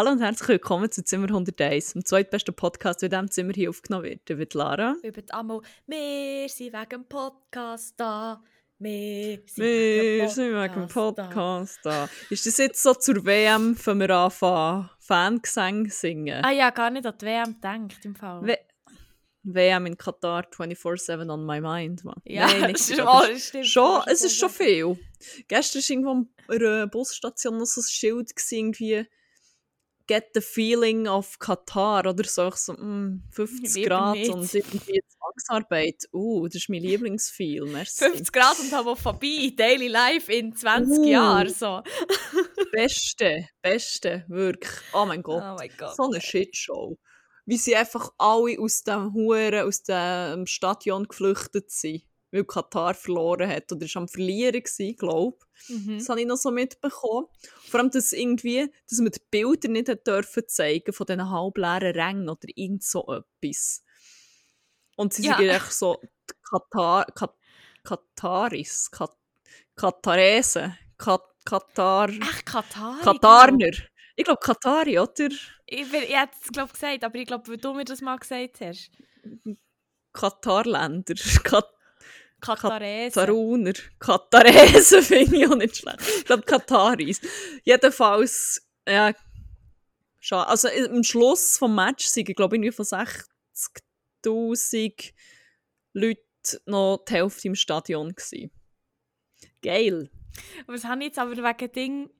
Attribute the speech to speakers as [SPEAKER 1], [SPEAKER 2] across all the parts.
[SPEAKER 1] Hallo und herzlich willkommen zu Zimmer 101, dem zweitbesten Podcast, der in diesem Zimmer hier aufgenommen wird. Ich bin Lara.
[SPEAKER 2] Ich bin Amo. Wir sind wegen dem Podcast da. Wir sind
[SPEAKER 1] Wir sind wegen dem Podcast da. Ist das jetzt so zur WM, wenn wir anfangen, Fangesang singen?
[SPEAKER 2] Ah ja, gar nicht an die WM gedacht im Fall.
[SPEAKER 1] W WM in Katar 24-7 on my mind, man.
[SPEAKER 2] ja,
[SPEAKER 1] Nein, nicht
[SPEAKER 2] das
[SPEAKER 1] aber
[SPEAKER 2] stimmt.
[SPEAKER 1] Schon, es ist schon viel. Gestern war irgendwo an einer Busstation noch so ein Schild, irgendwie «Get the feeling of Katar» oder so. Ich so mm, 50
[SPEAKER 2] Lieber
[SPEAKER 1] Grad
[SPEAKER 2] nicht.
[SPEAKER 1] und irgendwie Zwangsarbeit. Uh, das ist mein Lieblingsfilm. Merci.
[SPEAKER 2] 50 Grad und Homophobie, Daily Life in 20
[SPEAKER 1] Uh.
[SPEAKER 2] Jahren. So.
[SPEAKER 1] Beste, beste, wirklich. Oh mein Gott.
[SPEAKER 2] Oh mein Gott.
[SPEAKER 1] So eine Shitshow. Wie sie einfach alle aus dem Huren, aus dem Stadion geflüchtet sind. Weil Katar verloren hat. Oder ist am Verlieren gewesen, glaube
[SPEAKER 2] Mhm.
[SPEAKER 1] Das habe ich noch so mitbekommen. Vor allem, dass irgendwie, dass man die Bilder nicht hat dürfen zeigen von diesen halbleeren Rängen oder irgend so etwas. Und sie
[SPEAKER 2] Ja.
[SPEAKER 1] sind echt so die Katar, Kat, Kataris, Kat, Kataresen, Kat, Katar,
[SPEAKER 2] Echt Katar?
[SPEAKER 1] Katarner. Ich glaube Katari, oder?
[SPEAKER 2] Ich, ich hätte es glaub, gesagt, aber ich glaube, weil du mir das mal gesagt hast.
[SPEAKER 1] Katarländer, Kat,
[SPEAKER 2] Katarese.
[SPEAKER 1] Kataruner, Kataresen finde ich auch nicht schlecht. Ich glaube Kataris. Jedenfalls, ja, schade. Also am Schluss vom Match sind, glaube ich, von 60'000 Leuten noch die Hälfte im Stadion gewesen. Geil.
[SPEAKER 2] Was habe ich jetzt aber wegen Ding...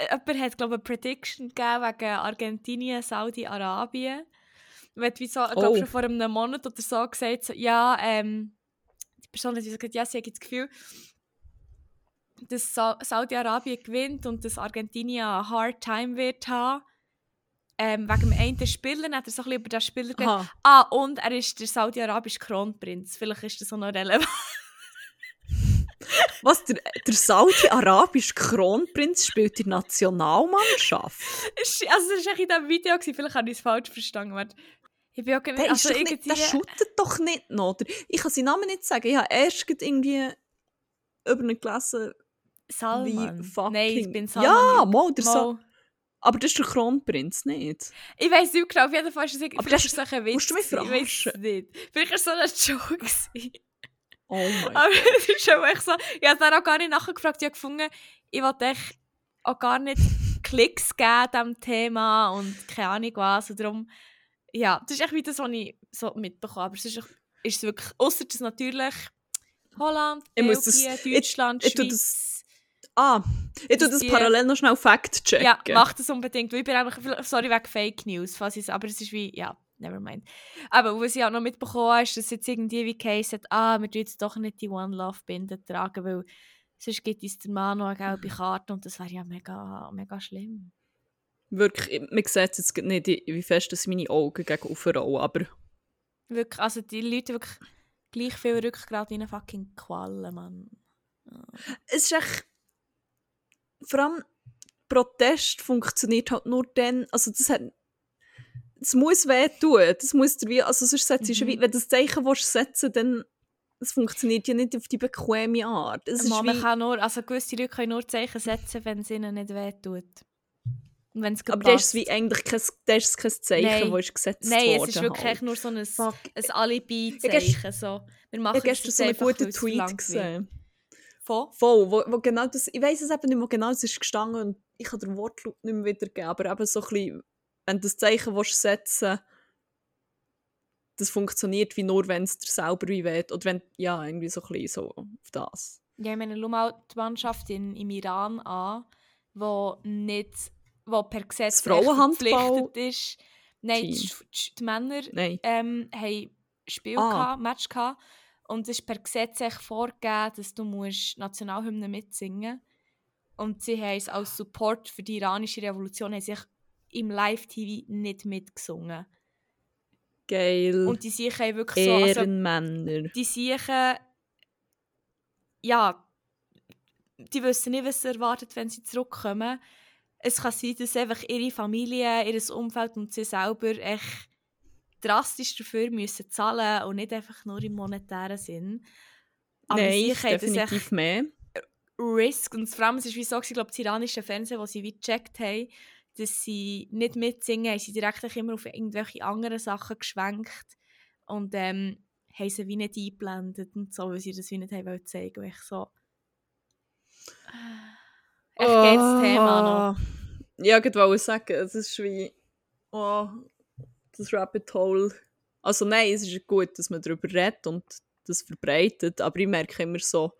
[SPEAKER 2] Jemand hat, glaube ich, eine Prediction gegeben wegen Argentinien, Saudi-Arabien. Man hat wie so, ich glaube,
[SPEAKER 1] Oh.
[SPEAKER 2] schon vor einem Monat oder so gesagt, so, ja, ähm, die Person hat gesagt, ja, sie hat das Gefühl, dass Sa Saudi-Arabien gewinnt und dass Argentinien einen hard time wird haben. Ähm, wegen dem einen Spieler hat er so ein bisschen über den Spieler geredet. Ah, und er ist der saudi-arabische Kronprinz. Vielleicht ist das auch noch relevant.
[SPEAKER 1] Was, der, der saudi-arabische Kronprinz spielt der Nationalmannschaft?
[SPEAKER 2] Also, das war in diesem Video, gewesen. vielleicht habe ich es falsch verstanden. Ich bin auch nicht...
[SPEAKER 1] Der,
[SPEAKER 2] Also,
[SPEAKER 1] doch nicht,
[SPEAKER 2] irgendwie...
[SPEAKER 1] der shootet doch nicht noch. oder? Ich kann seinen Namen nicht sagen. Ich habe erst irgendwie über ihn gelesen,
[SPEAKER 2] Salman.
[SPEAKER 1] wie fucking...
[SPEAKER 2] Nein, ich bin Salman.
[SPEAKER 1] Ja, mal, der Sa
[SPEAKER 2] Mal.
[SPEAKER 1] aber das ist der Kronprinz nicht.
[SPEAKER 2] Ich weiß nicht genau, auf jeden Fall ist es irgendwie...
[SPEAKER 1] Aber das-
[SPEAKER 2] ist es ein Witz.
[SPEAKER 1] musst du mich
[SPEAKER 2] gewesen, Ich weiß es nicht. Vielleicht war es so ein Joke. gewesen.
[SPEAKER 1] Oh mein
[SPEAKER 2] Aber es ist schon echt so... Ich habe dann auch gar nicht nachgefragt. Ich habe gefunden, ich wollte echt auch gar nicht Klicks geben diesem Thema und keine Ahnung was. Und darum... Ja, das ist echt wie das, was ich so mitbekomme. Aber es ist, ist wirklich... Ausser dass natürlich Holland,
[SPEAKER 1] Ich
[SPEAKER 2] Belgien,
[SPEAKER 1] das-
[SPEAKER 2] Deutschland,
[SPEAKER 1] ich tu
[SPEAKER 2] Schweiz...
[SPEAKER 1] Ah, ich tue das
[SPEAKER 2] die-
[SPEAKER 1] parallel noch schnell Fact checken.
[SPEAKER 2] Ja, mach das unbedingt. weil Ich bin einfach, sorry wegen Fake News, falls ich's- aber es ist wie, ja, never mind. Aber was ich auch noch mitbekommen habe, ist, dass jetzt irgendwie wie Case hat, ah, wir tun jetzt doch nicht die One Love Binde tragen, weil sonst gibt uns der Mann noch eine gelbe Karte und das wäre ja mega, mega schlimm.
[SPEAKER 1] Wirklich, man sieht jetzt nicht, wie fest das meine Augen gegen aufrollen, aber
[SPEAKER 2] Wirklich, also die Leute wirklich gleich viel Rückgrat wie eine fucking Qualle, Mann.
[SPEAKER 1] es ist echt... Vor allem, Protest funktioniert halt nur dann, also das hat... Es muss wehtun, das muss dir wie, also sonst setzt
[SPEAKER 2] Mhm.
[SPEAKER 1] wie, wenn du das Zeichen willst setzen dann es funktioniert ja nicht auf die bequeme Art. Es
[SPEAKER 2] Man,
[SPEAKER 1] wie,
[SPEAKER 2] kann nur, also gewisse Leute können nur Zeichen setzen, wenn es ihnen nicht wehtut. Wenn es
[SPEAKER 1] aber das ist wie eigentlich kein, das ist kein Zeichen,
[SPEAKER 2] Nein.
[SPEAKER 1] das ist gesetzt
[SPEAKER 2] Nein,
[SPEAKER 1] worden.
[SPEAKER 2] es ist wirklich
[SPEAKER 1] halt.
[SPEAKER 2] nur so ein,
[SPEAKER 1] Fuck.
[SPEAKER 2] ein Alibi-Zeichen. So. Wir machen
[SPEAKER 1] Ich habe gestern so einen guten Tweet gesehen.
[SPEAKER 2] Von?
[SPEAKER 1] Voll, wo, wo genau das, ich weiß es eben nicht mehr genau, es ist gestanden und ich kann den Wortlaut nicht mehr wiedergeben, aber eben so ein bisschen, wenn du das Zeichen willst setzen das funktioniert wie nur, wenn es dir selber wie weht, oder wenn, ja, irgendwie so ein bisschen so auf das.
[SPEAKER 2] Ja, ich meine, schau mal die Mannschaft in, im Iran an, wo nicht, wo per Gesetz verpflichtet ist. Nein, die, die, die Männer
[SPEAKER 1] Nein.
[SPEAKER 2] ähm, haben Spiel
[SPEAKER 1] Ah.
[SPEAKER 2] gehabt, Match gehabt, und es ist per Gesetz vorgegeben, dass du musst Nationalhymne mitsingen Und sie haben es als Support für die iranische Revolution haben sie echt im Live-TV nicht mitgesungen.
[SPEAKER 1] Geil.
[SPEAKER 2] Und die Siechen haben wirklich so... Also,
[SPEAKER 1] Ehrenmänner.
[SPEAKER 2] die Siechen... Ja, die wissen nicht, was sie erwartet, wenn sie zurückkommen. Es kann sein, dass einfach ihre Familie, ihr Umfeld und sie selber echt drastisch dafür müssen zahlen und nicht einfach nur im monetären Sinn. Aber
[SPEAKER 1] Nein,
[SPEAKER 2] das
[SPEAKER 1] definitiv mehr.
[SPEAKER 2] Risk. Und vor allem, es war wie so, ich glaube, das iranische Fernsehen, wo sie wie gecheckt haben, dass sie nicht mitsingen, haben sie direkt immer auf irgendwelche anderen Sachen geschwenkt und ähm, haben sie wie nicht eingeblendet und so, weil sie das wie nicht haben wollen zeigen. Und ich so... Ich oh. gehe das Thema noch.
[SPEAKER 1] Ja, ich wollte sagen, es ist wie... Oh, das Rabbit Hole... Also nein, es ist gut, dass man darüber redet und das verbreitet, aber ich merke immer so,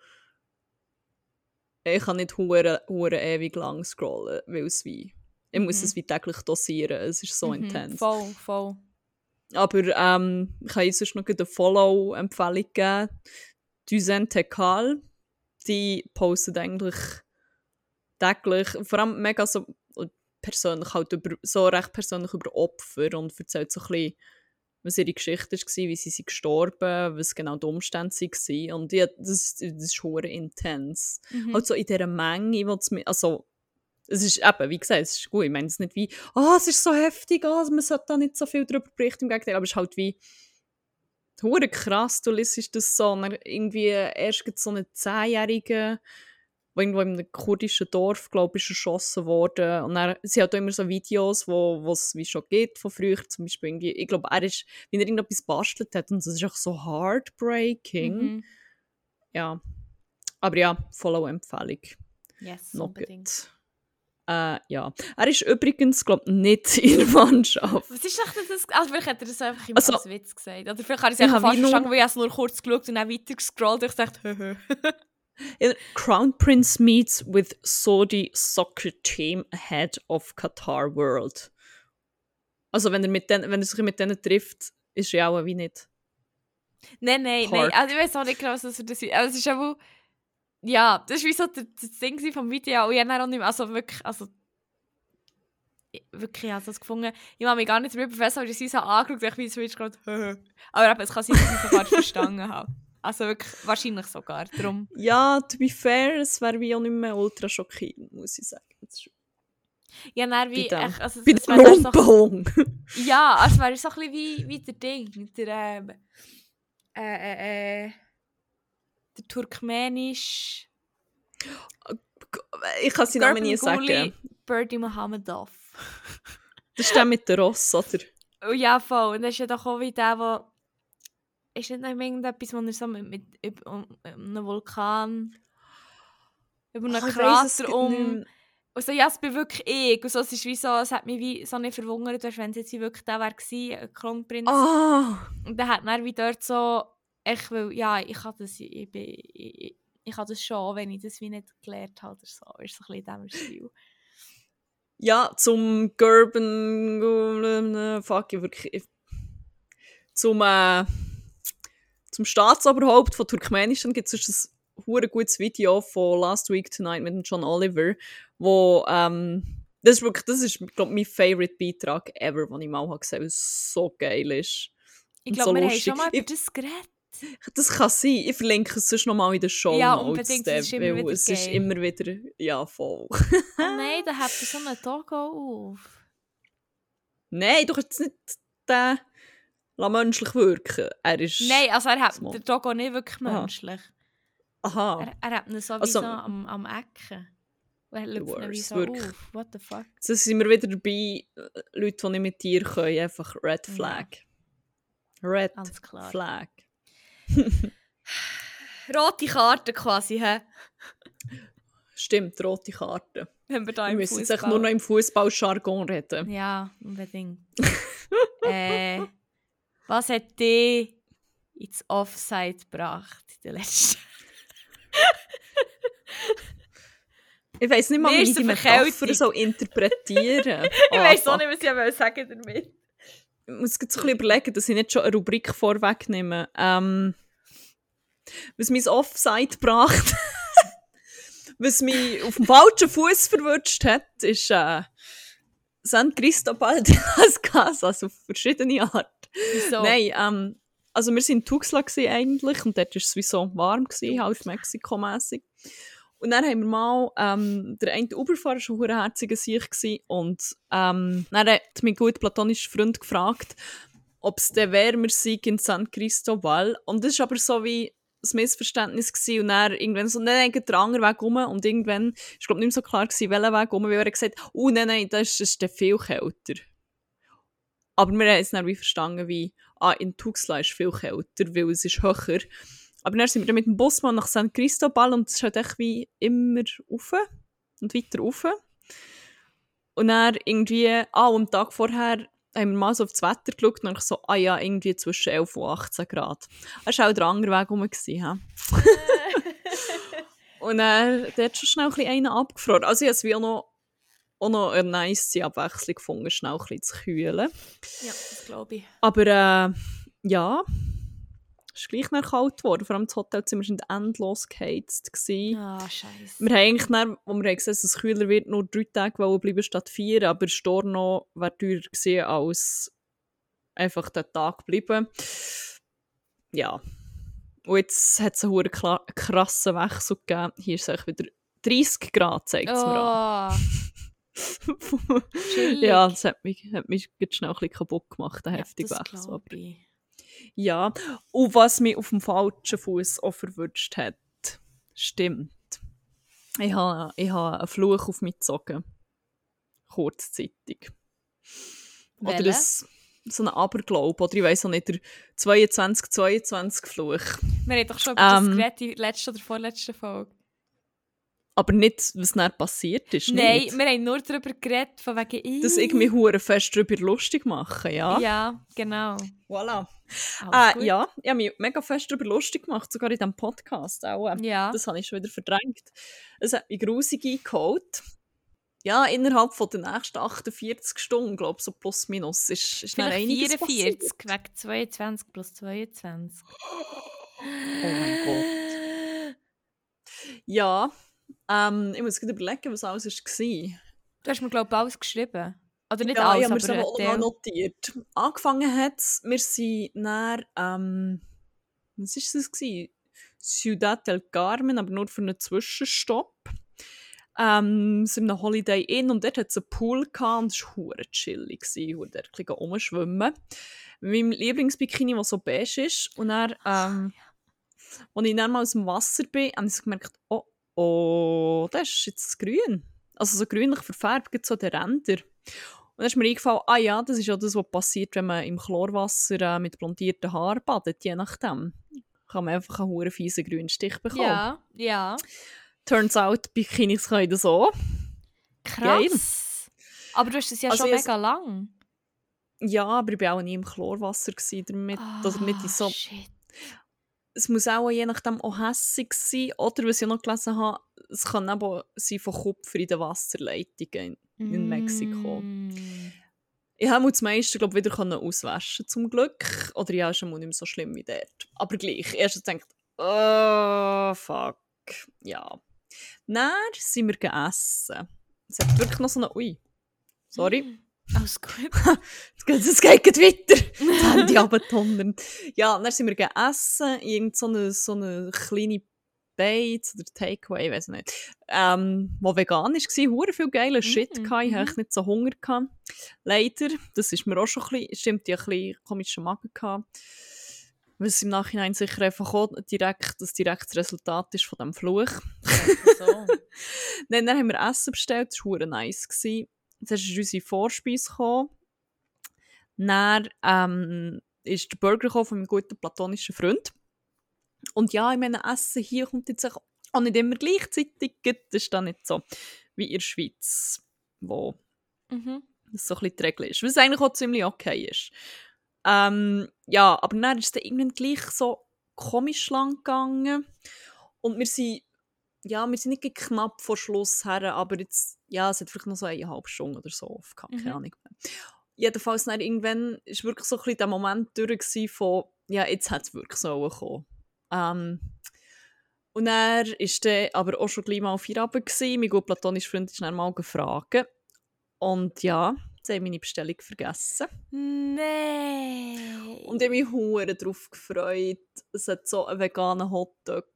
[SPEAKER 1] ich kann nicht hure, hure ewig lang scrollen, weil es wie, ich muss mhm. es wie täglich dosieren, es ist so mhm, intens.
[SPEAKER 2] Voll, voll.
[SPEAKER 1] Aber ähm, ich kann jetzt noch eine Follow-Empfehlung geben. Duzen Tekal, die postet eigentlich täglich, vor allem mega so persönlich, halt über, so recht persönlich über Opfer und erzählt so ein bisschen was ihre Geschichte war, wie sie sind gestorben, was genau die Umstände waren. Und ja, das, das ist schon intens. Mhm. Halt so in dieser Menge, wo es also es ist eben, wie gesagt, es ist gut. Ich meine es nicht wie, ah, oh, es ist so heftig, oh, man sollte da nicht so viel darüber berichten, im Gegenteil, aber es ist halt wie, hure krass, du liest das so, irgendwie erst so eine Zehnjährige, wo irgendwo in einem kurdischen Dorf, glaube ich, erschossen worden. Und er, sie hat auch immer so Videos, wo es wie schon geht von früher, zum Beispiel irgendwie, ich glaube, er ist, wenn er irgendetwas bastelt hat, und das ist auch so heartbreaking. Mhm. Ja. Aber ja, Follow-Empfehlung.
[SPEAKER 2] Yes, Noch unbedingt.
[SPEAKER 1] Äh, ja. Er ist übrigens, glaube ich, nicht in der Mannschaft.
[SPEAKER 2] Was ist denn das? Also vielleicht hat er das einfach immer also, als Witz gesagt. Oder vielleicht habe ich es einfach fast verstanden, weil ich es nur kurz geschaut und dann weiter gescrollt und ich dachte, höhö.
[SPEAKER 1] Crown Prince meets with Saudi soccer team ahead of Qatar World. Also wenn er, mit den, wenn er sich mit denen trifft, ist er auch wie nicht.
[SPEAKER 2] Nein, nein, nein. Also ich weiß auch nicht genau, was das ist. Also es ist einfach. Ja, das war wie so das, das Ding vom Video. Und ich habe auch nicht mehr, also wirklich, also wirklich, ich habe das gefunden. Ich habe mich gar nicht darüber fest, aber ich sie so angeschaut, ich wie Switch gerade, aber es kann sein, dass ich es falsch verstanden habe. Also wirklich, wahrscheinlich sogar. Darum.
[SPEAKER 1] Ja, to be fair, es wäre wie auch nicht mehr ultra schockierend, muss ich sagen.
[SPEAKER 2] Ja, nein, wie... Dem, also,
[SPEAKER 1] bei es so,
[SPEAKER 2] Ja, es wäre so ein bisschen wie, wie der Ding, der, ähm, äh, äh, äh, der turkmenisch...
[SPEAKER 1] Ich kann seinen Namen nie sagen.
[SPEAKER 2] Birdie Mohammedov.
[SPEAKER 1] das ist der mit der Ross, oder?
[SPEAKER 2] Oh, ja, voll. Und das ist ja doch auch wie der, der ist nicht noch irgendetwas, wo er so mit, mit über, um, einem Vulkan über einen oh, Krater um... Also ja, es bin wirklich ich. Also, es ist wie so, es hat mich wie so nicht verwundert, wenn es jetzt wirklich der wäre ein Kronprinz.
[SPEAKER 1] Oh.
[SPEAKER 2] Und dann hat er wie dort so, ich will, ja, ich habe das, ich, bin, ich, ich habe das schon, wenn ich das wie nicht gelernt habe oder so. Ist so ein bisschen in diesem Stil.
[SPEAKER 1] Ja, zum Gerben, fuck, ich wirklich, zum, äh, zum Staatsoberhaupt von Turkmenistan gibt es ein gutes Video von Last Week Tonight mit John Oliver, wo ähm, das ist wirklich, das ist, glaube mein favorite Beitrag ever, den ich mal habe gesehen, weil es so geil ist.
[SPEAKER 2] Ich glaube, so wir lustig. haben schon mal über das geredet.
[SPEAKER 1] Das kann sein. Ich verlinke es sonst nochmal in den Show
[SPEAKER 2] Ja, unbedingt. Es ist immer wieder
[SPEAKER 1] Es ist immer wieder... Ja, voll.
[SPEAKER 2] oh nein, da habt ihr so einen Togo auf.
[SPEAKER 1] Nein, du kannst nicht den menschlich wirken. Er ist...
[SPEAKER 2] Nein, also er hat den Togo nicht wirklich menschlich.
[SPEAKER 1] Aha.
[SPEAKER 2] Er, er hat ihn so also, am, am Ecken. Er schaut wie so wirklich. auf. What the fuck?
[SPEAKER 1] So sind wir wieder dabei, Leute, die nicht mit dir können, einfach Red Flag. Ja. Red Flag.
[SPEAKER 2] rote Karte quasi, hä?
[SPEAKER 1] Stimmt, rote Karte.
[SPEAKER 2] Wenn wir, da wir
[SPEAKER 1] müssen jetzt nur noch im Fußball-Jargon reden.
[SPEAKER 2] Ja, unbedingt. äh, was hat dich ins Offside gebracht in der letzten?
[SPEAKER 1] ich weiß nicht mal, wie ich die Metapher so interpretieren.
[SPEAKER 2] ich weiß auch nicht, was ich sagen damit.
[SPEAKER 1] Ich muss jetzt ein bisschen überlegen, dass ich nicht schon eine Rubrik vorwegnehme. Ähm, was mein Offside gebracht was mich auf dem falschen Fuß verwutscht hat, ist äh, San Cristobal de las Casas auf verschiedene Art.
[SPEAKER 2] Wieso?
[SPEAKER 1] Nein, ähm, also wir waren in Tuxla eigentlich und dort war es wie so warm, gewesen, halt Mexiko-mässig. Und dann haben wir mal, ähm, der eine Uberfahrer war ein herziger Sieg und ähm, dann hat mein gut platonischer Freund gefragt, ob es der wärmer sei in San Cristobal. Und das ist aber so wie, ein Missverständnis gewesen. und dann irgendwann so, nein, nein, der andere Weg rum und irgendwann ist glaube nicht mehr so klar gewesen, welcher Weg rum, weil er gesagt hat, oh nein, nein, das ist, das ist der viel kälter. Aber wir haben es dann wie verstanden, wie, ah, in Tuxla ist viel kälter, weil es ist höher. Aber dann sind wir dann mit dem Bus mal nach San Cristobal und es ist halt echt wie immer rauf und weiter rauf. Und dann irgendwie, ah, am Tag vorher haben wir mal so auf das Wetter geschaut und ich so, ah ja, irgendwie zwischen 11 und 18 Grad. Das war auch der andere Weg rum. Gewesen, und dann hat schon schnell ein bisschen einen abgefroren. Also ich habe es wie auch noch, auch noch eine nice Abwechslung gefunden, schnell ein bisschen zu kühlen.
[SPEAKER 2] Ja, das glaube ich.
[SPEAKER 1] Aber äh, ja, es ist gleich noch kalt geworden. Vor allem das Hotelzimmer war endlos geheizt.
[SPEAKER 2] Ah, oh, scheiße.
[SPEAKER 1] Wir haben eigentlich, dann, wo wir gesehen dass es kühler wird, nur drei Tage bleiben statt vier. Aber Storno wäre teurer gewesen als einfach den Tag bleiben. Ja. Und jetzt hat es einen krassen Wechsel gegeben. Hier ist es wieder 30 Grad, zeigt es oh. mir an. Ja, das hat mich, hat mich schnell ein bisschen kaputt gemacht, der ja, heftige Wechsel. Ja, und was mich auf dem falschen Fuß auch verwünscht hat, stimmt. Ich habe, ich habe einen Fluch auf mich gezogen. Kurzzeitig. Oder das, so ein Aberglaube, oder ich weiß auch nicht, der 22-22-Fluch.
[SPEAKER 2] Wir haben doch schon über ähm, das geredet in der letzten oder vorletzten Folge.
[SPEAKER 1] Aber nicht, was dann passiert ist.
[SPEAKER 2] Nein,
[SPEAKER 1] nicht.
[SPEAKER 2] wir haben nur darüber geredet, von wegen
[SPEAKER 1] ich. Dass ich mich hure fest darüber lustig mache, ja?
[SPEAKER 2] Ja, genau.
[SPEAKER 1] Voilà. Äh, ja, ich habe mich mega fest darüber lustig gemacht, sogar in diesem Podcast auch. Ähm, ja. Das habe ich schon wieder verdrängt. Es hat mich grusig eingeholt. Ja, innerhalb von den nächsten 48 Stunden, glaube ich, so plus minus, ist, ist
[SPEAKER 2] Vielleicht 44, wegen 22 plus 22.
[SPEAKER 1] Oh mein Gott. Ja, ähm, ich muss gerade überlegen, was alles war.
[SPEAKER 2] Du hast mir, glaube ich, alles geschrieben. Oder nicht
[SPEAKER 1] ja,
[SPEAKER 2] alles,
[SPEAKER 1] aber ich habe es notiert. Angefangen hat es, wir sind nach, ähm, was war das? Gewesen? Ciudad del Carmen, aber nur für einen Zwischenstopp. Ähm, wir sind in einem Holiday Inn und dort hatte es einen Pool gehabt und es war chillig. Und dort ein bisschen rumschwimmen. Mit meinem Lieblingsbikini, der so beige ist. Und dann, ähm, als ich dann mal aus dem Wasser bin, habe ich gemerkt, oh, oh, das ist jetzt grün. Also so grünlich verfärbt, gibt so den Ränder. Und dann ist mir eingefallen, ah ja, das ist auch das, was passiert, wenn man im Chlorwasser äh, mit blondierten Haaren badet, je nachdem. Kann man einfach einen hohen fiesen grünen Stich bekommen.
[SPEAKER 2] Ja, ja.
[SPEAKER 1] Turns out, Bikinis können das auch.
[SPEAKER 2] Krass. Geil. Aber du hast es ja also schon mega lang.
[SPEAKER 1] Ja, aber ich war auch nie im Chlorwasser damit. Oh, nicht in so... Shit es muss auch je nachdem auch hässig sein. Oder, was ich noch gelesen habe, es kann eben sein von Kupfer in den Wasserleitungen in, in mm. Mexiko. Ich habe das meiste glaub, wieder auswaschen zum Glück. Oder ja, ist nicht mehr so schlimm wie dort. Aber gleich. Erst denkt, oh, fuck. Ja. Dann sind wir gegessen. Es hat wirklich noch so eine. Ui. Sorry.
[SPEAKER 2] Alles gut.
[SPEAKER 1] Es geht weiter. Das Handy abgetondern. Ja, dann sind wir gegessen. Irgend so eine, so eine kleine Bates oder Takeaway, ich weiß nicht. Ähm, wo vegan war, hure viel geiler Shit. Mm -hmm. Ich hatte nicht so Hunger. Gehabt. Leider, das ist mir auch schon ein bisschen, stimmt, ich ein bisschen komischen Magen gehabt. Was im Nachhinein sicher einfach auch direkt, das direkte Resultat ist von diesem Fluch. so. dann, dann haben wir Essen bestellt, das war nice. Gewesen. Zuerst ist unsere Vorspeise gekommen. Dann ähm, ist der Burger von meinem guten platonischen Freund. Und ja, ich meine, Essen hier kommt jetzt auch nicht immer gleichzeitig. Das ist dann nicht so wie in der Schweiz, wo mhm. das so ein bisschen die Regel ist. Was eigentlich auch ziemlich okay ist. Ähm, ja, aber dann ist es dann irgendwann gleich so komisch lang gegangen. Und wir sind ja, wir sind nicht knapp vor Schluss her, aber jetzt, ja, es hat vielleicht noch so eine halbe Stunde oder so keine mhm. Ahnung mehr. Jedenfalls dann irgendwann ist wirklich so ein bisschen der Moment durch von, ja, jetzt hat es wirklich so gekommen. Ähm, und er war dann aber auch schon gleich mal auf vier Abend Mein gut platonischer Freund ist dann mal gefragt. Und ja, jetzt habe ich meine Bestellung vergessen.
[SPEAKER 2] Nein!
[SPEAKER 1] Und ich habe mich hure darauf gefreut. Es hat so einen veganen Hotdog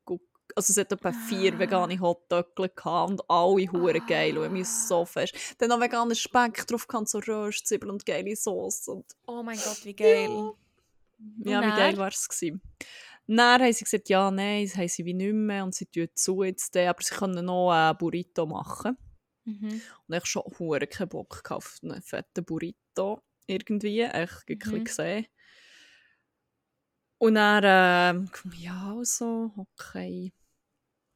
[SPEAKER 1] also es hat etwa vier vegane Hotdöckchen und alle hure ah. geil und mich so fest. Dann noch veganer Speck drauf kann so Röstzwiebeln und geile Sauce und
[SPEAKER 2] Oh mein Gott, wie geil.
[SPEAKER 1] Ja, ja wie geil war es gewesen. Dann haben sie gesagt, ja, nein, das haben sie wie nicht mehr und sie tun zu jetzt, aber sie können noch einen Burrito machen.
[SPEAKER 2] Mhm.
[SPEAKER 1] Und ich schon hure keinen Bock gehabt auf einen fetten Burrito irgendwie, echt
[SPEAKER 2] mhm.
[SPEAKER 1] gesehen. Und dann, äh, ja, also, okay.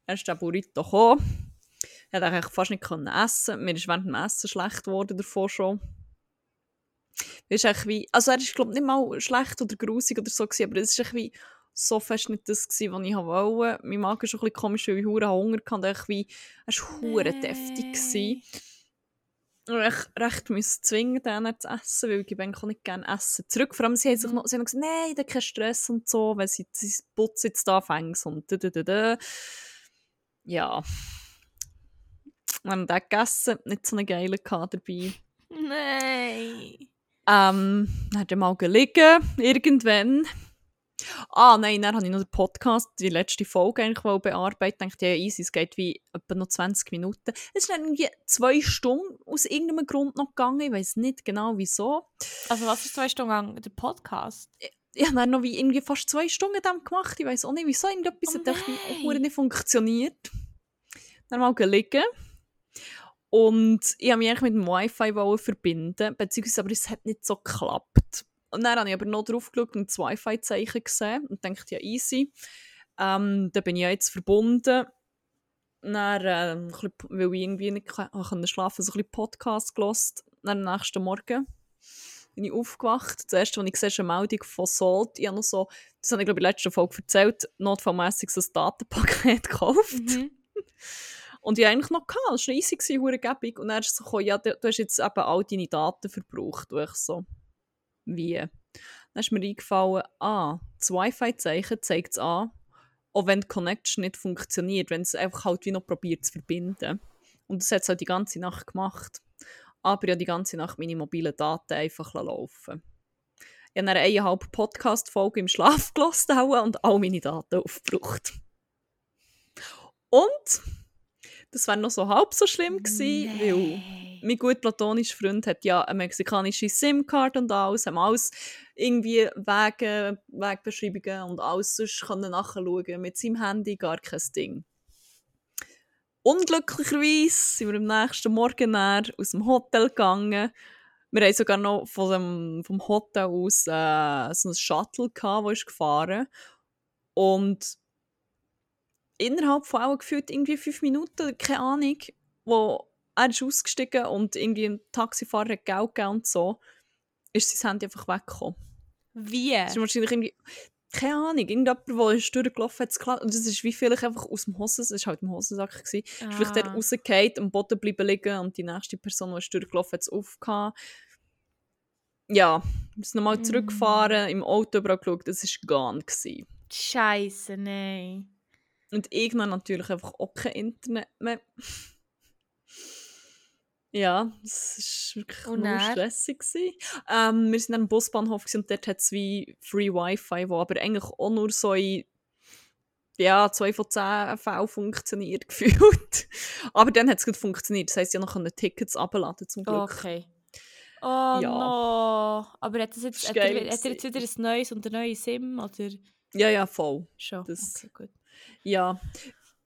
[SPEAKER 1] Er ist der Burrito gekommen. Ich konnte eigentlich fast nicht können essen. Mir ist während dem Essen schlecht geworden davon schon. Ist wie, also er ist glaube nicht mal schlecht oder grusig oder so gewesen, aber es ist echt wie so fest nicht das gewesen, was ich wollte. Mein Magen ist schon ein bisschen komisch, weil ich hure Hunger hatte. Und echt wie, er war hure deftig gewesen. Und ich recht müssen zwingen, den zu essen, weil ich eigentlich auch nicht gerne essen. Zurück, vor allem, sie haben, sich
[SPEAKER 2] Mhm.
[SPEAKER 1] noch, sie haben gesagt, nein, da kein Stress und so, weil sie, sie putzen jetzt da fängt und da, da, da, da. Ja. Wir haben den gegessen, nicht so einen geilen gehabt dabei.
[SPEAKER 2] Nein.
[SPEAKER 1] Ähm, dann hat er mal gelegen, irgendwann. Ah, nein, dann habe ich noch den Podcast, die letzte Folge eigentlich wollte bearbeiten. Ich dachte, ja, easy, es geht wie etwa noch 20 Minuten. Es ist dann irgendwie zwei Stunden aus irgendeinem Grund noch gegangen. Ich weiß nicht genau wieso.
[SPEAKER 2] Also was ist zwei Stunden lang der Podcast?
[SPEAKER 1] Ich habe dann noch wie irgendwie fast zwei Stunden dem gemacht. Ich weiß auch nicht, wieso irgendetwas
[SPEAKER 2] Oh
[SPEAKER 1] hat auch nicht funktioniert. Dann mal gelegen. Und ich habe mich eigentlich mit dem Wi-Fi verbinden, beziehungsweise aber es hat nicht so geklappt. Und dann habe ich aber noch drauf geschaut und das Wi-Fi-Zeichen gesehen und dachte, ja, easy. Ähm, da bin ich ja jetzt verbunden. Dann, ähm, bisschen, weil ich irgendwie nicht ka- konnte schlafen so ein bisschen Podcast gelost. Dann am nächsten Morgen bin ich aufgewacht. Erste, was ich sehe, eine Meldung von Salt. Ich habe noch so, das habe ich glaube ich in der letzten Folge erzählt, notfallmässig so ein Datenpaket gekauft.
[SPEAKER 2] Mhm.
[SPEAKER 1] Und ich eigentlich noch gehabt, das war easy, hure gäbig. Und dann ist es so gekommen, ja, du, du hast jetzt eben all deine Daten verbraucht. Und ich so, wie? Dann ist mir eingefallen, ah, das Wi-Fi-Zeichen zeigt es an, auch wenn die Connection nicht funktioniert, wenn es einfach halt wie noch probiert zu verbinden. Und das hat es halt die ganze Nacht gemacht. Aber ja, die ganze Nacht meine mobilen Daten einfach laufen. Ich habe eine halbe Podcast-Folge im Schlaf gelassen und all meine Daten aufgebraucht. Und das wäre noch so halb so schlimm gewesen, weil
[SPEAKER 2] Nein.
[SPEAKER 1] mein gut platonischer Freund hat ja eine mexikanische SIM-Card und alles, haben alles irgendwie Wege, Wegbeschreibungen und alles sonst können nachschauen. Mit seinem Handy gar kein Ding. Unglücklicherweise sind wir am nächsten Morgen aus dem Hotel gegangen. Wir haben sogar noch von dem, vom Hotel aus äh, so ein Shuttle gehabt, das ist gefahren. Und innerhalb von auch gefühlt irgendwie fünf Minuten, keine Ahnung, wo er ist ausgestiegen und irgendwie ein Taxifahrer hat Geld gegeben und so, ist sein Handy einfach weggekommen.
[SPEAKER 2] Wie?
[SPEAKER 1] Es ist wahrscheinlich irgendwie, keine Ahnung, irgendjemand, der ist durchgelaufen hat, geklaut. Und das ist wie vielleicht einfach aus dem Hosen, es war halt im Hosensack, gewesen, ist vielleicht dort
[SPEAKER 2] Ah.
[SPEAKER 1] rausgefallen, am Boden bleiben liegen und die nächste Person, die ist durchgelaufen hat, es aufgehauen. Ja, wir sind nochmal
[SPEAKER 2] Mm.
[SPEAKER 1] im Auto überall geschaut, es war gone. Gewesen.
[SPEAKER 2] Scheiße, nein.
[SPEAKER 1] Und irgendwann natürlich einfach auch kein Internet mehr. Ja, es war wirklich
[SPEAKER 2] Und
[SPEAKER 1] nur stressig. Ähm, wir sind dann am Busbahnhof und dort hat es wie Free Wi-Fi, wo aber eigentlich auch nur so in ja, zwei von zehn Fällen funktioniert gefühlt. aber dann hat es gut funktioniert. Das heisst, ich konnte Tickets abladen zum Glück.
[SPEAKER 2] Okay. Oh
[SPEAKER 1] Ja.
[SPEAKER 2] no. Aber hat, das jetzt, hat, er, hat er jetzt wieder ein neues und ein neues Sim? Oder
[SPEAKER 1] Ja, ja, voll.
[SPEAKER 2] schon?
[SPEAKER 1] Das-
[SPEAKER 2] okay, gut.
[SPEAKER 1] Ja.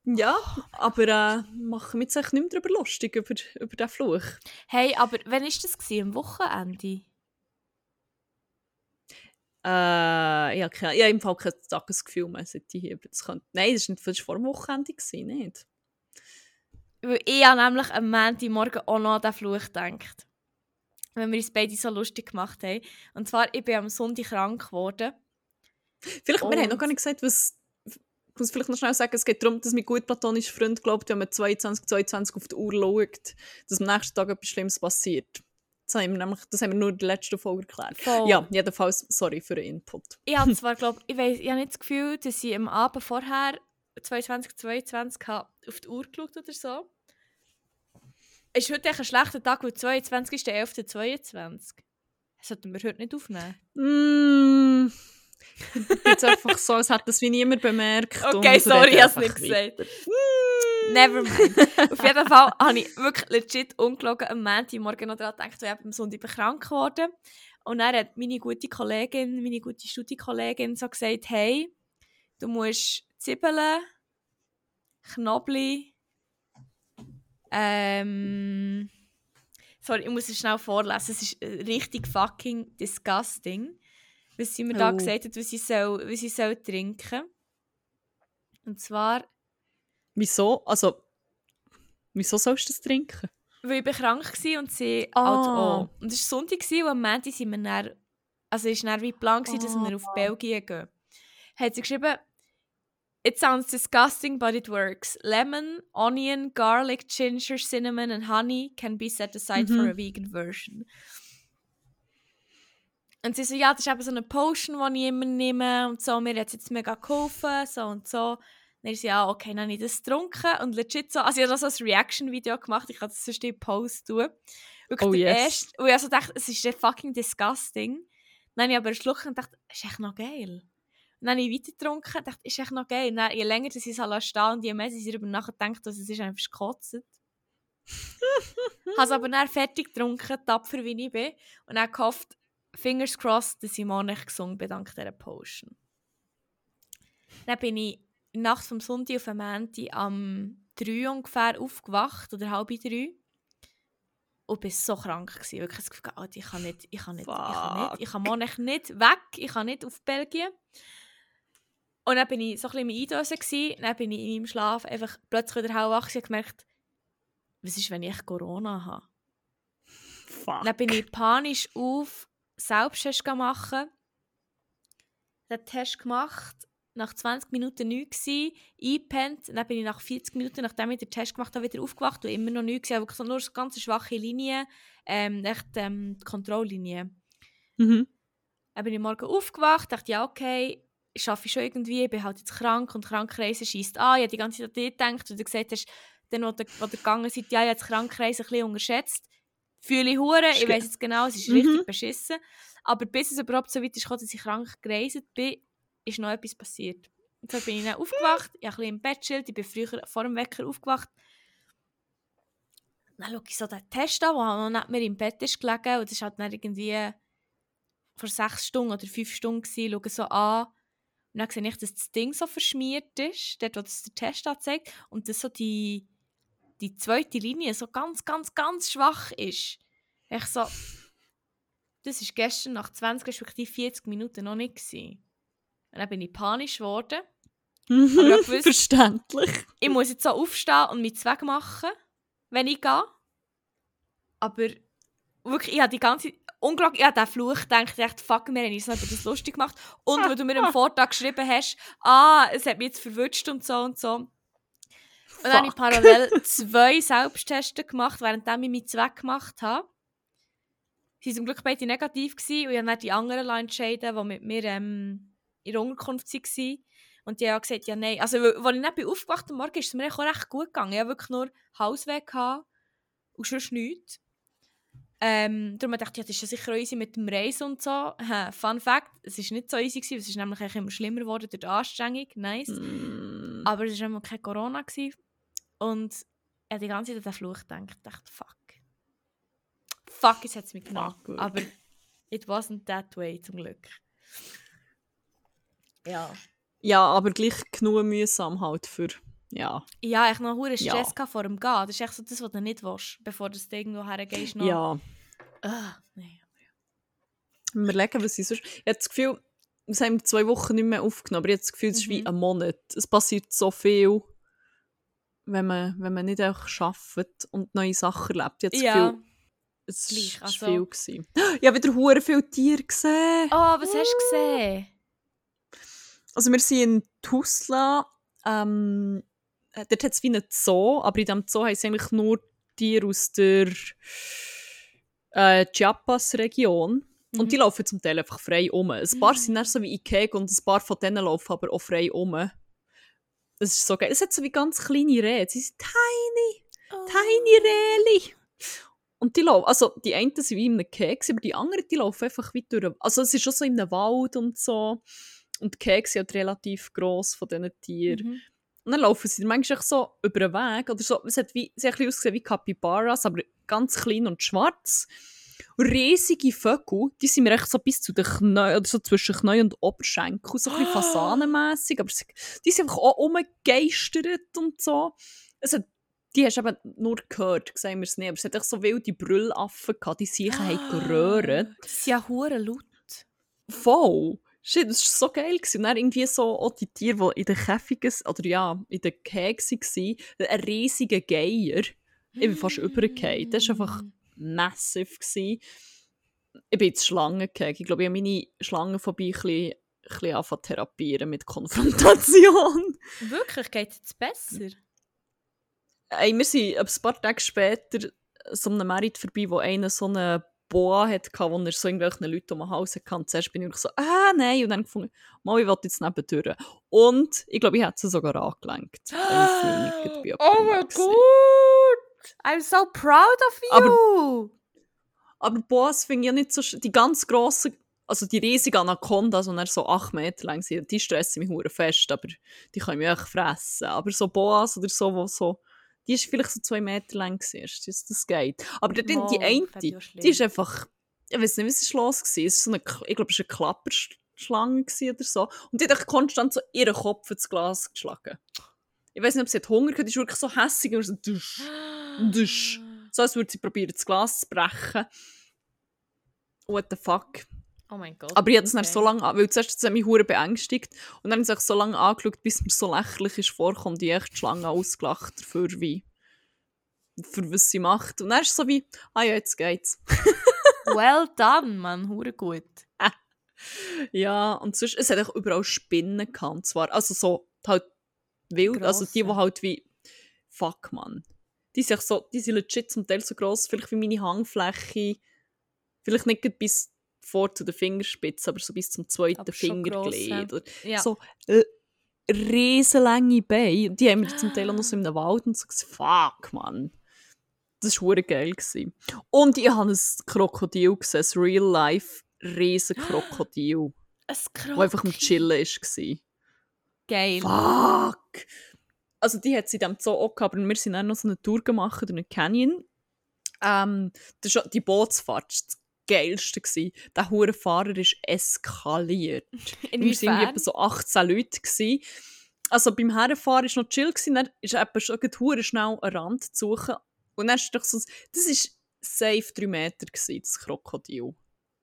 [SPEAKER 1] Ja, aber äh, machen wir uns eigentlich nicht mehr darüber lustig, über, über diesen Fluch.
[SPEAKER 2] Hey, aber wann war das? Gewesen? Am Wochenende?
[SPEAKER 1] Äh, ja, keine, ich habe im Fall kein Tagesgefühl mehr, seit ich hier. Das könnte, nein, das war nicht das war vor dem Wochenende, gewesen, nicht?
[SPEAKER 2] Weil ich habe nämlich am Montagmorgen auch noch an diesen Fluch gedacht. Wenn wir uns beide so lustig gemacht haben. Und zwar, ich bin am Sonntag krank geworden.
[SPEAKER 1] Vielleicht, wir haben noch
[SPEAKER 2] Und-
[SPEAKER 1] gar nicht gesagt, was... Ich muss vielleicht noch schnell sagen, es geht darum, dass mein gut platonischer Freund glaubt, wenn man 22, 22 auf die Uhr schaut, dass am nächsten Tag etwas Schlimmes passiert. Das haben wir, nämlich, das haben wir nur in der letzten Folge erklärt.
[SPEAKER 2] Voll.
[SPEAKER 1] Ja, jedenfalls, sorry für den Input.
[SPEAKER 2] Ich habe zwar, glaube ich, weiss, ich habe nicht das Gefühl, dass ich am Abend vorher 22, 22 habe auf die Uhr geschaut oder so. Ist heute ein schlechter Tag, weil 22 ist der 11. 22. Das sollten wir heute nicht aufnehmen.
[SPEAKER 1] Mm. Jetzt einfach so, als hätte das wie niemand bemerkt.
[SPEAKER 2] Okay, sorry, ich habe es nicht
[SPEAKER 1] weiter.
[SPEAKER 2] gesagt. Never mind. Auf jeden Fall habe ich wirklich legit ungelogen am Montagmorgen noch daran gedacht, weil ich am Sonntag krank geworden Und dann hat meine gute Kollegin, meine gute Studienkollegin so gesagt, hey, du musst Zwiebeln, Knoblauch, ähm, sorry, ich muss es schnell vorlesen, es ist äh, richtig fucking disgusting, was sie mir da
[SPEAKER 1] Oh.
[SPEAKER 2] gesagt hat, was sie soll, was sie soll trinken. Und zwar,
[SPEAKER 1] Wieso? Also, wieso sollst du das trinken?
[SPEAKER 2] weil ich krank war und sie
[SPEAKER 1] Ah.
[SPEAKER 2] halt auch. Und es war Sonntag und am Montag sind wir dann, also es war dann wie Plan, gewesen, dass wir auf Belgien gehen. Hat sie geschrieben, It sounds disgusting, but it works. Lemon, onion, garlic, ginger, cinnamon and honey can be set aside for
[SPEAKER 1] Mhm.
[SPEAKER 2] a vegan version. Und sie so, ja, das ist eben so eine Potion, die ich immer nehme und so, mir hat es jetzt mega geholfen, so und so. Dann ist sie, ja, okay, dann habe ich das getrunken und legit so, also ich habe so ein Reaction-Video gemacht, ich kann das sonst in Post tun. Wirklich
[SPEAKER 1] Oh, yes.
[SPEAKER 2] erste, und ich also dachte, es ist fucking disgusting. Dann habe ich aber einen Schluck und dachte, ist echt noch geil. Und dann habe ich weiter getrunken und dachte, ist echt noch geil. Und dann, je länger dass ich es stehen und je mehr ich darüber nachgedacht dass es ist einfach gekotzt. habe es aber dann fertig getrunken, tapfer wie ich bin. Und dann gehofft, fingers crossed, dass ich morgen nicht gesungen bin dank dieser Potion. Dann bin ich nachts vom Sonntag auf den Montag am 3 ungefähr aufgewacht, oder halb drei. Und bin so krank gewesen. Wirklich das Gefühl, ich kann nicht, ich kann nicht, ich kann nicht, ich kann morgen nicht weg, ich kann nicht auf Belgien. Und dann bin ich so ein bisschen Eindösen. Dann bin ich in meinem Schlaf einfach plötzlich wieder hellwach und gemerkt, was ist, wenn ich Corona habe?
[SPEAKER 1] Fuck.
[SPEAKER 2] Dann bin ich panisch auf Selbsttest machen. Den Test gemacht, nach 20 Minuten nichts gsi, eingepennt. Dann bin ich nach 40 Minuten, nachdem ich den Test gemacht habe, wieder aufgewacht und immer noch nichts gsi. Wirklich nur so ganz schwache Linie, ähm, echt ähm, die Kontrolllinie.
[SPEAKER 1] Mhm.
[SPEAKER 2] Dann bin ich morgen aufgewacht, dachte, ja okay, ich arbeite schon irgendwie, ich bin halt jetzt krank und Krankreise schießt an. Ich habe die ganze Zeit an dich gedacht, und du gesagt hast, dann, wo ihr, wo ihr gegangen seid, ja, ich habe das Krankreise ein bisschen unterschätzt. Fühle ich hure, ich weiß jetzt genau, es ist
[SPEAKER 1] Mhm.
[SPEAKER 2] richtig beschissen. Aber bis es überhaupt so weit ist, dass ich krank gereist bin, ist noch etwas passiert. Und so bin ich dann aufgewacht, ich habe ein bisschen im Bett chillt, ich bin früher vor dem Wecker aufgewacht. Dann schaue ich so den Test an, der noch neben mir im Bett ist gelegen und das war halt dann irgendwie vor sechs Stunden oder fünf Stunden gewesen, schaue so an und dann sehe ich, dass das Ding so verschmiert ist, dort, wo das der Test anzeigt und dass so die, die zweite Linie so ganz, ganz, ganz schwach ist. Ich so, das ist gestern nach 20 respektive 40 Minuten noch nicht gewesen. Und dann bin ich panisch geworden.
[SPEAKER 1] Mhm.
[SPEAKER 2] ich gewusst-
[SPEAKER 1] Verständlich.
[SPEAKER 2] Ich muss jetzt so aufstehen und mich Zweck machen, wenn ich gehe. Aber wirklich, ich habe die ganze unglaublich, ich habe diesen Fluch gedacht, ich dachte, fuck, wir haben uns noch über das lustig gemacht. Und weil du mir am Vortag geschrieben hast, ah, es hat mich jetzt verwünscht und so und so. Und dann habe ich parallel zwei Selbsttests gemacht, während ich meinen Zweck gemacht habe. Sie waren zum Glück beide negativ gewesen, und ich habe dann die anderen lassen entscheiden, die mit mir ähm, in der Unterkunft waren. Und die haben gesagt, ja nein. Also, als ich bin aufgewacht am Morgen, ist es mir auch recht gut gegangen. Ich hatte wirklich nur gehabt und sonst nichts. Ähm, darum dachte ich, ja, das ist ja sicher auch easy mit dem Reisen und so. Hä, Fun Fact, es war nicht so easy, gewesen, es ist nämlich immer schlimmer geworden durch die Anstrengung. Nice.
[SPEAKER 1] Mm.
[SPEAKER 2] Aber es war immer kein Corona. Gewesen. Und ich habe die ganze Zeit an den Fluch gedacht. Ich dachte, fuck. Fuck, jetzt hat es mich genommen.
[SPEAKER 1] Fuck.
[SPEAKER 2] Aber it wasn't that way, zum Glück. Ja.
[SPEAKER 1] Ja, aber gleich genug mühsam halt für. Ja.
[SPEAKER 2] Ja, ich noch einen. Stress ja. vor dem Gehen. Das ist echt so das, was du nicht willst, bevor du das noch hergehst. Noch.
[SPEAKER 1] Ja.
[SPEAKER 2] Ah, nein.
[SPEAKER 1] Wir überlegen, was ich sonst. Ich habe das Gefühl, wir haben zwei Wochen nicht mehr aufgenommen, aber ich habe das Gefühl, es ist wie
[SPEAKER 2] Mhm.
[SPEAKER 1] ein Monat. Es passiert so viel, wenn man, wenn man nicht einfach arbeitet und neue Sachen erlebt. Das
[SPEAKER 2] Ja.
[SPEAKER 1] Es war
[SPEAKER 2] also-
[SPEAKER 1] viel. Gewesen. Ich habe wieder hure viele Tiere gesehen.
[SPEAKER 2] Oh, was hast du gesehen?
[SPEAKER 1] Also wir sind in Tuzla. Ähm, äh, dort hat es wie einen Zoo, aber in diesem Zoo haben sie eigentlich nur Tiere aus der äh, Chiapas-Region.
[SPEAKER 2] Mhm.
[SPEAKER 1] Und die laufen zum Teil einfach frei um. Ein paar
[SPEAKER 2] Mhm.
[SPEAKER 1] sind dann so wie Ikea und ein paar von denen laufen aber auch frei um. Das ist so geil. Es hat so wie ganz kleine Rehe. Sie sind tiny,
[SPEAKER 2] Oh.
[SPEAKER 1] tiny Rehli. Und die laufen, also die einen sind wie in einem Keks, aber die anderen, die laufen einfach wie durch. Also es ist schon so in einem Wald und so. Und die Keks sind halt relativ gross von diesen Tieren.
[SPEAKER 2] Mhm.
[SPEAKER 1] Und dann laufen sie manchmal so über den Weg. Oder so. Es hat wie, sie haben ein bisschen ausgesehen wie Capybaras, aber ganz klein und schwarz. Riesige Vögel, die sind mir echt so bis zu den Knien, oder so zwischen Knien und Oberschenkel, so ein bisschen fasanenmässig, aber die sind einfach auch umgegeistert und so. Es hat, die hast du eben nur gehört, sagen wir es nicht, aber es hat echt so wilde Brüllaffen gehabt, die sich haben geröhrt.
[SPEAKER 2] Das ist ja hure laut.
[SPEAKER 1] Voll! Shit, das war so geil. Gewesen. Und dann irgendwie so auch die Tiere, die in den Käfigen, oder ja, in den Kägen waren, ein riesiger Geier. Ich bin fast übergefallen. Das war einfach massiv. Gewesen. Ich bin jetzt Schlangen gegangen. Ich glaube, ich habe meine Schlangenphobie ein bisschen, ein bisschen therapieren mit Konfrontation.
[SPEAKER 2] Wirklich? Geht es jetzt besser?
[SPEAKER 1] Ey, wir sind ein paar Tage später so einem Merit vorbei, wo einer so eine Boa hatte, wo er so irgendwelchen Leuten um den Hals hatte. Und zuerst bin ich so, ah, nein. Und dann gefunden, mal, ich will jetzt nebendurch. Und ich glaube, ich hätte sie sogar angelenkt.
[SPEAKER 2] Oh mein Gott! I'm so proud of you!
[SPEAKER 1] Aber, aber Boas finde ich ja nicht so... Die ganz grossen, also die riesigen Anacondas, die so 8 Meter lang sind, die stressen mich hure fest, aber die können mich auch fressen. Aber so Boas oder so, wo so... Die ist vielleicht so 2 Meter lang gewesen, das, das geht. Aber die, die eine,
[SPEAKER 2] auch
[SPEAKER 1] die ist einfach... Ich weiß nicht, was war los war. Es ist so eine, ich glaube, es war eine Klapperschlange oder so. Und die hat konstant so ihren Kopf ins Glas geschlagen. Ich weiß nicht, ob sie hat Hunger hatte, die ist wirklich so hässig und so dusch, dusch. So als würde sie probieren, das Glas zu brechen. What the fuck?
[SPEAKER 2] Oh mein Gott.
[SPEAKER 1] Aber ich habe das dann
[SPEAKER 2] okay.
[SPEAKER 1] so lange, an- weil zuerst hat es mich hure beängstigt und dann habe ich es so lange angeschaut, bis mir so lächerlich ist vorkommt, die echt Schlange ausgelacht dafür, wie für was sie macht. Und dann ist es so wie, ah ja, jetzt geht's.
[SPEAKER 2] Well done, Mann. Hure gut.
[SPEAKER 1] Ja, und sonst, es hat auch überall Spinnen gehabt, und zwar, also so, halt wild, also die, die
[SPEAKER 2] Grosse.
[SPEAKER 1] halt wie, fuck, man. Die sind, so, die sind legit zum Teil so gross, vielleicht wie meine Hangfläche, vielleicht nicht bis vor zu den Fingerspitzen, aber so bis zum zweiten
[SPEAKER 2] Aber gross,
[SPEAKER 1] Fingerglied. oder
[SPEAKER 2] Ja.
[SPEAKER 1] So äh, riesenlange Beine. Die haben wir zum Teil auch noch so in einem Wald und so gesagt, fuck, man. Das war geil. Gewesen. Und ich habe ein Krokodil gesehen, ein Real-Life riesen Krokodil,
[SPEAKER 2] Ein
[SPEAKER 1] das einfach am Chillen war.
[SPEAKER 2] Geil.
[SPEAKER 1] Fuck! Also die hat sie diesem Zoo auch gehabt, aber wir sind dann noch so eine Tour gemacht durch einen Canyon. Ähm, das ist, die Bootsfahrt war das Geilste. Gewesen. Der hure Fahrer ist eskaliert. Wir waren
[SPEAKER 2] Inwiefern?
[SPEAKER 1] etwa so 18 Leute. Gewesen. Also beim Herrenfahren war noch chill, gewesen, dann ist er etwa schon hure schnell einen Rand zu suchen. Und dann ist doch so, das war safe 3 Meter, gewesen, das Krokodil.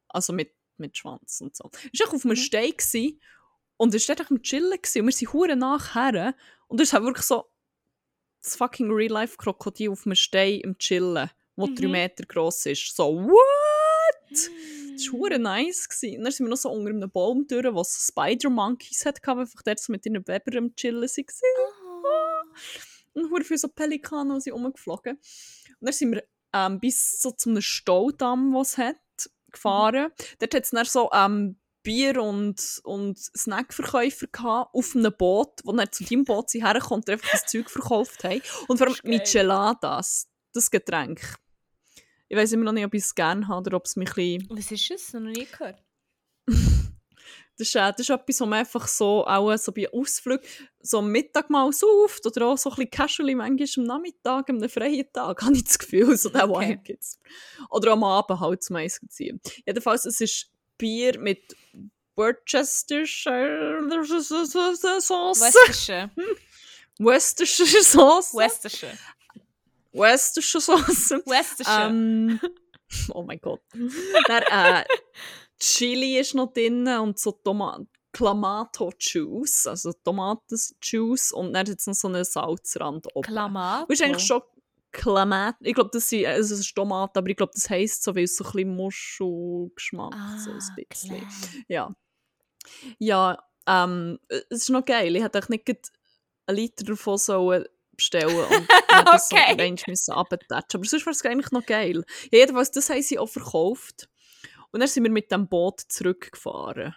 [SPEAKER 1] Also mit, mit Schwanz und so. Es war auf einem
[SPEAKER 2] Mhm.
[SPEAKER 1] Stein gewesen, und es war dort am Chillen gewesen, und wir sind hure nachher. Und es ist halt wirklich so das fucking Real-Life-Krokodil auf einem Stein im Chillen, wo 3
[SPEAKER 2] Mhm.
[SPEAKER 1] Meter gross ist. So, what? Das war hure nice. Gewesen. Und dann sind wir noch so unter einem Baum durch, wo so Spider-Monkeys hatte, einfach dort so mit ihren Webern am Chillen waren.
[SPEAKER 2] Oh.
[SPEAKER 1] Und hure viele so Pelikane, die sind rumgeflogen. Und dann sind wir ähm, bis so zu einem Staudamm, es hat, gefahren. Dort hat es dann so ähm, Bier- und, und Snackverkäufer gehabt, auf einem Boot, wo dann zu deinem Boot sie herkommt und einfach das Zeug verkauft haben. Und vor allem. Micheladas, das Getränk. Ich weiß immer noch nicht, ob ich es gerne habe oder ob es mich ein bisschen
[SPEAKER 2] Was ist es? Noch nie gehört.
[SPEAKER 1] Das ist, äh, das ist etwas, was man einfach so, auch so bei Ausflügen, so am Mittag mal sauft oder auch so ein bisschen casually manchmal am Nachmittag, einem freien Tag, habe ich das Gefühl, so der
[SPEAKER 2] Okay.
[SPEAKER 1] Vibe gibt's. Oder am Abend halt zum Essen ziehen. Jedenfalls, es ist Bier mit Worcestershire Sauce.
[SPEAKER 2] Westische.
[SPEAKER 1] Worcestershire Sauce.
[SPEAKER 2] Westische.
[SPEAKER 1] Worcestershire Sauce.
[SPEAKER 2] Westische.
[SPEAKER 1] Ähm, oh mein Gott. Dann, äh, Chili ist noch drin und so Toma Clamato Juice, also Tomatenjuice und dann hat es noch so einen Salzrand oben.
[SPEAKER 2] Klamat.
[SPEAKER 1] Das ist eigentlich schon Clamato. Ich glaube, das, sind, also es ist Tomate, aber ich glaube, das heisst so, weil es so ein bisschen Muschelgeschmack
[SPEAKER 2] Ah,
[SPEAKER 1] so ein bisschen.
[SPEAKER 2] klar.
[SPEAKER 1] Ja. Ja, ähm, es ist noch geil. Ich hätte eigentlich nicht einen Liter davon sollen bestellen und das
[SPEAKER 2] Okay.
[SPEAKER 1] so einmal müssen runtertatschen. Aber sonst war es eigentlich noch geil. Ja, jedenfalls, das haben sie auch verkauft. Und dann sind wir mit dem Boot zurückgefahren.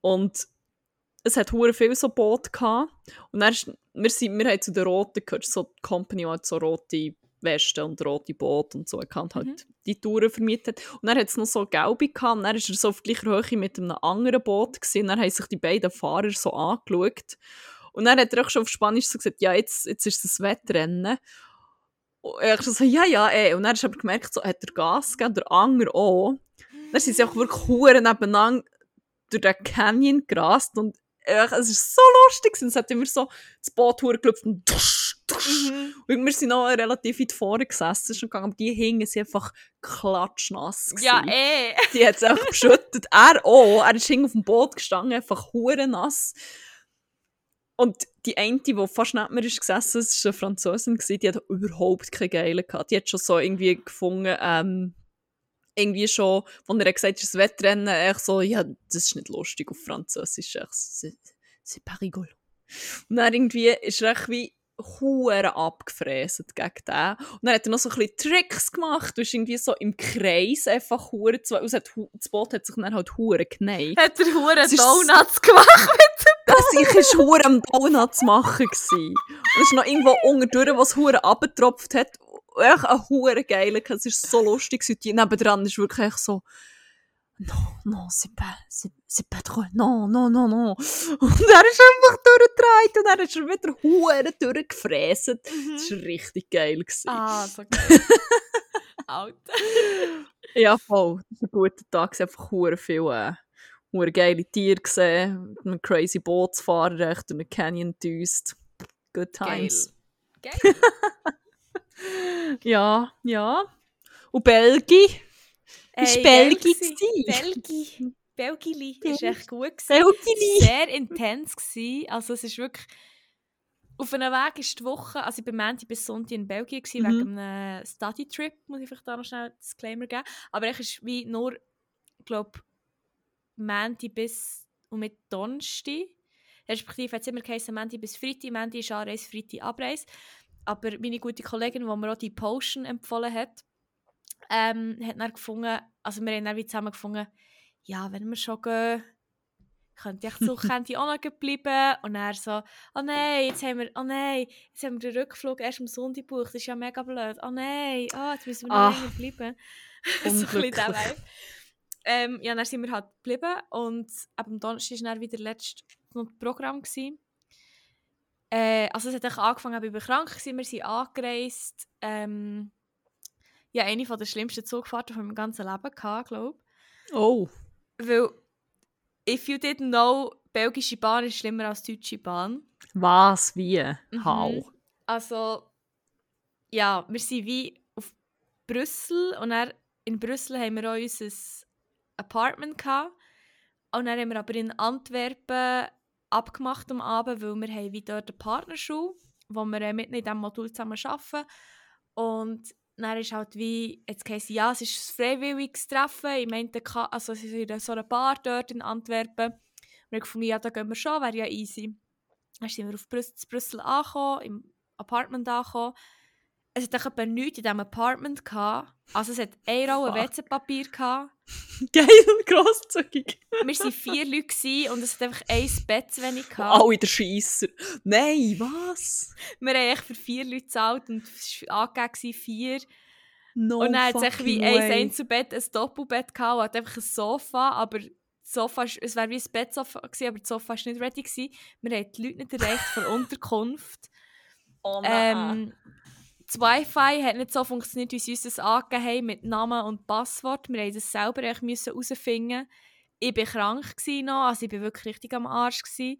[SPEAKER 1] Und es hat hure viel so Boot gehabt. Und dann ist, wir, sind, wir haben zu den Roten gehört, so die Company, die halt so rote Westen und rote Boote und so gehabt, halt
[SPEAKER 2] Mhm.
[SPEAKER 1] die Touren vermietet. Und dann hat es noch so gelbe gehabt. Und dann ist er so auf gleicher Höhe mit einem anderen Boot gewesen. Und dann haben sich die beiden Fahrer so angeschaut. Und dann hat er auch schon auf Spanisch so gesagt, ja, jetzt, jetzt ist es ein Wettrennen. Und ich so, ja, ja, ey. Und dann hast du aber gemerkt, so, hat er Gas gegeben, der andere auch. Dann sind sie auch wirklich hure nebeneinander durch den Canyon gerast und es war so lustig. Es hat immer so das Boot gelüpft und tusch, tusch.
[SPEAKER 2] Mhm.
[SPEAKER 1] Und wir sind noch relativ weit vorne gesessen schon gegangen, aber die hingen sie einfach klatschnass.
[SPEAKER 2] Ja,
[SPEAKER 1] gewesen.
[SPEAKER 2] eh.
[SPEAKER 1] Die hat es einfach beschüttet. Er auch. Er ist hinten auf dem Boot gestanden, einfach nass. Und die eine, die fast neben mir ist gesessen ist, war eine Französin, die hat überhaupt keine Geile gehabt. Die hat schon so irgendwie gefunden, ähm, irgendwie schon, als er gesagt hat, das Wettrennen, echt so, ja, das ist nicht lustig auf Französisch. Echt, c'est, pas rigolo. Und dann irgendwie ist er echt wie hure abgefräset gegen den. Und dann hat er noch so ein bisschen Tricks gemacht. Du bist irgendwie so im Kreis einfach hure zu, also das Boot hat sich dann halt hure geneigt.
[SPEAKER 2] Hat er hure Donuts gemacht.
[SPEAKER 1] Das ich ist hure am Donuts machen gsi. Und es ist noch irgendwo unterdurch, was hure abgetropft hat. Echt ein hure geiler. Es ist so lustig. Und die nebendran ist wirklich echt so. Non, non, c'est pas, c'est, pas drôle. Non, non, non, non. Und er ist einfach durchgedreht und dann ist er wieder hure durchgefräset. Das war richtig geil. Gewesen.
[SPEAKER 2] ah, so geil. Alter.
[SPEAKER 1] Ja, voll. Das war ein guter Tag. Einfach hure viel, äh, geile Tiere gesehen. Mit einem crazy Bootsfahrer recht durch einen Canyon düst. Good times.
[SPEAKER 2] Geil. Geil.
[SPEAKER 1] Ja, ja. Und Belgi? Ist Belgi?
[SPEAKER 2] Belgi. Belgili ist echt gut gewesen.
[SPEAKER 1] Belgi?
[SPEAKER 2] Sehr intens gewesen. Also es ist wirklich... Auf einem Weg ist die Woche, also ich war Montag bis Sonntag in Belgien gewesen,
[SPEAKER 1] Mhm.
[SPEAKER 2] wegen einem Study-Trip, muss ich vielleicht da noch schnell einen Disclaimer geben. Aber ich ist wie nur, glaube Montag bis und mit Donnerstag. Respektive hat es immer geheißen, Montag bis Freitag. Montag ist Anreise, Freitag Abreise. Aber meine gute Kollegin, die mir auch die Potion empfohlen hat, ähm, hat dann gefunden, also wir haben dann wie zusammen gefunden, ja, wenn wir schon gehen, könnte ich so könnte auch noch bleiben. Und er so, oh nein, jetzt haben wir, oh nein, jetzt haben wir den Rückflug erst am Sonntag gebucht, das ist ja mega blöd. Oh nein, oh, jetzt müssen wir noch
[SPEAKER 1] Ah,
[SPEAKER 2] länger bleiben. so ein bisschen. Ähm, ja, dann sind wir halt geblieben und ab dem Donnerstag war dann wieder letztes Programm. Gewesen. Äh, also es hat angefangen, ich war krank, gewesen, wir sind angereist. Ähm, ja, eine von der schlimmsten Zugfahrten von meinem ganzen Leben gehabt, glaube
[SPEAKER 1] Oh.
[SPEAKER 2] Weil, if you didn't know, belgische Bahn ist schlimmer als deutsche Bahn.
[SPEAKER 1] Was? Wie?
[SPEAKER 2] Mhm.
[SPEAKER 1] How?
[SPEAKER 2] Also, ja, wir sind wie auf Brüssel und dann in Brüssel haben wir auch unser Apartment gehabt. Und dann haben wir aber in Antwerpen abgemacht am Abend, weil wir haben wie dort eine Partnerschule, wo wir äh, mitten in diesem Modul zusammen arbeiten. Und dann ist halt wie, jetzt heisst ja, es ist ein freiwilliges Treffen. Ich meinte, also es ist in so einer Bar dort in Antwerpen. Und ich habe gefunden, ja, da gehen wir schon, wäre ja easy. Dann sind wir auf Brüssel, Brüssel angekommen, im Apartment angekommen. Es hat etwa nichts in diesem Apartment gehabt. Also es hat eine Rolle. WC-Papier gehabt.
[SPEAKER 1] Geil, grosszügig.
[SPEAKER 2] Wir waren vier Leute und es hat einfach ein Bett zu wenig gehabt.
[SPEAKER 1] Alle der Scheisser. Nein, was?
[SPEAKER 2] Wir haben echt für vier Leute gezahlt und es war angegeben vier.
[SPEAKER 1] No
[SPEAKER 2] und dann hat es echt wie
[SPEAKER 1] fucking
[SPEAKER 2] ein
[SPEAKER 1] way.
[SPEAKER 2] Einzelbett, ein Doppelbett gehabt und hat einfach ein Sofa, aber Sofa, es wäre wie ein Bettsofa gewesen, aber das Sofa war nicht ready. Gewesen. Wir haben die Leute nicht erreicht von Unterkunft.
[SPEAKER 1] Oh nein.
[SPEAKER 2] Ähm, das Wi-Fi hat nicht so funktioniert, wie sie uns das angegeben haben, mit Namen und Passwort. Wir mussten das selber herausfinden. Ich war krank noch, also ich war wirklich richtig am Arsch. Gewesen.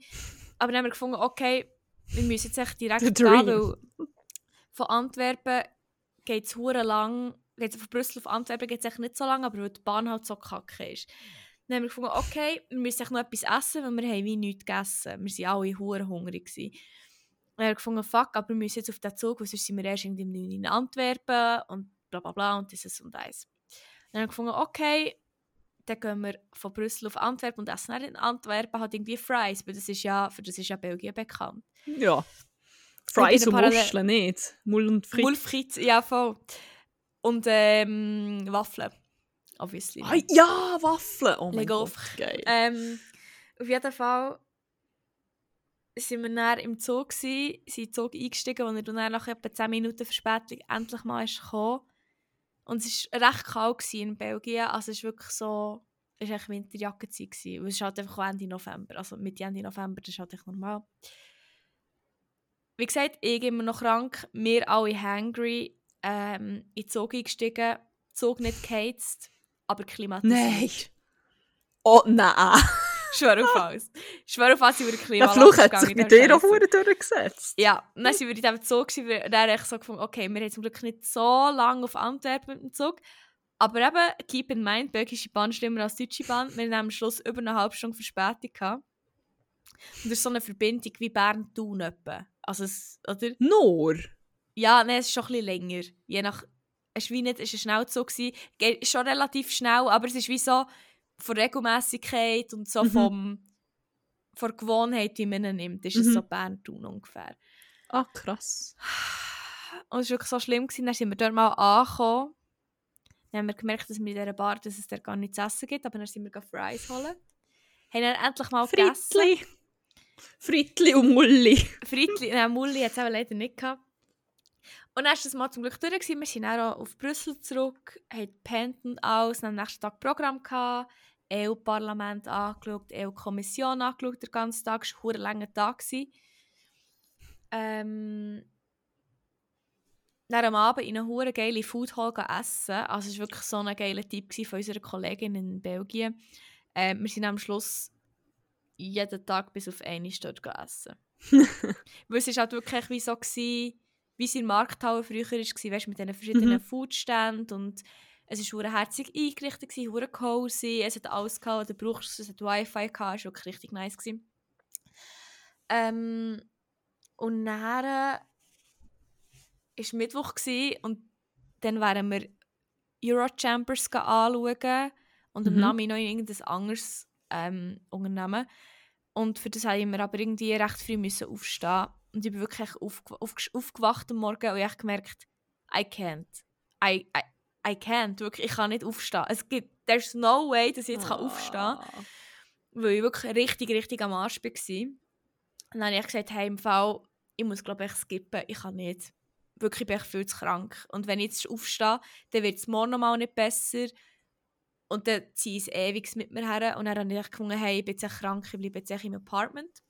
[SPEAKER 2] Aber dann haben wir gefunden, okay, wir müssen jetzt echt direkt gehen, weil von Antwerpen geht es lang, geht's von Brüssel auf Antwerpen geht es nicht so lang, aber weil die Bahn halt so kacke ist. Dann haben wir gefunden, okay, wir müssen noch etwas essen, weil wir haben wie nichts gegessen. Wir waren alle hure hungrig. Gewesen. Und er gefunden, fuck, aber wir müssen jetzt auf den Zug, weil sonst sind wir erst irgendwie um 9 Uhr in Antwerpen und bla bla bla und dieses und das. Dann haben wir gefunden, okay, dann gehen wir von Brüssel auf Antwerpen und essen dann in Antwerpen halt irgendwie Fries, weil das ist ja, für das ist ja Belgien bekannt.
[SPEAKER 1] Ja. Fries und
[SPEAKER 2] parallel-
[SPEAKER 1] Muscheln nicht. Mull und Fritz.
[SPEAKER 2] Mulfritz, ja voll. Und ähm, Waffeln, obviously.
[SPEAKER 1] Ah, ja, Waffeln. Oh mein Gott, geil.
[SPEAKER 2] Ähm, auf jeden Fall sind wir dann im Zug gsi, sind in Zug eingestiegen, als er dann nach etwa 10 Minuten Verspätung endlich mal ist gekommen. Und es war recht kalt in Belgien, also es ist wirklich so, es war echt Winterjackenzeit weil es ist halt einfach Ende November, also Mitte Ende November, das ist halt echt normal. Wie gesagt, ich immer noch krank, wir alle hangry ähm, in den Zug eingestiegen, Zug nicht geheizt, aber klimatisiert.
[SPEAKER 1] Nein. Oh nein.
[SPEAKER 2] Schwör auf alles. Schwör auf alles, über die
[SPEAKER 1] Der
[SPEAKER 2] Klimaanlage
[SPEAKER 1] Fluch hat sich mit dir auch durchgesetzt.
[SPEAKER 2] Ja, und dann sind wir in diesem Zug, und dann ich so gefunden, okay, wir haben zum Glück nicht so lange auf Antwerpen mit dem Zug. Aber eben, keep in mind, belgische Bahn schlimmer als deutsche Bahn. Wir haben am Schluss über eine halbe Stunde Verspätung gehabt. Und das ist so eine Verbindung wie Bern-Thun. Also es, oder?
[SPEAKER 1] Nur?
[SPEAKER 2] Ja, nein, es ist schon ein bisschen länger. Je nach... Es ist wie nicht, es war ein Schnellzug. schon relativ schnell, aber es ist wie so von Regelmäßigkeit und so
[SPEAKER 1] Mhm.
[SPEAKER 2] vom... Von der Gewohnheit, wie man nimmt, ist es
[SPEAKER 1] Mhm.
[SPEAKER 2] so Bern-Thun ungefähr.
[SPEAKER 1] Ah, krass.
[SPEAKER 2] Und es war wirklich so schlimm. Gewesen. Dann sind wir dort mal angekommen. Dann haben wir gemerkt, dass wir in dieser Bar dass es da gar nichts zu essen gibt. Aber dann sind wir Fries holen. Haben dann endlich mal gegessen.
[SPEAKER 1] Frittli. Frittli und Mulli.
[SPEAKER 2] Frittli, nein, Mulli hat es aber leider nicht gehabt. Und dann war das mal zum Glück durch. Gewesen. Wir sind dann auch auf Brüssel zurück, haben gepennt und alles. Dann am nächsten Tag Programm gehabt, EU-Parlament angeschaut, EU-Kommission angeschaut, den ganzen Tag. Es war ein langer Tag. Ähm, dann am Abend in einer hure geile Food Hall essen. Also es war wirklich so ein geiler Tipp von unserer Kollegin in Belgien. Ähm, wir sind am Schluss jeden Tag bis auf eine dort gehen essen. Weil es war halt wirklich wie so, gewesen, wie es in der Markthalle früher war, weißt, mit diesen verschiedenen
[SPEAKER 1] Mhm.
[SPEAKER 2] Foodständen und es war herzig eingerichtet, hure cozy, es hat alles gehabt, du brauchst, es hat Wi-Fi gehabt, es war wirklich richtig nice. Gewesen. Ähm, und dann war Mittwoch gewesen, und dann wären wir Eurochampers anschauen und am
[SPEAKER 1] Mhm.
[SPEAKER 2] Nami noch in irgendein anderes ähm, Unternehmen. Und für das haben wir aber irgendwie recht früh müssen aufstehen. Und ich bin wirklich aufge aufge aufgewacht am Morgen und ich habe gemerkt, I can't. I, I, I can't. Wirklich, ich kann nicht aufstehen. Es gibt, there's no way, dass ich jetzt kann aufstehen kann,
[SPEAKER 1] Ah.
[SPEAKER 2] weil ich wirklich richtig, richtig am Arsch war. Und dann habe ich gesagt, hey, im Fall, ich muss glaube ich skippen, ich kann nicht. Wirklich bin ich viel zu krank. Und wenn ich jetzt aufstehe, dann wird es morgen noch mal nicht besser. Und dann ziehe ich es ewig mit mir her. Und dann habe ich gefunden, hey, ich bin jetzt krank, ich bleibe jetzt echt im Apartment.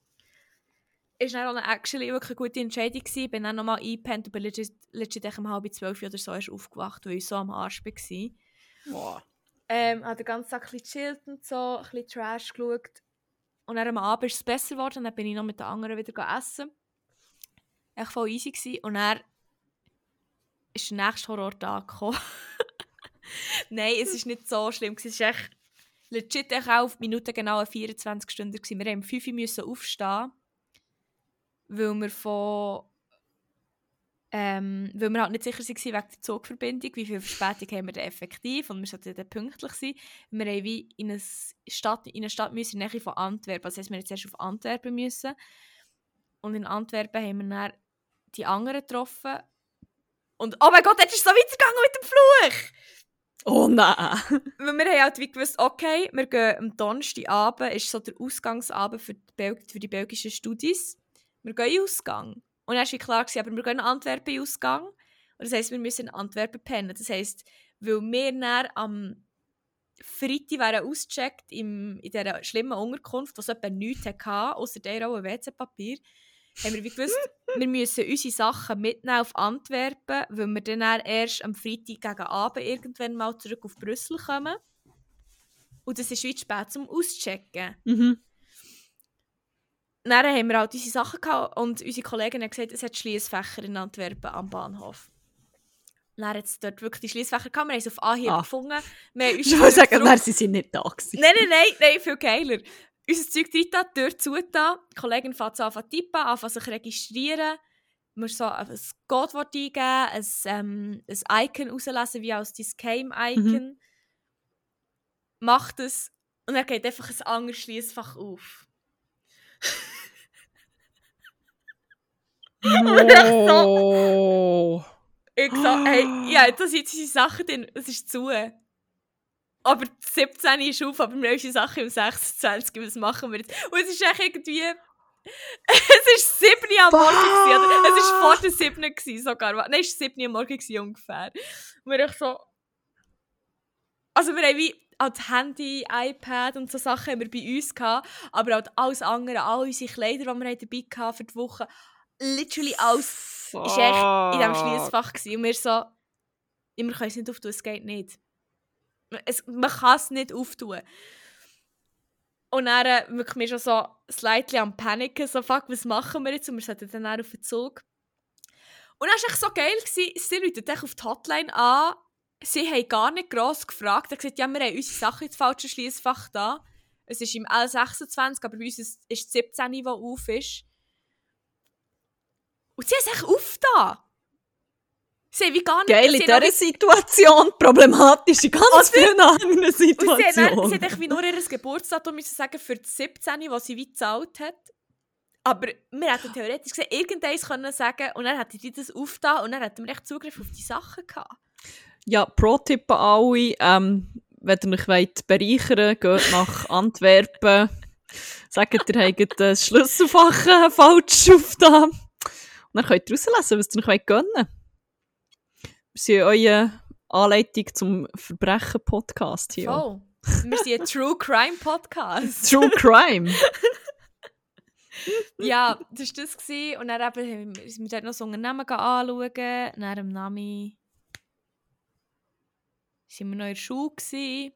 [SPEAKER 2] Ist dann actually wirklich eine gute Entscheidung gewesen. Ich bin dann nochmal eingepennt und bin legit, um halb zwölf oder so erst aufgewacht, weil ich so am Arsch war.
[SPEAKER 1] Boah.
[SPEAKER 2] Ähm, habe den ganzen Tag ein bisschen chillt und so, ein bisschen Trash geschaut. Und dann am Abend ist es besser geworden, dann bin ich noch mit den anderen wieder essen. Echt voll easy gewesen. Und dann ist der nächste Horror-Tag gekommen. Nein, es war nicht so schlimm. gewesen. Es war echt legit auch auf die Minute genau eine 24 Stunden. gewesen. Wir mussten um 5 Uhr aufstehen, weil wir von ähm, weil wir halt nicht sicher waren wegen der Zugverbindung, wie viel Verspätung haben wir denn effektiv und wir sollten dann pünktlich sein. Wir haben wie in eine Stadt, in eine Stadt müssen, in der Nähe von Antwerpen, also das heisst, wir jetzt erst auf Antwerpen müssen. Und in Antwerpen haben wir dann die anderen getroffen. Und oh mein Gott, jetzt ist es so weitergegangen mit dem Fluch!
[SPEAKER 1] Oh nein.
[SPEAKER 2] Weil wir haben halt wie gewusst, okay, wir gehen am Donnerstagabend, ist so der Ausgangsabend für die, Bel für die belgischen Studis. Wir gehen in Ausgang. Und dann war klar, gewesen, aber wir gehen in Antwerpen in Ausgang. Und das heisst, wir müssen in Antwerpen pennen. Das heisst, weil wir dann am Freitag wären ausgecheckt im, in dieser schlimmen Unterkunft, was etwa nichts hatte, außer der auch WC-Papier, haben wir wie gewusst, wir müssen unsere Sachen mitnehmen auf Antwerpen, weil wir dann erst am Freitag gegen Abend irgendwann mal zurück auf Brüssel kommen. Und das ist zu spät zum Auschecken.
[SPEAKER 1] Mhm.
[SPEAKER 2] Dann haben wir halt unsere Sachen gehabt und unsere Kollegin hat gesagt, es hat Schließfächer in Antwerpen am Bahnhof. Dann hat es dort wirklich die Schließfächer gehabt, wir haben es auf Anhieb
[SPEAKER 1] Ah.
[SPEAKER 2] gefunden. Wir haben
[SPEAKER 1] Ich würde
[SPEAKER 2] Zeug
[SPEAKER 1] sagen, nein, sie sind nicht da gewesen.
[SPEAKER 2] Nein, nein, nein, nein, viel geiler. Unser Zeug drin, die Tür zugetan. Die Kollegin fängt so an zu tippen, anfangen sich registrieren. Man so ein Codewort eingeben, ein, ähm, ein Icon rauslesen, wie aus dein Game-Icon. Macht es und dann geht einfach ein anderes Schließfach auf.
[SPEAKER 1] Oh.
[SPEAKER 2] Ich so, hey, ja, da sind unsere Sachen drin, es ist zu. Aber 17 ist auf, aber wir haben unsere Sachen im 26, was machen wir jetzt? Und es ist echt irgendwie... es war 7 Uhr am Morgen, gewesen, oder? Es war vor der 7 Uhr gewesen, sogar. Nein, es war 7 Uhr am Morgen gewesen, ungefähr. Und wir echt so... Also wir haben wie als Handy, iPad und so Sachen haben wir bei uns gehabt, aber auch alles andere, all unsere Kleider, die wir dabei hatten für die Woche, literally alles ist echt in diesem Schließfach gewesen. Und wir so, wir können es nicht auftun, es geht nicht. Es, man kann es nicht auftun. Und dann äh, wirklich mir schon so slightly am Paniken, so fuck, was machen wir jetzt? Und wir sollten dann auch auf den Zug. Und dann war es echt so geil, gewesen, sie rufen auf die Hotline an, sie haben gar nicht gross gefragt, sie haben gesagt, ja, wir haben unsere Sachen ins falsche Schließfach da. Es ist im L26, aber bei uns ist es 17, die auf ist. Und sie haben echt aufgetan. Sie haben wie gar nicht...
[SPEAKER 1] Geil, in
[SPEAKER 2] sie haben
[SPEAKER 1] dieser Situation problematisch, in ganz
[SPEAKER 2] Oder?
[SPEAKER 1] vielen anderen
[SPEAKER 2] sie
[SPEAKER 1] Situationen.
[SPEAKER 2] sie hat echt wie nur ihr Geburtsdatum müssen sagen für die 17, was sie wie gezahlt hat. Aber wir hätten theoretisch gesehen, irgendeins können sagen und dann hätte die das aufgetan und dann hätten wir echt Zugriff auf die Sachen gehabt.
[SPEAKER 1] Ja, Pro-Tipp an alle, ähm, wenn ihr euch wollt bereichern wollt, geht nach Antwerpen. Sagt, ihr habt das Schlüsselfach äh, falsch aufgetan. Dann könnt ihr rauslesen, was ihr euch wollt gönnen Wir sind eure Anleitung zum Verbrechen-Podcast hier.
[SPEAKER 2] Voll. Wir sind ein True Crime Podcast.
[SPEAKER 1] True Crime.
[SPEAKER 2] ja, das war das. Gewesen. Und dann eben, sind wir dort noch so Unternehmen anschauen. Dann am Nami sind wir noch in der Schule. Gewesen.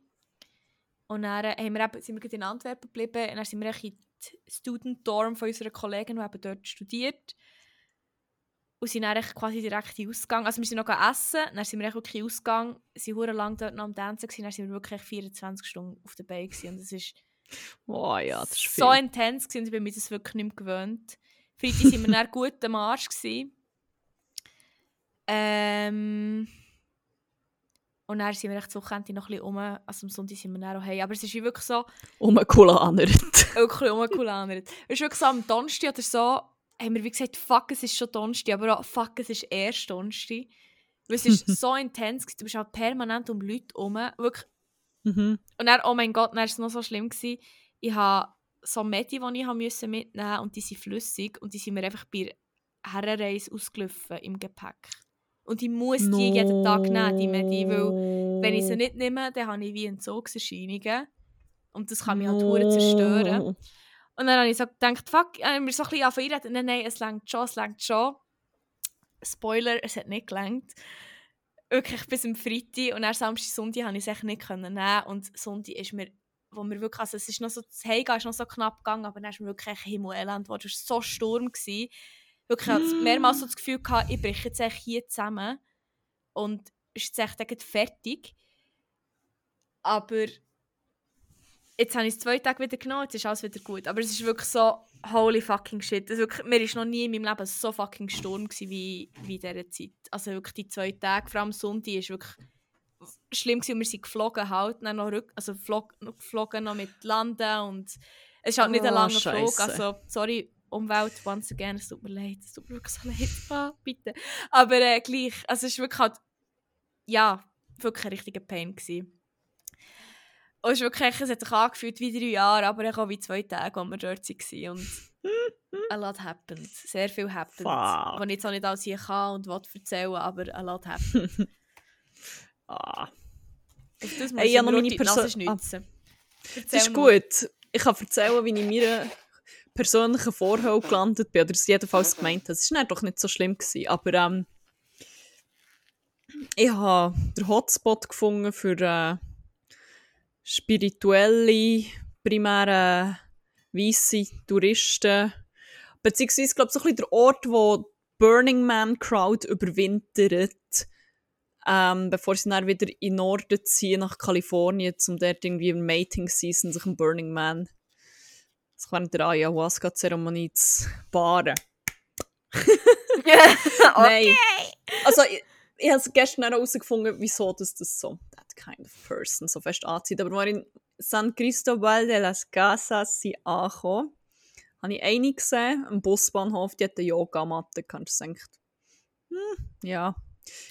[SPEAKER 2] Und dann haben wir eben, sind wir in Antwerpen geblieben. Und dann sind wir in die Student Dorm von unserer Kollegin, die eben dort studiert. Und sind dann quasi direkt in den Ausgang. Also wir sind noch essen, dann sind wir wirklich in den Ausgang, sind hure lang dort noch am Tanzen gewesen, dann sind wir wirklich 24 Stunden auf der Beine gewesen. Und das ist
[SPEAKER 1] Oh ja, das ist viel.
[SPEAKER 2] so intens gewesen, und ich bin mir das wirklich nicht mehr gewöhnt. Freitag sind wir dann gut am Arsch gewesen. Ähm, und dann sind wir echt Wochenende noch ein bisschen rum. Also am Sonntag sind wir dann auch heim. Aber es ist wirklich so,
[SPEAKER 1] Um einen Kulanert.
[SPEAKER 2] wirklich rumgekulaniert. Es ist wirklich so, am Donnerstag oder so, haben wir wie gesagt, fuck, es ist schon Donnerstag, aber auch fuck, es ist erst Donnerstag. Weil es ist so intens. Du bist halt permanent um Leute herum. Wirklich
[SPEAKER 1] mhm.
[SPEAKER 2] Und dann, oh mein Gott, dann war es noch so schlimm. Gewesen. Ich habe so Medi, die ich müssen mitnehmen musste, und die sind flüssig. Und die sind mir einfach bei Herrenreise ausgelaufen im Gepäck. Und ich muss die jeden Tag nehmen, die Medi, weil wenn ich sie nicht nehme, dann habe ich wie Entzugserscheinungen. Und das kann mich halt hure zerstören. Und dann habe ich so gedacht, fuck, äh, mir so ein bisschen anfangen, nein, nein, es längt schon, es längt schon. Spoiler, es hat nicht gelangt. Wirklich bis am Freitag und dann Samstag, Sonntag habe ich es echt nicht können nehmen. Und Sonntag ist mir, wo mir wirklich, also es ist noch so, das Heimgehen ist noch so knapp gegangen, aber dann ist mir wirklich Himmelelend geworden. Es war so Sturm. Gewesen. Wirklich, ich hatte mehrmals so das Gefühl gehabt, ich breche jetzt echt hier zusammen. Und es ist jetzt echt fertig. Aber jetzt habe ich es zwei Tage wieder genommen, jetzt ist alles wieder gut. Aber es ist wirklich so, holy fucking shit. Es wirklich, mir war noch nie in meinem Leben so fucking Sturm gewesen wie, wie in dieser Zeit. Also wirklich die zwei Tage, vor allem Sonntag, ist wirklich schlimm gewesen. Wir sind geflogen halt, dann noch rück, also flog, noch geflogen noch mit Landen und es ist halt nicht ein
[SPEAKER 1] Oh,
[SPEAKER 2] langer Flug. Also, sorry, Umwelt, once again, es tut mir leid, es tut mir wirklich so leid, ah, bitte. Aber äh, gleich, also es ist wirklich halt, ja, wirklich ein richtiger Pain gewesen. Und es ist wirklich, es hat sich angefühlt wie drei Jahre, aber auch wie zwei Tage, als wir dort waren. Und a lot happened. Sehr viel happened.
[SPEAKER 1] Fuck.
[SPEAKER 2] Was ich jetzt auch nicht alles hier kann und will erzählen, aber a lot happened.
[SPEAKER 1] ah.
[SPEAKER 2] Auf das muss
[SPEAKER 1] Hey,
[SPEAKER 2] ich mir
[SPEAKER 1] noch meine
[SPEAKER 2] die Nase
[SPEAKER 1] Perso-
[SPEAKER 2] schnitzen.
[SPEAKER 1] Das ist gut. Ich kann erzählen, wie ich in meiner persönlichen Vorhaut gelandet bin. Oder es jedenfalls gemeint habe. Es war doch nicht so schlimm. Gewesen. Aber ähm, ich habe den Hotspot gefunden für äh, spirituelle, primär äh, weisse Touristen. Beziehungsweise, glaube ich, so ein bisschen der Ort, wo Burning Man Crowd überwintert. Ähm, bevor sie dann wieder in den Norden ziehen, nach Kalifornien, um dort irgendwie im Mating Season sich im Burning Man sich während der Ayahuasca-Zeremonie zu paaren. Nein. Also, ich, ich habe gestern herausgefunden, wieso das, das so that kind of person so fest anzieht. Aber als wir in San Cristobal de las Casas angekommen, habe ich eine gesehen, am Busbahnhof, die hat eine Yogamatte. Kannst du denken, hm, ja.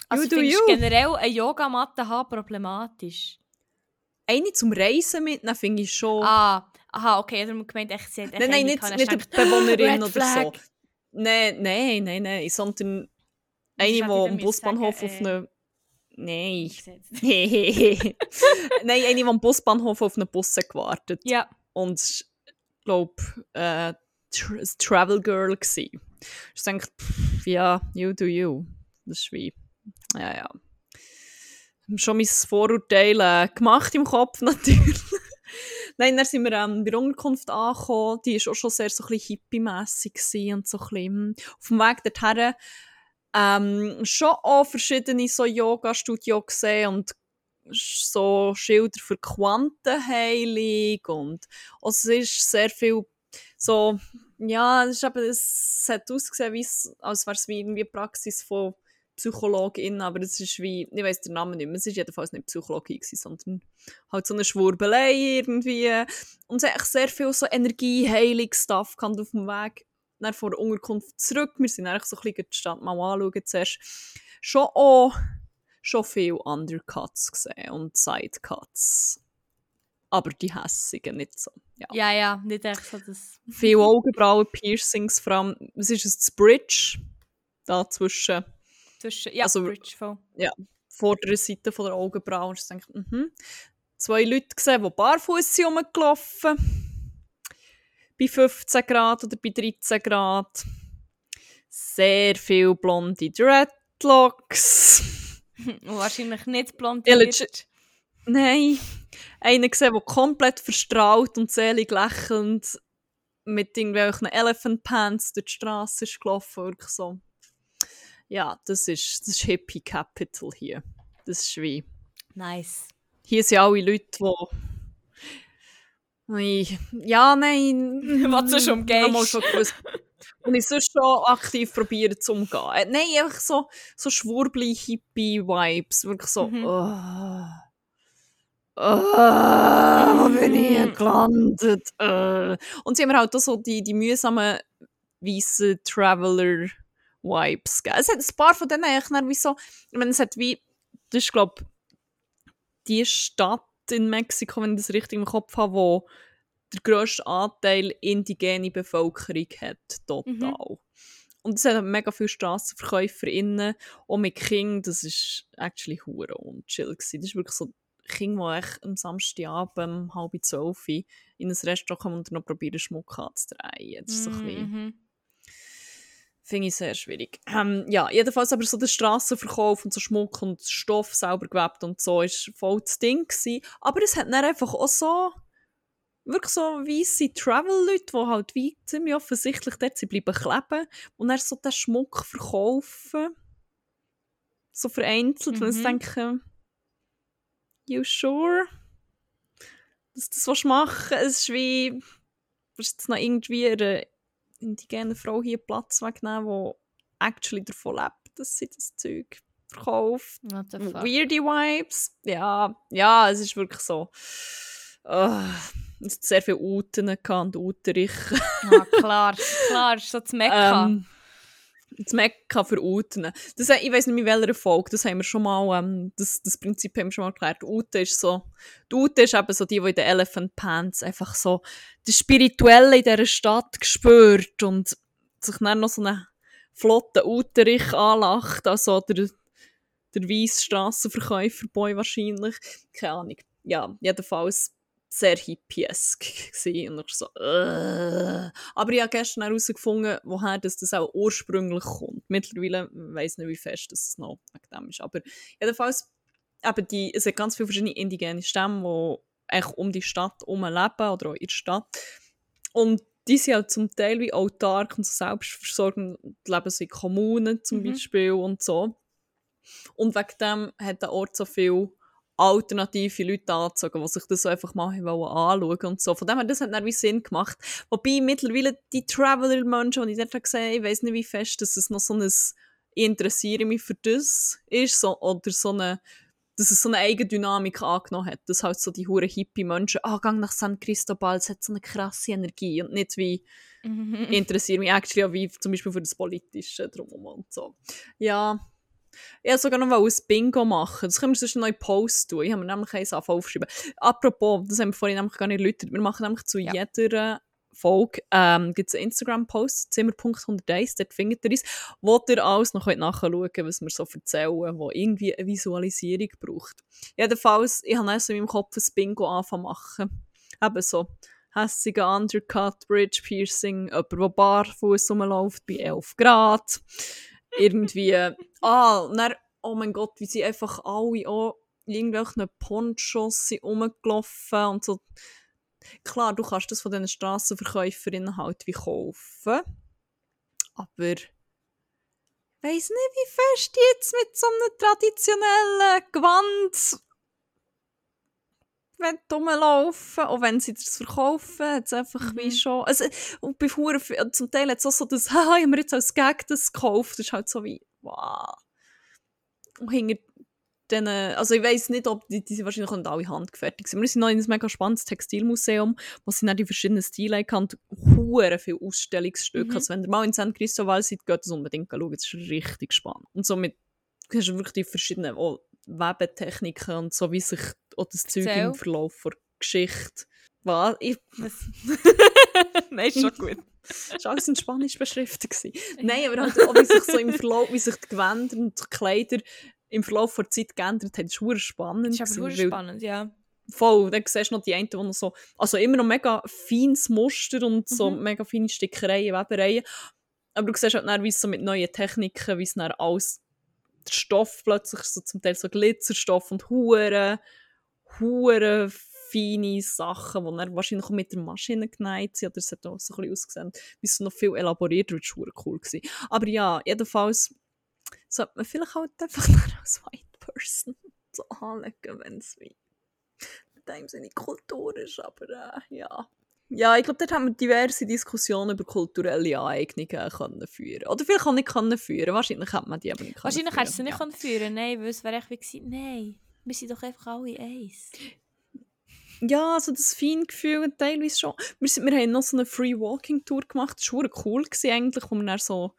[SPEAKER 2] Also
[SPEAKER 1] you do
[SPEAKER 2] findest
[SPEAKER 1] you.
[SPEAKER 2] generell eine Yogamatte haben problematisch?
[SPEAKER 1] Eine zum Reisen mitnehmen finde ich schon.
[SPEAKER 2] Ah, aha, okay, darum gemeint, echt, sie hat
[SPEAKER 1] nein, nein, nicht, nicht eine Bewohnerin oder so. Nein, nein, nein, nein, sondern
[SPEAKER 2] ich
[SPEAKER 1] am
[SPEAKER 2] damit
[SPEAKER 1] Busbahnhof
[SPEAKER 2] sagen,
[SPEAKER 1] auf
[SPEAKER 2] äh,
[SPEAKER 1] eine... Nein. Eine, die am Busbahnhof auf einen Bus gewartet.
[SPEAKER 2] Ja,
[SPEAKER 1] Und ich glaube, äh, Tra ein Travel Girl gsi. Ich denke, pff, ja, you do you. Das ist wie, ja, ja. schon mein Vorurteil äh, gemacht im Kopf natürlich. Nein, dann sind wir ähm, bei der Unterkunft angekommen. Die war auch schon sehr so ein bisschen hippie-mässig und so ein bisschen, auf dem Weg dorthin ähm, schon auch verschiedene so Yoga-Studios gesehen und so Schilder für Quantenheilung und also es ist sehr viel so, ja, es, ist eben, es hat ausgesehen, wie es, als wäre es wie irgendwie Praxis von Psychologin, aber es ist wie, ich weiß den Namen nicht mehr, es ist jedenfalls nicht Psychologie gewesen, sondern halt so eine Schwurbelei irgendwie. Und es hat sehr viel so Energieheilung-Stuff auf dem Weg dann vor der Unterkunft zurück, wir sind eigentlich so ein bisschen die Stadt mal anschauen zuerst, schon auch schon viel Undercuts gesehen und Sidecuts. Aber die hässigen nicht so. Ja,
[SPEAKER 2] ja, ja nicht echt so das.
[SPEAKER 1] Viele Augenbrauen, Piercings, vor allem, was ist es, das Bridge? Da zwischen.
[SPEAKER 2] Zwischen, ja, also, Bridge voll.
[SPEAKER 1] Ja, vordere Seite von der Augenbrauen. Und ich denke, mhm. Zwei Leute gesehen, die barfuß sind rumgelaufen. Bei 15 Grad oder bei 13 Grad. Sehr viel blonde Dreadlocks.
[SPEAKER 2] Wahrscheinlich nicht blondiert.
[SPEAKER 1] Nein. Einen gesehen, der komplett verstrahlt und selig lächelnd mit irgendwelchen Elephant Pants durch die Straße ist gelaufen. Wirklich so. Ja, das ist, das ist Hippie Capital hier. Das ist wie.
[SPEAKER 2] Nice.
[SPEAKER 1] Hier sind alle Leute, die. Ja, nein.
[SPEAKER 2] Was du schon umgehst.
[SPEAKER 1] Und ich sonst schon aktiv probieren zu umgehen. Äh, nein, einfach so, so Schwurbli-Hippie-Vibes. Wirklich so, mhm. oh. Oh, wo bin ich hier gelandet? Oh. Und sie haben halt auch so die, die mühsamen weißen Traveler-Vibes gegeben. Es hat ein paar von denen eigentlich wie so, ich meine, es hat wie, das ist glaube die Stadt in Mexiko, wenn ich das richtig im Kopf habe, wo der grösste Anteil indigene Bevölkerung hat, total. Mhm. Und es hat mega viele StrassenverkäuferInnen, auch mit Kindern, das war actually hure unchill. Das ist wirklich so Kinder, die am Samstagabend um halb zwölf in ein Restaurant kommen und noch probieren, Schmuck anzudrehen. Das ist so ein bisschen... Mhm. Finde ich sehr schwierig. Ähm, ja, jedenfalls aber so der Strassenverkauf und so Schmuck und Stoff selber gewebt und so ist voll das Ding gewesen. Aber es hat dann einfach auch so wirklich so weisse Travel-Leute, die halt wie ziemlich offensichtlich dort sind, bleiben kleben und dann so den Schmuck verkaufen. So vereinzelt, mhm. wenn sie denken, you sure? Dass du das was machen Es ist wie, willst jetzt noch irgendwie eine indigene Frau hier Platz wegnehmen, die actually davon lebt, dass sie das Zeug verkauft. Weirdy Vibes. Ja, ja, es ist wirklich so. Uh, es hat sehr viele Uten und Uterich.
[SPEAKER 2] ja, klar, klar, ist so das Mekka. Ähm,
[SPEAKER 1] das Mekka für Uten. Das, ich weiß nicht in welcher Folge, das haben wir schon mal, ähm, das, das Prinzip haben wir schon mal erklärt. Ute ist so, die Ute ist eben so die, die in den Elephant Pants einfach so das Spirituelle in dieser Stadt gespürt und sich dann noch so einen flotten Uterich anlacht, also der, der weiße Strassenverkäufer-Boy wahrscheinlich. Keine Ahnung. Ja, jedenfalls sehr hippiesk und ich so, äh. aber ich habe gestern herausgefunden, woher das, das auch ursprünglich kommt. Mittlerweile weiß nicht, wie fest das noch wegen ist, aber jedenfalls eben die, es gibt ganz viele verschiedene indigene Stämme, die eigentlich um die Stadt herum leben oder auch in der Stadt und die sind halt zum Teil wie autark und so selbstversorgend, leben sie in Kommunen zum mhm. Beispiel und so. Und wegen dem hat der Ort so viel alternative Leute angezogen, die sich das so einfach mal anschauen und so. Von dem her, das hat dann wie Sinn gemacht. Wobei mittlerweile die Traveler-Menschen, die ich dort gesehen ich weiß nicht, wie fest dass es noch so ein «Ich interessiere mich für das» ist, so, oder so eine dass es so eine eigene Dynamik angenommen hat. Dass halt so die hure Hippie-Menschen, ah, gang nach San Cristobal, es hat so eine krasse Energie und nicht wie mhm. ich interessiere mich actually auch wie zum Beispiel für das Politische drumherum und so. Ja, ich wollte sogar noch ein Bingo machen. Das können wir sonst noch in Post tun. Ich habe mir nämlich eins aufgeschrieben. Apropos, das haben wir vorhin nämlich gar nicht erläutert. Wir machen nämlich zu ja. jeder Folge ähm, gibt es einen Instagram-Post, zimmer.101, dort findet ihr es, wo ihr alles noch nachschauen könnt, was wir so erzählen, wo irgendwie eine Visualisierung braucht. Jedenfalls, ich habe also in meinem Kopf ein Bingo anfangen machen. Eben so hässiger Undercut, Bridge Piercing, jemand, der barfuß rumläuft bei 11 Grad irgendwie, ah, dann, oh mein Gott, wie sie einfach alle auch in irgendwelchen Ponchos sind rumgelaufen und so. Klar, du kannst das von diesen Strassenverkäuferinnen halt wie kaufen. Aber weiss nicht, wie fest jetzt mit so einem traditionellen Gewand wenn rumlaufen, auch wenn sie das verkaufen, hat es einfach
[SPEAKER 2] Mhm.
[SPEAKER 1] wie schon, also, und bei Huren, zum Teil hat es auch so das, haha, ich habe mir jetzt als Gag das gekauft, das ist halt so wie, wow. Und hinter also ich weiss nicht, ob die, die sind wahrscheinlich nicht alle handgefertigt sind. Wir sind noch in einem mega spannendes Textilmuseum, wo sie dann die verschiedenen Stile haben, hure viele Ausstellungsstücke.
[SPEAKER 2] Mhm.
[SPEAKER 1] Also wenn ihr mal in San Cristobal seid, geht das unbedingt schauen, das ist richtig spannend. Und somit hast du wirklich die verschiedenen auch Webetechniken und so, wie sich auch das Zeug
[SPEAKER 2] Erzähl.
[SPEAKER 1] im Verlauf der Geschichte was? Ich,
[SPEAKER 2] Nein, ist schon gut.
[SPEAKER 1] das war alles in Spanisch beschriftet. Nein, aber halt auch, wie sich so im Verlauf, wie sich die Gewänder und die Kleider im Verlauf der Zeit geändert haben, das ist spannend.
[SPEAKER 2] Das ist aber
[SPEAKER 1] gewesen,
[SPEAKER 2] spannend, ja.
[SPEAKER 1] Voll, dann siehst du noch die einen, die noch so, also immer noch mega feines Muster und so
[SPEAKER 2] Mhm.
[SPEAKER 1] mega feine Stickereien, Webereien. Aber du siehst halt dann, wie es so mit neuen Techniken, wie es dann alles, der Stoff plötzlich so zum Teil so Glitzerstoff und hure, hure feine Sachen, die dann wahrscheinlich auch mit der Maschine geneigt sind, oder es hat auch so ein bisschen ausgesehen, wie es noch viel elaborierter war hure cool. Gewesen. Aber ja, jedenfalls sollte man vielleicht halt einfach als White Person so anlegen, wenn es wie mit dem seine Kultur ist, aber äh, ja. Ja, ich glaube, dort haben wir diverse Diskussionen über kulturelle Aneignungen können führen Oder vielleicht auch nicht können führen. Wahrscheinlich hat man die aber nicht können
[SPEAKER 2] Wahrscheinlich hättest du sie nicht können führen Nein, weil es wäre echt wie gewesen, nein, wir sind doch einfach alle eins.
[SPEAKER 1] Ja, also das Feingefühl teilweise schon. Wir, sind, wir haben noch so eine Free Walking Tour gemacht. Das war cool gewesen eigentlich, wo wir dann so,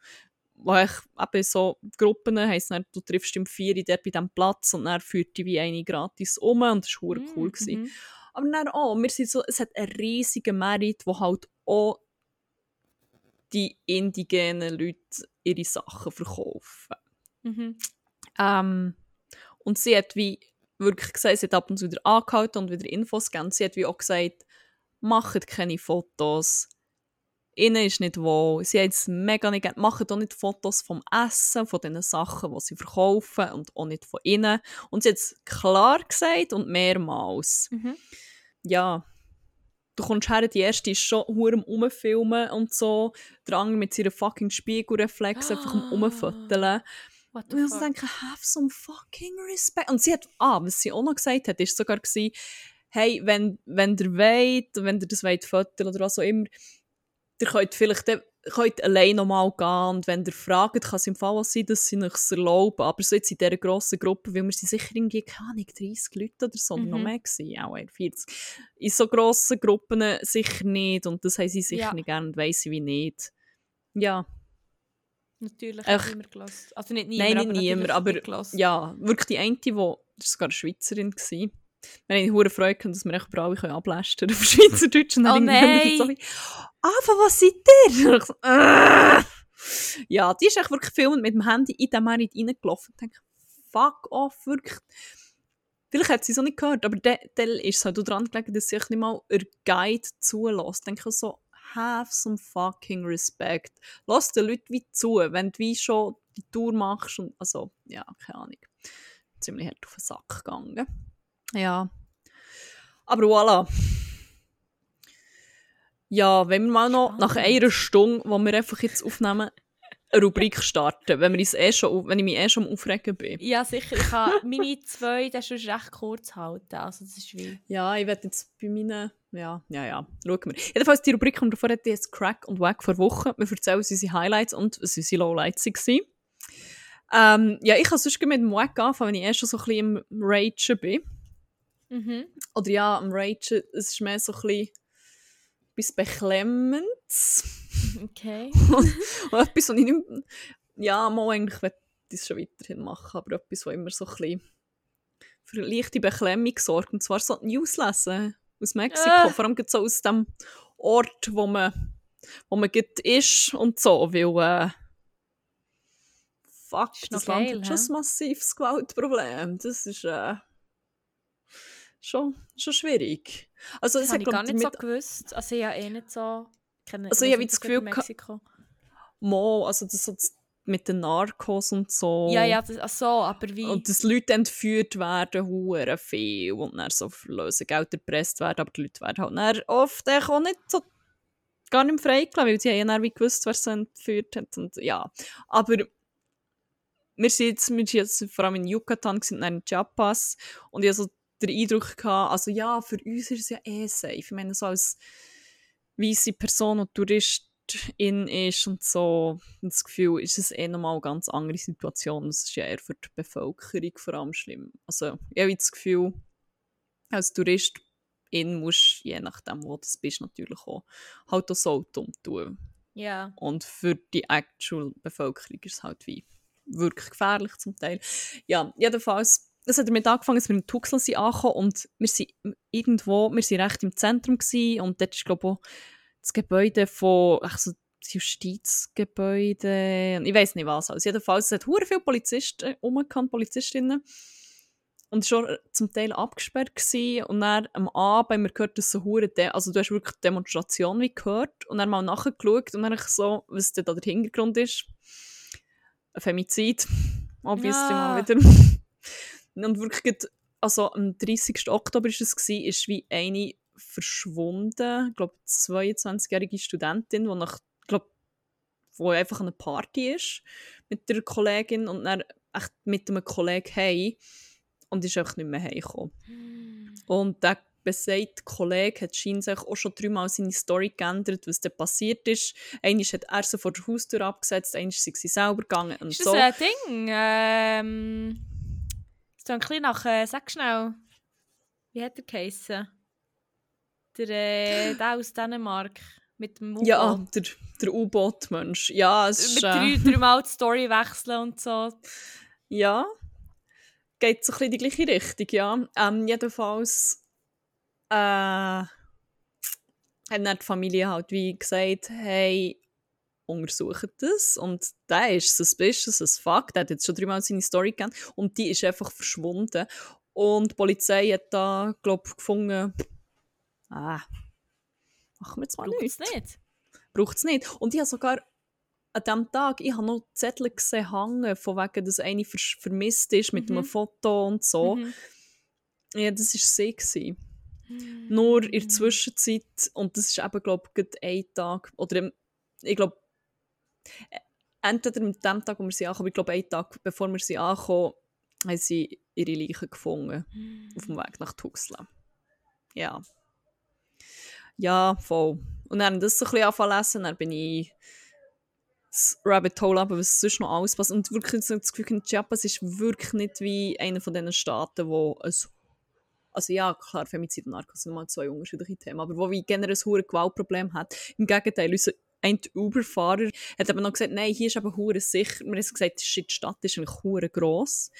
[SPEAKER 1] wo ich eben so Gruppen heisst, dann, du triffst im Vieri dort bei diesem Platz und dann führt die wie eine gratis um und das war verdammt cool. gewesen.
[SPEAKER 2] Mhm.
[SPEAKER 1] Aber dann auch, wir sind so, es hat einen riesigen Merit, wo halt auch die indigenen Leute ihre Sachen verkaufen.
[SPEAKER 2] Mhm.
[SPEAKER 1] Ähm, und sie hat wie wirklich gesagt, sie hat ab und zu wieder angehalten und wieder Infos gegeben. Sie hat wie auch gesagt, macht keine Fotos. Ihnen ist nicht wohl. Sie hat es mega nicht gerne. Macht auch nicht Fotos vom Essen, von den Sachen, die sie verkaufen und auch nicht von ihnen. Und sie hat es klar gesagt und mehrmals.
[SPEAKER 2] Mhm.
[SPEAKER 1] Ja, du kommst her, die erste ist schon hure Umfilmen und so. Der andere mit seiner fucking Spiegelreflex einfach am Umfoteln.
[SPEAKER 2] What the
[SPEAKER 1] Und ich denke, have some fucking respect. Und sie hat, ah, was sie auch noch gesagt hat, ist sogar gewesen, hey, wenn, wenn ihr wollt, wenn ihr das wollt fotografieren oder was auch immer, ihr könnt vielleicht könnt allein nochmal gehen und wenn ihr fragt, kann es im Fall auch sein, dass sie es erlauben. Aber so jetzt in dieser grossen Gruppe, weil wir sind sicher irgendwie, keine Ahnung, 30 Leute oder so, oder noch
[SPEAKER 2] Mhm.
[SPEAKER 1] mehr gewesen, auch eher 40. In so grossen Gruppen sicher nicht und das haben sie sicher
[SPEAKER 2] Ja.
[SPEAKER 1] nicht gerne und weiss ich wie nicht. Ja,
[SPEAKER 2] Natürlich
[SPEAKER 1] Ach.
[SPEAKER 2] niemand gelassen. Also nicht
[SPEAKER 1] Nein,
[SPEAKER 2] niemand,
[SPEAKER 1] nicht niemand, aber
[SPEAKER 2] nicht gelassen.
[SPEAKER 1] ja, wirklich die eine, die, das war sogar eine Schweizerin, gewesen. Wir haben hohe Freude gehabt, dass wir echt über alle können ablästern auf Schweizerdeutsch. Und dann
[SPEAKER 2] Oh nein!
[SPEAKER 1] So wie, ah, von was seid ihr? Ich so, «Äh!» ja, die ist echt wirklich filmend mit dem Handy in den Merit reingelaufen. Ich denke, fuck off, wirklich. Vielleicht hat sie es auch nicht gehört, aber dann dann ist es halt daran gelegen, dass sie sich nicht mal ihr Guide zulässt. Ich denke so, have some fucking respect. Lass den Leuten wie zu, wenn du wie schon die Tour machst und, also, ja, keine Ahnung. Ziemlich hart auf den Sack gegangen. Ja. Aber voilà. Ja, wenn wir mal noch nach einer Stunde, wo wir einfach jetzt aufnehmen, eine Rubrik starten, wenn, wir uns eh schon, wenn ich mich eh schon am Aufregen bin.
[SPEAKER 2] Ja, sicher. Ich kann meine zwei, das ist recht kurz halten. Also das ist wie...
[SPEAKER 1] Ja, ich werde jetzt bei meinen. Ja, ja, ja. Schauen wir. Jedenfalls, die Rubrik, die wir davor hatten, ist Crack und Wack vor Wochen. Wir erzählen uns unsere Highlights und was unsere Lowlights waren. Ähm, ja, ich kann sonst mit dem Wack anfangen, wenn ich eh schon so ein bisschen im Ragen bin.
[SPEAKER 2] Mhm.
[SPEAKER 1] Oder ja, am Ragen, es ist mehr so ein bisschen etwas Beklemmendes.
[SPEAKER 2] Okay.
[SPEAKER 1] Und etwas, was ich nicht mehr, Ja, mal eigentlich will ich es schon weiterhin machen, aber etwas, was immer so ein bisschen für eine leichte Beklemmung sorgt. Und zwar so die News lesen aus Mexiko.
[SPEAKER 2] Ah.
[SPEAKER 1] Vor allem so aus dem Ort, wo man, wo man ist und so, weil äh, fuck,
[SPEAKER 2] Ist noch
[SPEAKER 1] das Land
[SPEAKER 2] geil,
[SPEAKER 1] hat schon ein massives Gewaltproblem. Das ist äh, schon, schon schwierig. Also,
[SPEAKER 2] Das
[SPEAKER 1] es
[SPEAKER 2] habe ich gar nicht so gewusst. Also ich habe eh nicht so... Kenne,
[SPEAKER 1] Also ich habe das Gefühl
[SPEAKER 2] Mexiko.
[SPEAKER 1] Mo, also das, das mit den Narcos und so.
[SPEAKER 2] Ja, ja, das, ach so, aber wie...
[SPEAKER 1] Und dass Leute entführt werden, hure viel und dann so für Lösegeld erpresst werden, aber die Leute werden halt dann oft auch nicht so gar nicht freigelassen, weil sie haben ja dann wie gewusst, wer sie entführt hat und ja. Aber wir sind jetzt, wir sind jetzt vor allem in Yucatan und dann in Chiapas und ich so den Eindruck, gehabt, also ja, für uns ist es ja eh safe. Ich meine, so als weiße Person und Touristin ist und so, das Gefühl, ist es eh nochmal eine ganz andere Situation. Das ist ja eher für die Bevölkerung vor allem schlimm. Also ich habe das Gefühl, als Touristin musst du, je nachdem, wo du bist, natürlich auch halt auch so dumm tun.
[SPEAKER 2] Ja.
[SPEAKER 1] Und für die actual Bevölkerung ist es halt wie wirklich gefährlich zum Teil. Ja, jedenfalls, es hat damit angefangen, dass wir in Tuxel sind angekommen und wir sind irgendwo, wir sind recht im Zentrum gewesen, und dort ist glaube ich auch das Gebäude von, ach so, das Justizgebäude, ich weiß nicht was. Also jedenfalls, es hat hure viele Polizisten umgekannt, Polizistinnen und schon zum Teil abgesperrt gewesen. und dann am Abend haben wir gehört, dass so hure, also du hast wirklich Demonstration wie gehört und dann mal nachgeschaut und dann so, was da der Hintergrund ist ein Femizid, obviously ja. mal wieder. Und wirklich, also am 30. Oktober war es, gewesen, ist wie eine verschwunden, ich glaube 22-jährige Studentin, die nach, glaub, wo einfach an einer Party ist mit der Kollegin und dann echt mit einem Kollegen hey und ist einfach nicht mehr heimgekommen. Mm. Und der besagte Kollege hat sich auch schon dreimal seine Story geändert, was da passiert ist. Einmal hat er sie vor der Haustür abgesetzt, einmal sind sie selber gegangen und
[SPEAKER 2] ist
[SPEAKER 1] so.
[SPEAKER 2] das ein Ding? Ähm, ist ein bisschen nach, äh, sag schnell, wie hat er geheissen? Der, äh, der aus Dänemark mit dem U-Boot.
[SPEAKER 1] Ja, der, der U-Boot-Mensch. Ja, es
[SPEAKER 2] Mit
[SPEAKER 1] ist,
[SPEAKER 2] drei,
[SPEAKER 1] äh,
[SPEAKER 2] dreimal die Story wechseln und so.
[SPEAKER 1] Ja, geht so ein bisschen in die gleiche Richtung, ja. Ähm, jedenfalls äh, hat dann die Familie halt wie gesagt, hey, untersuchen das. Und der ist suspicious as fuck. Der hat jetzt schon dreimal seine Story gegeben. Und die ist einfach verschwunden. Und die Polizei hat da, glaube ich, gefunden, ah, machen wir jetzt mal
[SPEAKER 2] Braucht's nicht.
[SPEAKER 1] Braucht es nicht. Und ich habe sogar an diesem Tag, ich habe noch Zettel gesehen, hängen, von wegen, dass eine vermisst ist, mit
[SPEAKER 2] Mhm.
[SPEAKER 1] einem Foto und so.
[SPEAKER 2] Mhm.
[SPEAKER 1] Ja, das war sie. Gewesen. Nur in der Zwischenzeit, und das ist eben, glaube ich, ein Tag, oder ich glaube, entweder mit dem Tag, wo wir sie ankommen, ich glaube, einen Tag bevor wir sie ankommen, haben sie ihre Leiche gefunden, auf dem Weg nach Tuxla. Ja. Ja, voll. Und dann das so ein bisschen anfangen dann bin ich das Rabbit Hole aber was sonst noch alles passt. Und wirklich so das Gefühl, Chiapas ist wirklich nicht wie einer von diesen Staaten, wo es also ja, klar, Femizid und Narcos sind mal zwei unterschiedliche Themen, aber wo wie generell ein hohes Gewaltproblem hat. Im Gegenteil, unser ein Uber-Fahrer hat aber noch gesagt, nein, hier ist eben hure sicher. Wir haben gesagt, die Stadt ist eigentlich hure gross.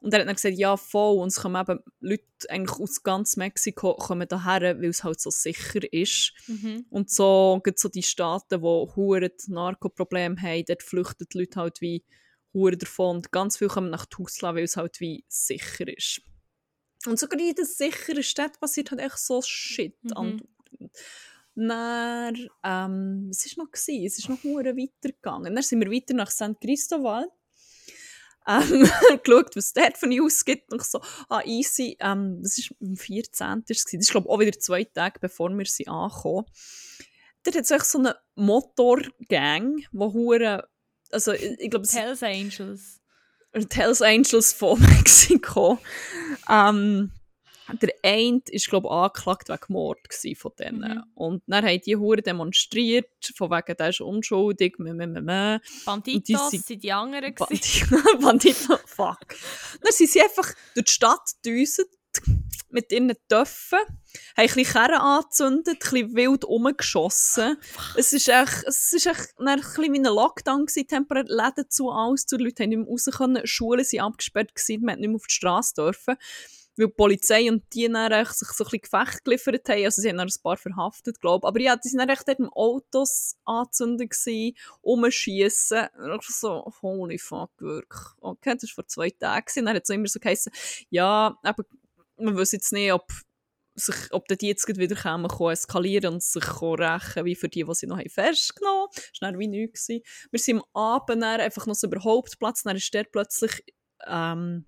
[SPEAKER 1] Und er hat dann gesagt, ja, voll, und es kommen eben Leute eigentlich aus ganz Mexiko kommen daher, weil es halt so sicher ist.
[SPEAKER 2] Mhm.
[SPEAKER 1] Und so gibt so die Staaten, die hure Narkoprobleme haben, dort flüchten die Leute halt wie hure davon. Und ganz viele kommen nach Tuzla, weil es halt wie sicher ist. Und sogar in den sicheren Städten passiert halt echt so Shit.
[SPEAKER 2] Mhm.
[SPEAKER 1] andauernd. Dann, ähm, was war noch? Gewesen? Es ist noch hure weitergegangen. Dann sind wir weiter nach St. Cristobal. Ähm, geschaut, was es dort für News gibt. Und so, ah, easy. Ähm, das war am 14. Das ist, glaube ich, auch wieder zwei Tage, bevor wir sie ankommen. Dort hat es so eine Motorgang, die hure also ich, ich glaube,
[SPEAKER 2] Hells Angels.
[SPEAKER 1] Hells Angels von Mexiko. Ähm, der eine war, glaube ich, angeklagt wegen Mord von denen.
[SPEAKER 2] Mhm.
[SPEAKER 1] Und dann haben die Hure demonstriert, von wegen, der ist unschuldig, meh, meh.
[SPEAKER 2] Banditos
[SPEAKER 1] sind-
[SPEAKER 2] sind die anderen.
[SPEAKER 1] Bandit Bandito, fuck. Dann sind sie einfach durch die Stadt gedüset mit ihren Töpfen, haben ein bisschen Kerren angezündet, ein bisschen wild rumgeschossen. Es ist echt, es ist echt ein bisschen wie ein Lockdown temporär Läden zu, alles zu, die Leute haben nicht mehr raus können, Schulen sind abgesperrt man hat nicht mehr auf die Straße dürfen, weil die Polizei und die dann sich so ein bisschen Gefecht geliefert haben, also sie haben dann ein paar verhaftet, glaube ich, aber ja, die sind dann echt dort im Autos angezündet gewesen, rumschiessen, und ich so, holy fuck, wirklich, okay, das war vor zwei Tagen dann hat es immer so geheißen, ja, aber man weiß jetzt nicht, ob sich, ob die jetzt wieder kommen, eskalieren und sich rächen wie für die, die sie noch festgenommen haben. Das war dann wie nichts. Wir sind am Abend einfach noch so über den Hauptplatz, dann ist dort plötzlich ähm,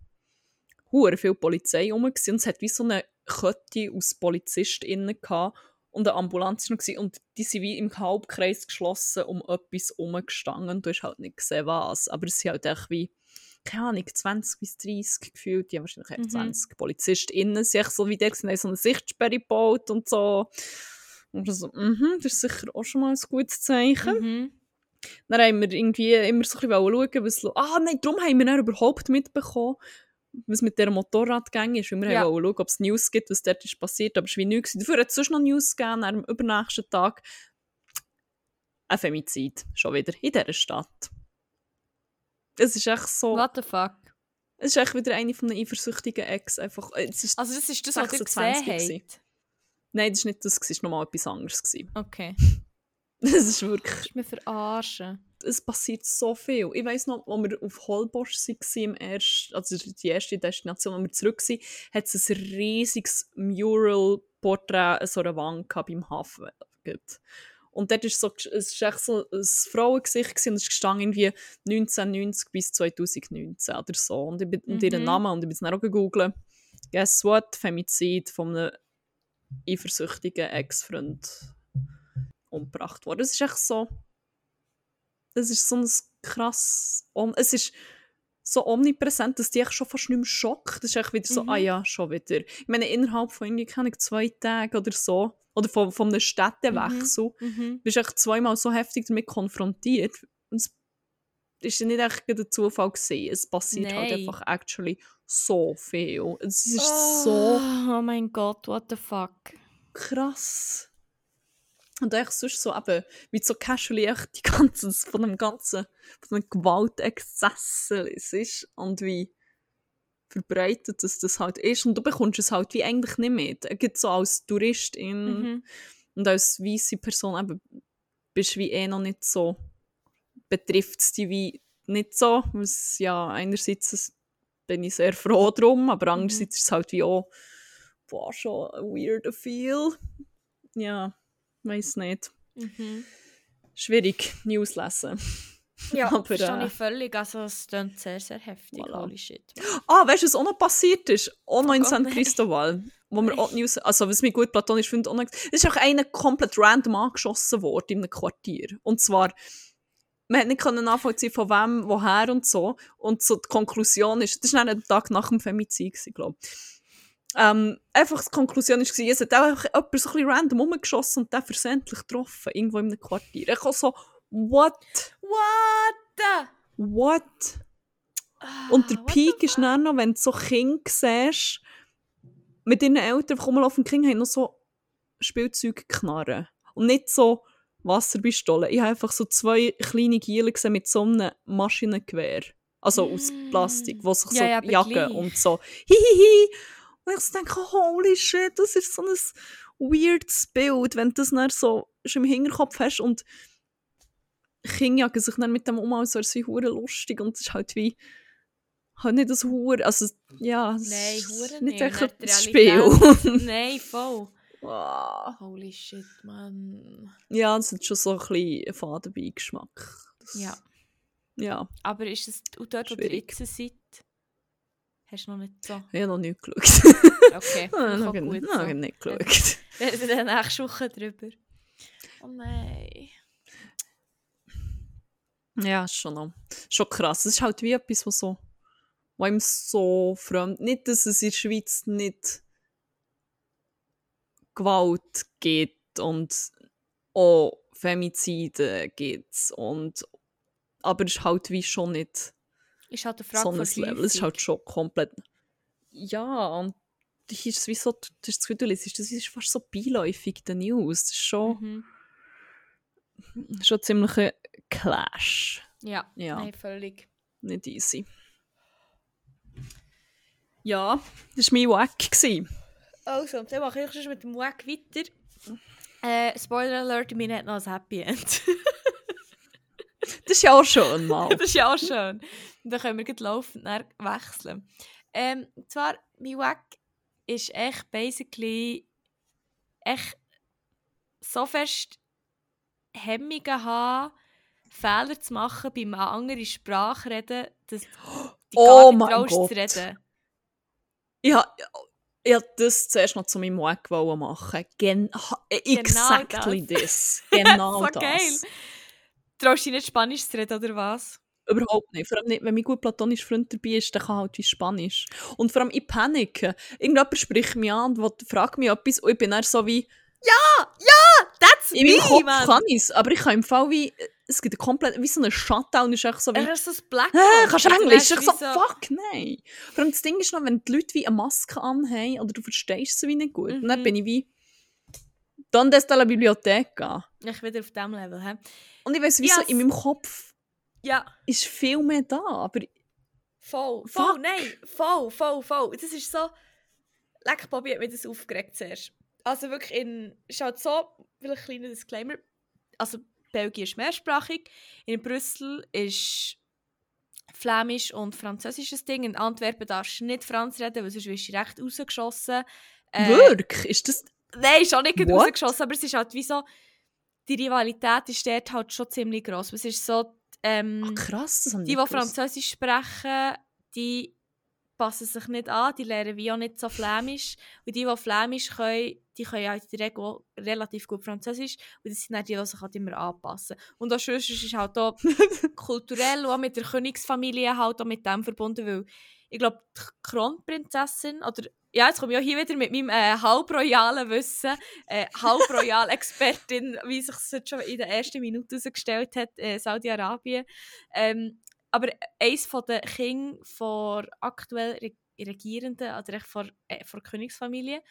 [SPEAKER 1] hure viel Polizei rum und es hat wie so eine Kette aus PolizistInnen gehabt und eine Ambulanz noch gewesen. und die sind wie im Halbkreis geschlossen um etwas herumgestanden und du hast halt nicht gesehen, was. Aber es sind halt echt wie keine Ahnung, 20 bis 30 gefühlt, die haben wahrscheinlich
[SPEAKER 2] Mhm.
[SPEAKER 1] echt 20 PolizistInnen, sich so wie der, sind so eine Sichtsperre gebaut und so. Und so, mhm, das ist sicher auch schon mal ein gutes Zeichen.
[SPEAKER 2] Mhm.
[SPEAKER 1] Dann haben wir irgendwie immer so ein bisschen schauen, was... Ah, nein, darum haben wir dann überhaupt mitbekommen, was mit dieser Motorradgang ist. Weil wir
[SPEAKER 2] Ja.
[SPEAKER 1] wollten schauen, ob es News gibt, was dort ist passiert, aber es war wie nichts. Dafür hat es sonst noch News gegeben, am übernächsten Tag ein Femizid, schon wieder, in dieser Stadt. Es ist echt so...
[SPEAKER 2] What the fuck?
[SPEAKER 1] Es ist echt wieder eine von den eifersüchtigen Ex. Einfach, äh, es ist,
[SPEAKER 2] Also das ist das, was ihr
[SPEAKER 1] 26
[SPEAKER 2] gesehen habt?
[SPEAKER 1] nein, das war nicht das, es war nochmal etwas anderes. gewesen.
[SPEAKER 2] Okay.
[SPEAKER 1] Es ist wirklich...
[SPEAKER 2] Das ist mir verarschen.
[SPEAKER 1] Es passiert so viel. Ich weiss noch, als wir auf Holbosch waren, im ersten, also die erste Destination, wo wir zurück waren, hat es ein riesiges Mural-Porträt an so einer Wand beim Hafen. Und dort ist so, es war echt so ein Frauengesicht und es ist gestanden irgendwie 1990 bis 2019 oder so. Und, ich bin, und ihren
[SPEAKER 2] Mhm.
[SPEAKER 1] Namen, und ich bin es dann auch gegoogelt. Guess what? Femizid von einem eifersüchtigen Ex-Freund umgebracht worden. Es ist echt so es ist so ein krass, es ist so omnipräsent, dass die schon fast nicht mehr schockt. Das ist echt wieder so,
[SPEAKER 2] Mhm.
[SPEAKER 1] ah ja, schon wieder. Ich meine, innerhalb von irgendwie, keine zwei Tagen oder so, oder von, von einem Städtewechsel,
[SPEAKER 2] Mhm.
[SPEAKER 1] bist du echt zweimal so heftig damit konfrontiert. Und es ist ja nicht echt der Zufall gewesen. Es passiert halt
[SPEAKER 2] Nein.
[SPEAKER 1] einfach actually so viel. Es ist so
[SPEAKER 2] Oh mein Gott, what the fuck?
[SPEAKER 1] krass. Und echt sonst so eben, wie so casually echt die ganze, von dem ganzen, von dem Gewaltexzess es ist und wie verbreitet das, das halt ist. Und du bekommst es halt wie eigentlich nicht mit. Es gibt so als Touristin
[SPEAKER 2] Mhm.
[SPEAKER 1] und als weiße Person eben, bist du wie eh noch nicht so, betrifft es dich wie nicht so, was ja einerseits bin ich sehr froh drum, aber andererseits ist es halt wie auch, boah, schon ein weirder Feel. Ja, weiß nicht.
[SPEAKER 2] Mhm.
[SPEAKER 1] Schwierig, News lesen.
[SPEAKER 2] Ja,
[SPEAKER 1] Aber,
[SPEAKER 2] verstehe
[SPEAKER 1] äh,
[SPEAKER 2] ich völlig. Also es klingt sehr, sehr heftig.
[SPEAKER 1] Voilà.
[SPEAKER 2] Holy shit.
[SPEAKER 1] Ah, weißt du, was auch noch passiert ist? Auch noch in
[SPEAKER 2] Oh
[SPEAKER 1] San
[SPEAKER 2] nein.
[SPEAKER 1] Cristobal. Wo wir auch News, also was mich gut platonisch auch noch, es ist auch einer komplett random angeschossen worden in einem Quartier. Und zwar, man hat nicht können nachvollziehen, von wem, woher und so. Und so die Konklusion ist, das war dann ein Tag nach dem Femizid, glaube ich. Ähm, einfach die Konklusion war, es hat einfach jemand so ein bisschen random rumgeschossen und der versehentlich getroffen, irgendwo in einem Quartier. Ich auch so, what?
[SPEAKER 2] What?
[SPEAKER 1] What?
[SPEAKER 2] Ah,
[SPEAKER 1] Und der Peak ist dann noch, wenn du so Kinder siehst, mit ihren Eltern, die rumlaufen, die Kinder haben noch so Spielzeugknarren. Und nicht so Wasserpistolen. Ich habe einfach so zwei kleine Giele gesehen mit so einem Maschinengewehr. Also aus
[SPEAKER 2] Mm.
[SPEAKER 1] Plastik, die sich
[SPEAKER 2] Ja,
[SPEAKER 1] so
[SPEAKER 2] ja,
[SPEAKER 1] jagen und so hihihi. Und ich so denke, holy shit, das ist so ein weirdes Bild, wenn du das dann so im Hinterkopf hast und Kinder jagen sich dann mit dem um, als wäre sie hure lustig und es ist halt wie halt nicht das Hure, also ja, es
[SPEAKER 2] Nein, hure
[SPEAKER 1] nicht
[SPEAKER 2] nicht,
[SPEAKER 1] echt ein Spiel.
[SPEAKER 2] Nein, voll.
[SPEAKER 1] Ah.
[SPEAKER 2] Holy shit, man.
[SPEAKER 1] ja, es hat schon so ein bisschen Fadenbeigeschmack. Das-
[SPEAKER 2] Ja.
[SPEAKER 1] Ja,
[SPEAKER 2] Aber ist es und dort, wo ihr
[SPEAKER 1] Schwierig.
[SPEAKER 2] jetzt seid, hast du noch nicht so...
[SPEAKER 1] ich habe noch nicht geschaut.
[SPEAKER 2] Okay,
[SPEAKER 1] ich habe
[SPEAKER 2] noch
[SPEAKER 1] noch,
[SPEAKER 2] gut
[SPEAKER 1] noch
[SPEAKER 2] so.
[SPEAKER 1] nicht geschaut.
[SPEAKER 2] Reden wir dann nächste Woche drüber. Oh nein.
[SPEAKER 1] Ja, ist schon noch. Schon krass. Es ist halt wie etwas, was so, was ihm so fremd. Nicht, dass es in der Schweiz nicht Gewalt gibt und auch Femizide gibt. Und, aber es ist halt wie schon nicht
[SPEAKER 2] Ist halt eine
[SPEAKER 1] so
[SPEAKER 2] Frage
[SPEAKER 1] ein
[SPEAKER 2] von
[SPEAKER 1] Level. Es ist halt schon komplett. Ja, und das ist wie so, das ist das Gefühl, du liest, das ist fast so beiläufig den News. Das ist schon,
[SPEAKER 2] Mhm.
[SPEAKER 1] schon ziemlich ein Clash.
[SPEAKER 2] Ja,
[SPEAKER 1] Ja.
[SPEAKER 2] nein, völlig.
[SPEAKER 1] nicht easy. Ja, das war mein Wack.
[SPEAKER 2] Also, dann mache ich schon mit dem Wack weiter. Äh, Spoiler Alert, mir hat noch ein Happy End.
[SPEAKER 1] Das ist ja auch schon mal.
[SPEAKER 2] das ist ja auch schön. Und dann können wir gleich laufend wechseln. Ähm, zwar, mein Wack ist echt basically echt so fest Hemmungen habe, Fehler zu machen beim anderen Sprache reden, dass die
[SPEAKER 1] Oh
[SPEAKER 2] gar nicht zu reden.
[SPEAKER 1] Habe ich hab das zuerst noch zu meinem Weg machen. Gen exactly this. Genau
[SPEAKER 2] so
[SPEAKER 1] das.
[SPEAKER 2] geil. Traust du dich nicht Spanisch zu reden, oder was?
[SPEAKER 1] Überhaupt nicht. Vor allem nicht, wenn mein gut platonischer Freund dabei ist, dann kann halt wie Spanisch. Und vor allem ich panike. Irgendjemand spricht mich an und fragt mich etwas und ich bin dann so wie,
[SPEAKER 2] That's
[SPEAKER 1] in meinem
[SPEAKER 2] me,
[SPEAKER 1] Kopf
[SPEAKER 2] man!
[SPEAKER 1] kann ich es, aber ich kann im Fall wie, es gibt komplett, wie so einen Shutdown, ist echt so wie,
[SPEAKER 2] Er ist so ein Blackout.
[SPEAKER 1] Hä, kannst du Englisch? Ich so, fuck, nein. Vor allem das Ding ist noch, wenn die Leute wie eine Maske anhaben oder du verstehst sie wie nicht gut, und dann
[SPEAKER 2] Mhm.
[SPEAKER 1] bin ich wie, «Donde está la biblioteca?»
[SPEAKER 2] Ich wieder auf diesem Level. He?
[SPEAKER 1] Und ich weiss, wie so
[SPEAKER 2] Yes.
[SPEAKER 1] in meinem Kopf
[SPEAKER 2] Ja,
[SPEAKER 1] ist viel mehr da, aber
[SPEAKER 2] voll.
[SPEAKER 1] Fuck.
[SPEAKER 2] Voll, nein. Voll, voll, voll. Das ist so... Leck, Bobby hat mich das aufgeregt zuerst. Also wirklich in... Halt so, vielleicht ein kleiner Disclaimer. Also Belgien ist mehrsprachig. In Brüssel ist Flämisch und Französisch ein Ding. In Antwerpen darfst du nicht Franz reden, weil sonst wirst du direkt rausgeschossen. Äh,
[SPEAKER 1] wirklich, ist das...
[SPEAKER 2] Nein, ist auch nicht
[SPEAKER 1] What?
[SPEAKER 2] rausgeschossen, aber es ist halt wie so... Die Rivalität ist dort halt schon ziemlich gross. Es ist so... Ähm,
[SPEAKER 1] Ah, krass, das
[SPEAKER 2] die, die Französisch sprechen, die passen sich nicht an, die lernen wie auch nicht so Flämisch. Und die, die Flämisch können, die können ja in der Regel relativ gut Französisch. Und das sind dann die, die sich halt immer anpassen. Und auch sonst ist es halt auch kulturell und auch mit der Königsfamilie halt auch mit dem verbunden, weil ich glaube, die Kronprinzessin, oder ja, jetzt komme ich auch hier wieder mit meinem äh, halbroyalen Wissen, äh, halbroyal-Expertin, wie sich das jetzt schon in der ersten Minute herausgestellt hat, äh, Saudi-Arabien. Ähm, aber eines von den Kindern von aktuell Re Regierenden, oder echt von, äh, von der Königsfamilie,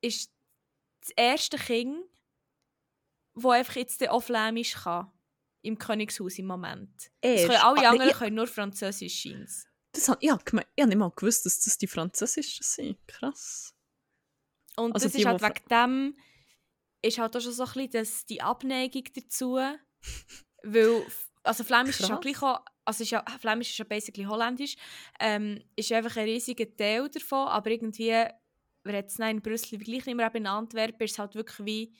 [SPEAKER 2] ist das erste Kind, das einfach jetzt auch Flämisch kann. Im Königshaus im Moment. Es können alle
[SPEAKER 1] Ah,
[SPEAKER 2] anderen
[SPEAKER 1] ich,
[SPEAKER 2] können nur Französisch scheint's.
[SPEAKER 1] Das hab, ich, hab ich habe nicht mal gewusst, dass das die Französischen sind. Krass.
[SPEAKER 2] Und
[SPEAKER 1] Also
[SPEAKER 2] das
[SPEAKER 1] die,
[SPEAKER 2] ist halt wegen dem, ist halt auch schon so ein bisschen das, die Abneigung dazu. weil, also Flämisch ist ja
[SPEAKER 1] Krass.
[SPEAKER 2] gleich auch, also ist ja, Flämisch ist ja basically holländisch, ähm, ist einfach ein riesiger Teil davon, aber irgendwie, wir jetzt in Brüssel wie gleich nicht mehr, in Antwerpen ist es halt wirklich wie,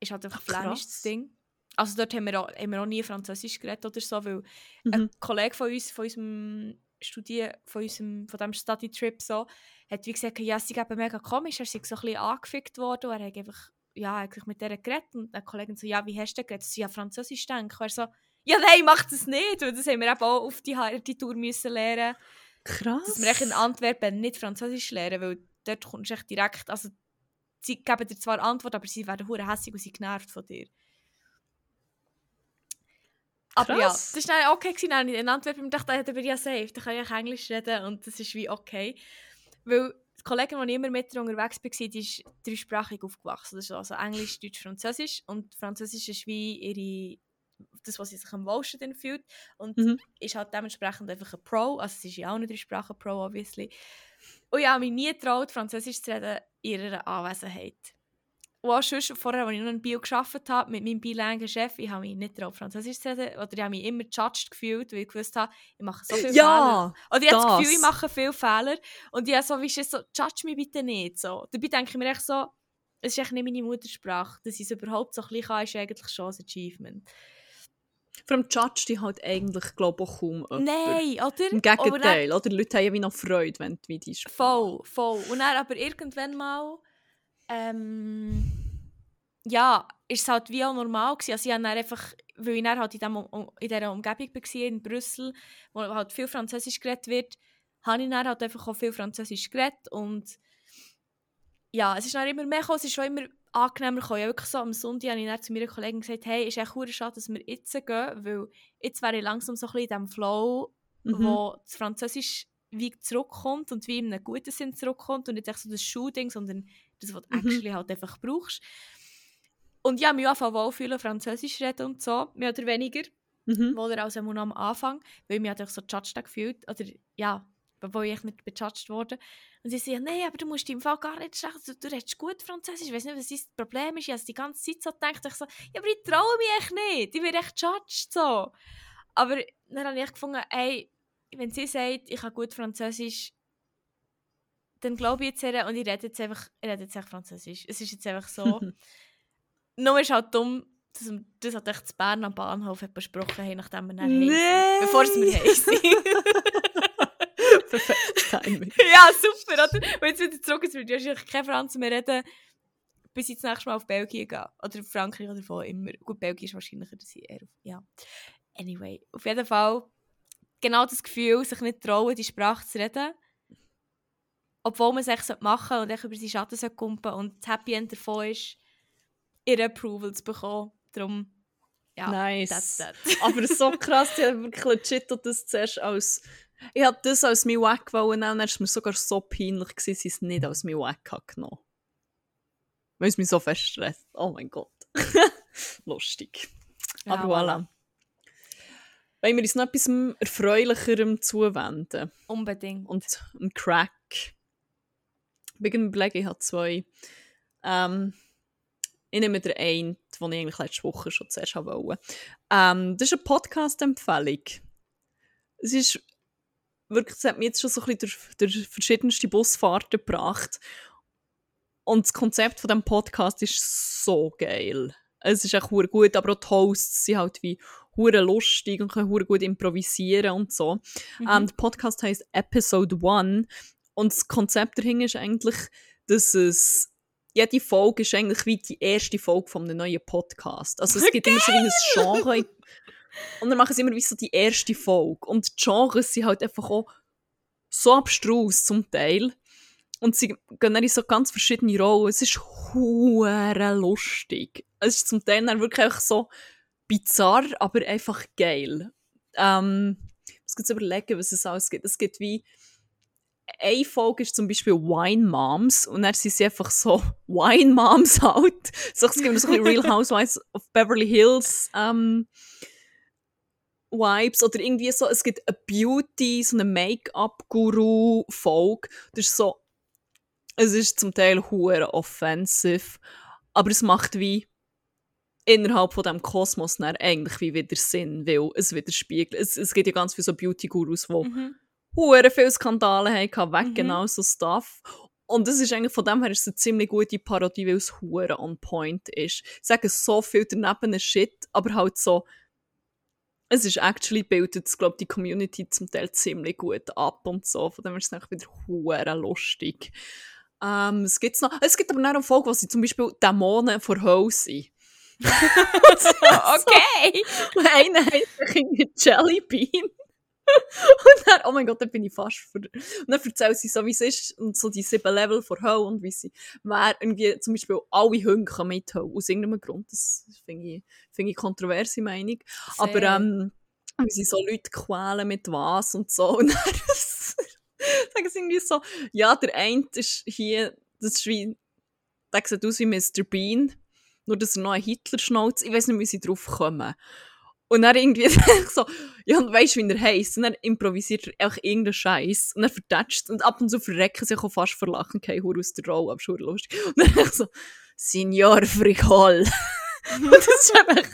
[SPEAKER 2] ist halt einfach
[SPEAKER 1] Ah,
[SPEAKER 2] Flämisch
[SPEAKER 1] krass.
[SPEAKER 2] das Ding. Also dort haben wir, auch, haben wir auch nie Französisch geredet oder so, weil
[SPEAKER 1] Mhm.
[SPEAKER 2] ein Kollege von uns, von unserem Studien, von unserem, von diesem Study-Trip so, hat wie gesagt, ja, es sei eben mega komisch, er sei so ein bisschen angefickt worden und er hat einfach, ja, eigentlich mit der geredet und eine Kollegin so, ja, wie hast du geredet? Sie ja Französisch denken. Und er so, ja, nein, mach das nicht, weil das haben wir eben auch auf die harte Tour müssen lernen,
[SPEAKER 1] Krass.
[SPEAKER 2] dass wir in Antwerpen nicht Französisch lernen, weil dort kommst du echt direkt, also sie geben dir zwar Antwort, aber sie werden hure hässig und sind genervt von dir. Aber ja, das war dann okay. Gewesen. Dann habe ich in Antwerpen gedacht, da bin ich ja safe, da kann ich Englisch reden und das ist wie okay. Weil die Kollegin, die ich immer mit unterwegs war, die ist dreisprachig aufgewachsen. Das ist also Englisch, Deutsch, Französisch. Und Französisch ist wie ihre, das, was sie sich am wohlsten fühlt. Und
[SPEAKER 1] Mhm.
[SPEAKER 2] ist halt dementsprechend einfach ein Pro. Also sie ist ja auch eine Dreisprachen Pro, obviously. Und ich habe mich nie getraut, Französisch zu reden in ihrer Anwesenheit. Und auch sonst, vorher, als ich noch in Bio gearbeitet habe, mit meinem bilingualen Chef, ich habe mich nicht getraut, Französisch zu reden. Oder ich habe mich immer judged gefühlt, weil ich gewusst habe, ich mache so viele Fehler.
[SPEAKER 1] Ja,
[SPEAKER 2] Oder ich habe das Gefühl,
[SPEAKER 1] das.
[SPEAKER 2] ich mache viele Fehler. Und ich habe so, wie ist es so, judge mich bitte nicht. So. Dabei denke ich mir echt so, es ist echt nicht meine Muttersprache. Dass ich es überhaupt so ein bisschen kann, ist eigentlich schon ein Achievement.
[SPEAKER 1] vor allem judge die halt eigentlich, glaube ich, auch kaum jemand.
[SPEAKER 2] Nein, oder?
[SPEAKER 1] Im Gegenteil, oder? Leute haben ja wie noch Freude, wenn du wie die Sprache-
[SPEAKER 2] Voll, voll. Und dann aber irgendwann mal, ähm, ja, ist es halt wie auch normal gewesen. Also ich habe einfach, weil ich dann halt in, dem, in dieser Umgebung war, in Brüssel, wo halt viel Französisch geredet wird, habe ich dann halt einfach auch viel Französisch geredet und ja, es ist dann immer mehr gekommen, es ist schon immer angenehmer gekommen. Ja, wirklich so am Sonntag habe ich dann zu meiner Kollegin gesagt, hey, ist echt schade, dass wir jetzt gehen, weil jetzt wäre ich langsam so ein bisschen in diesem Flow,
[SPEAKER 1] Mhm.
[SPEAKER 2] wo das Französisch wie zurückkommt und wie in einem guten Sinn zurückkommt und nicht echt so das Shooting, sondern das, was du
[SPEAKER 1] Mhm.
[SPEAKER 2] actually halt einfach brauchst. Und ja, mich anfangen wohlfühlen, Französisch reden und so, mehr oder weniger,
[SPEAKER 1] Mhm.
[SPEAKER 2] wohl als einmal noch am Anfang, weil ich mich halt einfach so judged gefühlt, oder ja, wo ich nicht bejudged wurde. Und sie sagen, nein, aber du musst im Fall gar nicht schlecht, du, du redest gut Französisch, ich weiß nicht, was das Problem ist, ich habe die ganze Zeit so gedacht, ich so, ja, aber ich traue mich echt nicht, ich werde echt judged, so. Aber dann habe ich gefunden, ey, wenn sie sagt, ich habe gut Französisch, dann glaube ich jetzt ihr, und ich rede jetzt einfach, ich rede jetzt einfach Französisch. Es ist jetzt einfach so. Nur ist halt dumm, dass wir das hat echt zu Bern am Bahnhof hat besprochen haben, nachdem wir dann
[SPEAKER 1] Nee.
[SPEAKER 2] Bevor es heim sind.
[SPEAKER 1] Perfektes Timing.
[SPEAKER 2] ja, super, oder? Und jetzt wieder zurück, jetzt würde ich kein Franz mehr reden, bis ich das nächste Mal auf Belgien gehe. Oder Frankreich oder wo immer. Gut, Belgien ist wahrscheinlicher, dass ich eher auf, ja. Anyway, auf jeden Fall genau das Gefühl, sich nicht trauen, die Sprache zu reden. Obwohl man es echt machen sollte und echt über seinen Schatten sollte kumpen und das Happy End davon ist, ihre Approval zu bekommen. Darum, ja,
[SPEAKER 1] nice.
[SPEAKER 2] that's that.
[SPEAKER 1] Aber so krass, ich habe wirklich legit das zuerst als... Ich habe das als mein Wack wollen und dann war es mir sogar so peinlich, gewesen, dass ich es nicht als mein Wack habe genommen Weil es mich so fest stresst. Oh mein Gott. Lustig.
[SPEAKER 2] Ja,
[SPEAKER 1] Aber voilà. Wollen wir uns noch etwas Erfreulicherem zuwenden?
[SPEAKER 2] Unbedingt.
[SPEAKER 1] Und ein Crack. Wegen Überlegen, ich habe zwei. Ähm, ich nehme den einen, den ich eigentlich letzte Woche schon zuerst wollte. Ähm, das ist eine Podcast-Empfehlung. Es ist wirklich, es hat mich jetzt schon so ein bisschen durch, durch verschiedenste Busfahrten gebracht. Und das Konzept von dem Podcast ist so geil. Es ist echt gut, aber auch die Hosts sind halt wie hure lustig und können hure gut improvisieren und so.
[SPEAKER 2] Mhm.
[SPEAKER 1] Ähm, der Podcast heißt Episode One und das Konzept dahinter ist eigentlich, dass es jede Folge ist eigentlich wie die erste Folge von einem neuen Podcast. Also es gibt immer so ein Genre und dann machen sie immer wie so die erste Folge und die Genres sind halt einfach auch so abstrus zum Teil und sie gehen dann in so ganz verschiedene Rollen. Es ist hure lustig. Es ist zum Teil dann wirklich einfach so bizarr, aber einfach geil. Ähm, ich muss kurz überlegen, was es alles gibt. Es gibt wie eine Folge ist zum Beispiel Wine Moms und dann sind sie einfach so Wine Moms halt. So, es gibt so ein Real Housewives of Beverly Hills ähm, Vibes oder irgendwie so, es gibt eine Beauty, so eine Make-up-Guru-Folge. Das ist so, es ist zum Teil hure offensive, aber es macht wie innerhalb von dem Kosmos eigentlich wie wieder Sinn, weil es widerspiegelt. Es, es gibt ja ganz viele so Beauty-Gurus, die
[SPEAKER 2] Mhm.
[SPEAKER 1] Hure viele Skandale hatten, weg
[SPEAKER 2] Mhm.
[SPEAKER 1] genau so Stuff. Und das ist eigentlich von dem her ist es eine ziemlich gute Parodie, weil es hure on point ist. Sie sagen so viel daneben Shit, aber halt so es ist actually bildet glaube die Community zum Teil ziemlich gut ab und so. Von dem her ist es einfach wieder hure lustig. Ähm, es, gibt's noch, es gibt aber noch eine Folge, wo sie zum Beispiel Dämonen vor Hölle sind.
[SPEAKER 2] okay.
[SPEAKER 1] Und einer heißt irgendwie Jellybean. und dann, oh mein Gott, da bin ich fast für. Und dann erzählt sie so, wie es ist und so die sieben Level vor Hölle und wie sie, wer irgendwie zum Beispiel alle Hunde kann mit Hölle, aus irgendeinem Grund. Das finde ich, find ich kontroverse Meinung. Aber
[SPEAKER 2] Sehr.
[SPEAKER 1] ähm, wie sie so Leute quälen mit was und so. Und dann sagen sie irgendwie so, ja, der eine ist hier, das ist wie, der sieht aus wie Mr. Bean, nur dass er noch einen Hitler-Schnauz, ich weiß nicht, wie sie drauf kommen. Und dann irgendwie so, ja, und weisst du, wie er heisst? Und dann improvisiert er einfach irgendeinen Scheiß. Und dann verdatscht und ab und zu verrecken sich auch fast vor Lachen, kein Hur aus der Rolle, aber schon lustig. Und dann so, Signor Frijol. und das ist einfach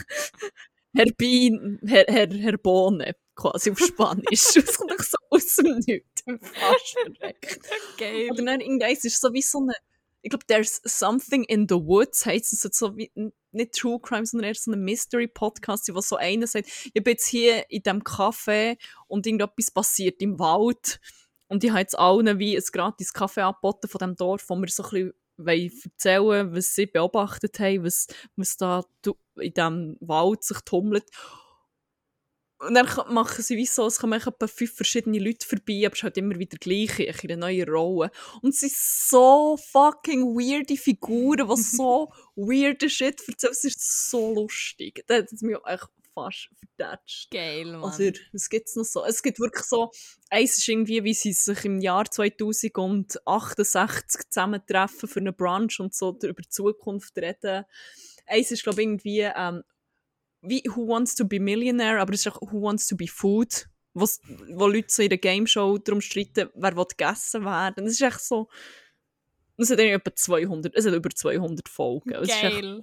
[SPEAKER 1] Herr Bean, Herr, Herr, Herr Bohne, quasi auf Spanisch. das kommt einfach so aus dem Nichts. Fast verreckt.
[SPEAKER 2] Geil.
[SPEAKER 1] Oder dann irgendeins ist so wie so eine, ich glaube, There's Something in the Woods heisst es so wie, nicht True Crime, sondern eher so ein Mystery-Podcast, wo so einer sagt, ich bin jetzt hier in diesem Café und irgendetwas passiert im Wald und ich habe jetzt allen wie ein gratis Kaffee angeboten von dem Dorf, wo wir so ein bisschen erzählen was sie beobachtet haben, was, was da in diesem Wald sich tummelt. Und dann machen sie wie so, es kommen etwa fünf verschiedene Leute vorbei, aber es ist halt immer wieder gleich in einer neuen Rolle. Und es sind so fucking weirde Figuren, die so weirde Shit erzählen. Es ist so lustig. Das hat es mich auch echt fast verdatscht.
[SPEAKER 2] Geil, Mann.
[SPEAKER 1] Also, was gibt's noch so? Es gibt wirklich so, eins ist irgendwie, wie sie sich im Jahr 2068 zusammentreffen für einen Brunch und so über die Zukunft reden. Eins ist, glaube ich, irgendwie, ähm, wie Who Wants to be Millionaire, aber es ist auch Who Wants to be Food, wo's, wo Leute so in der Game Show darum streiten, wer will gegessen werden. Es ist echt so, es hat irgendwie etwa 200, es hat über 200 Folgen. Es ist echt
[SPEAKER 2] Geil.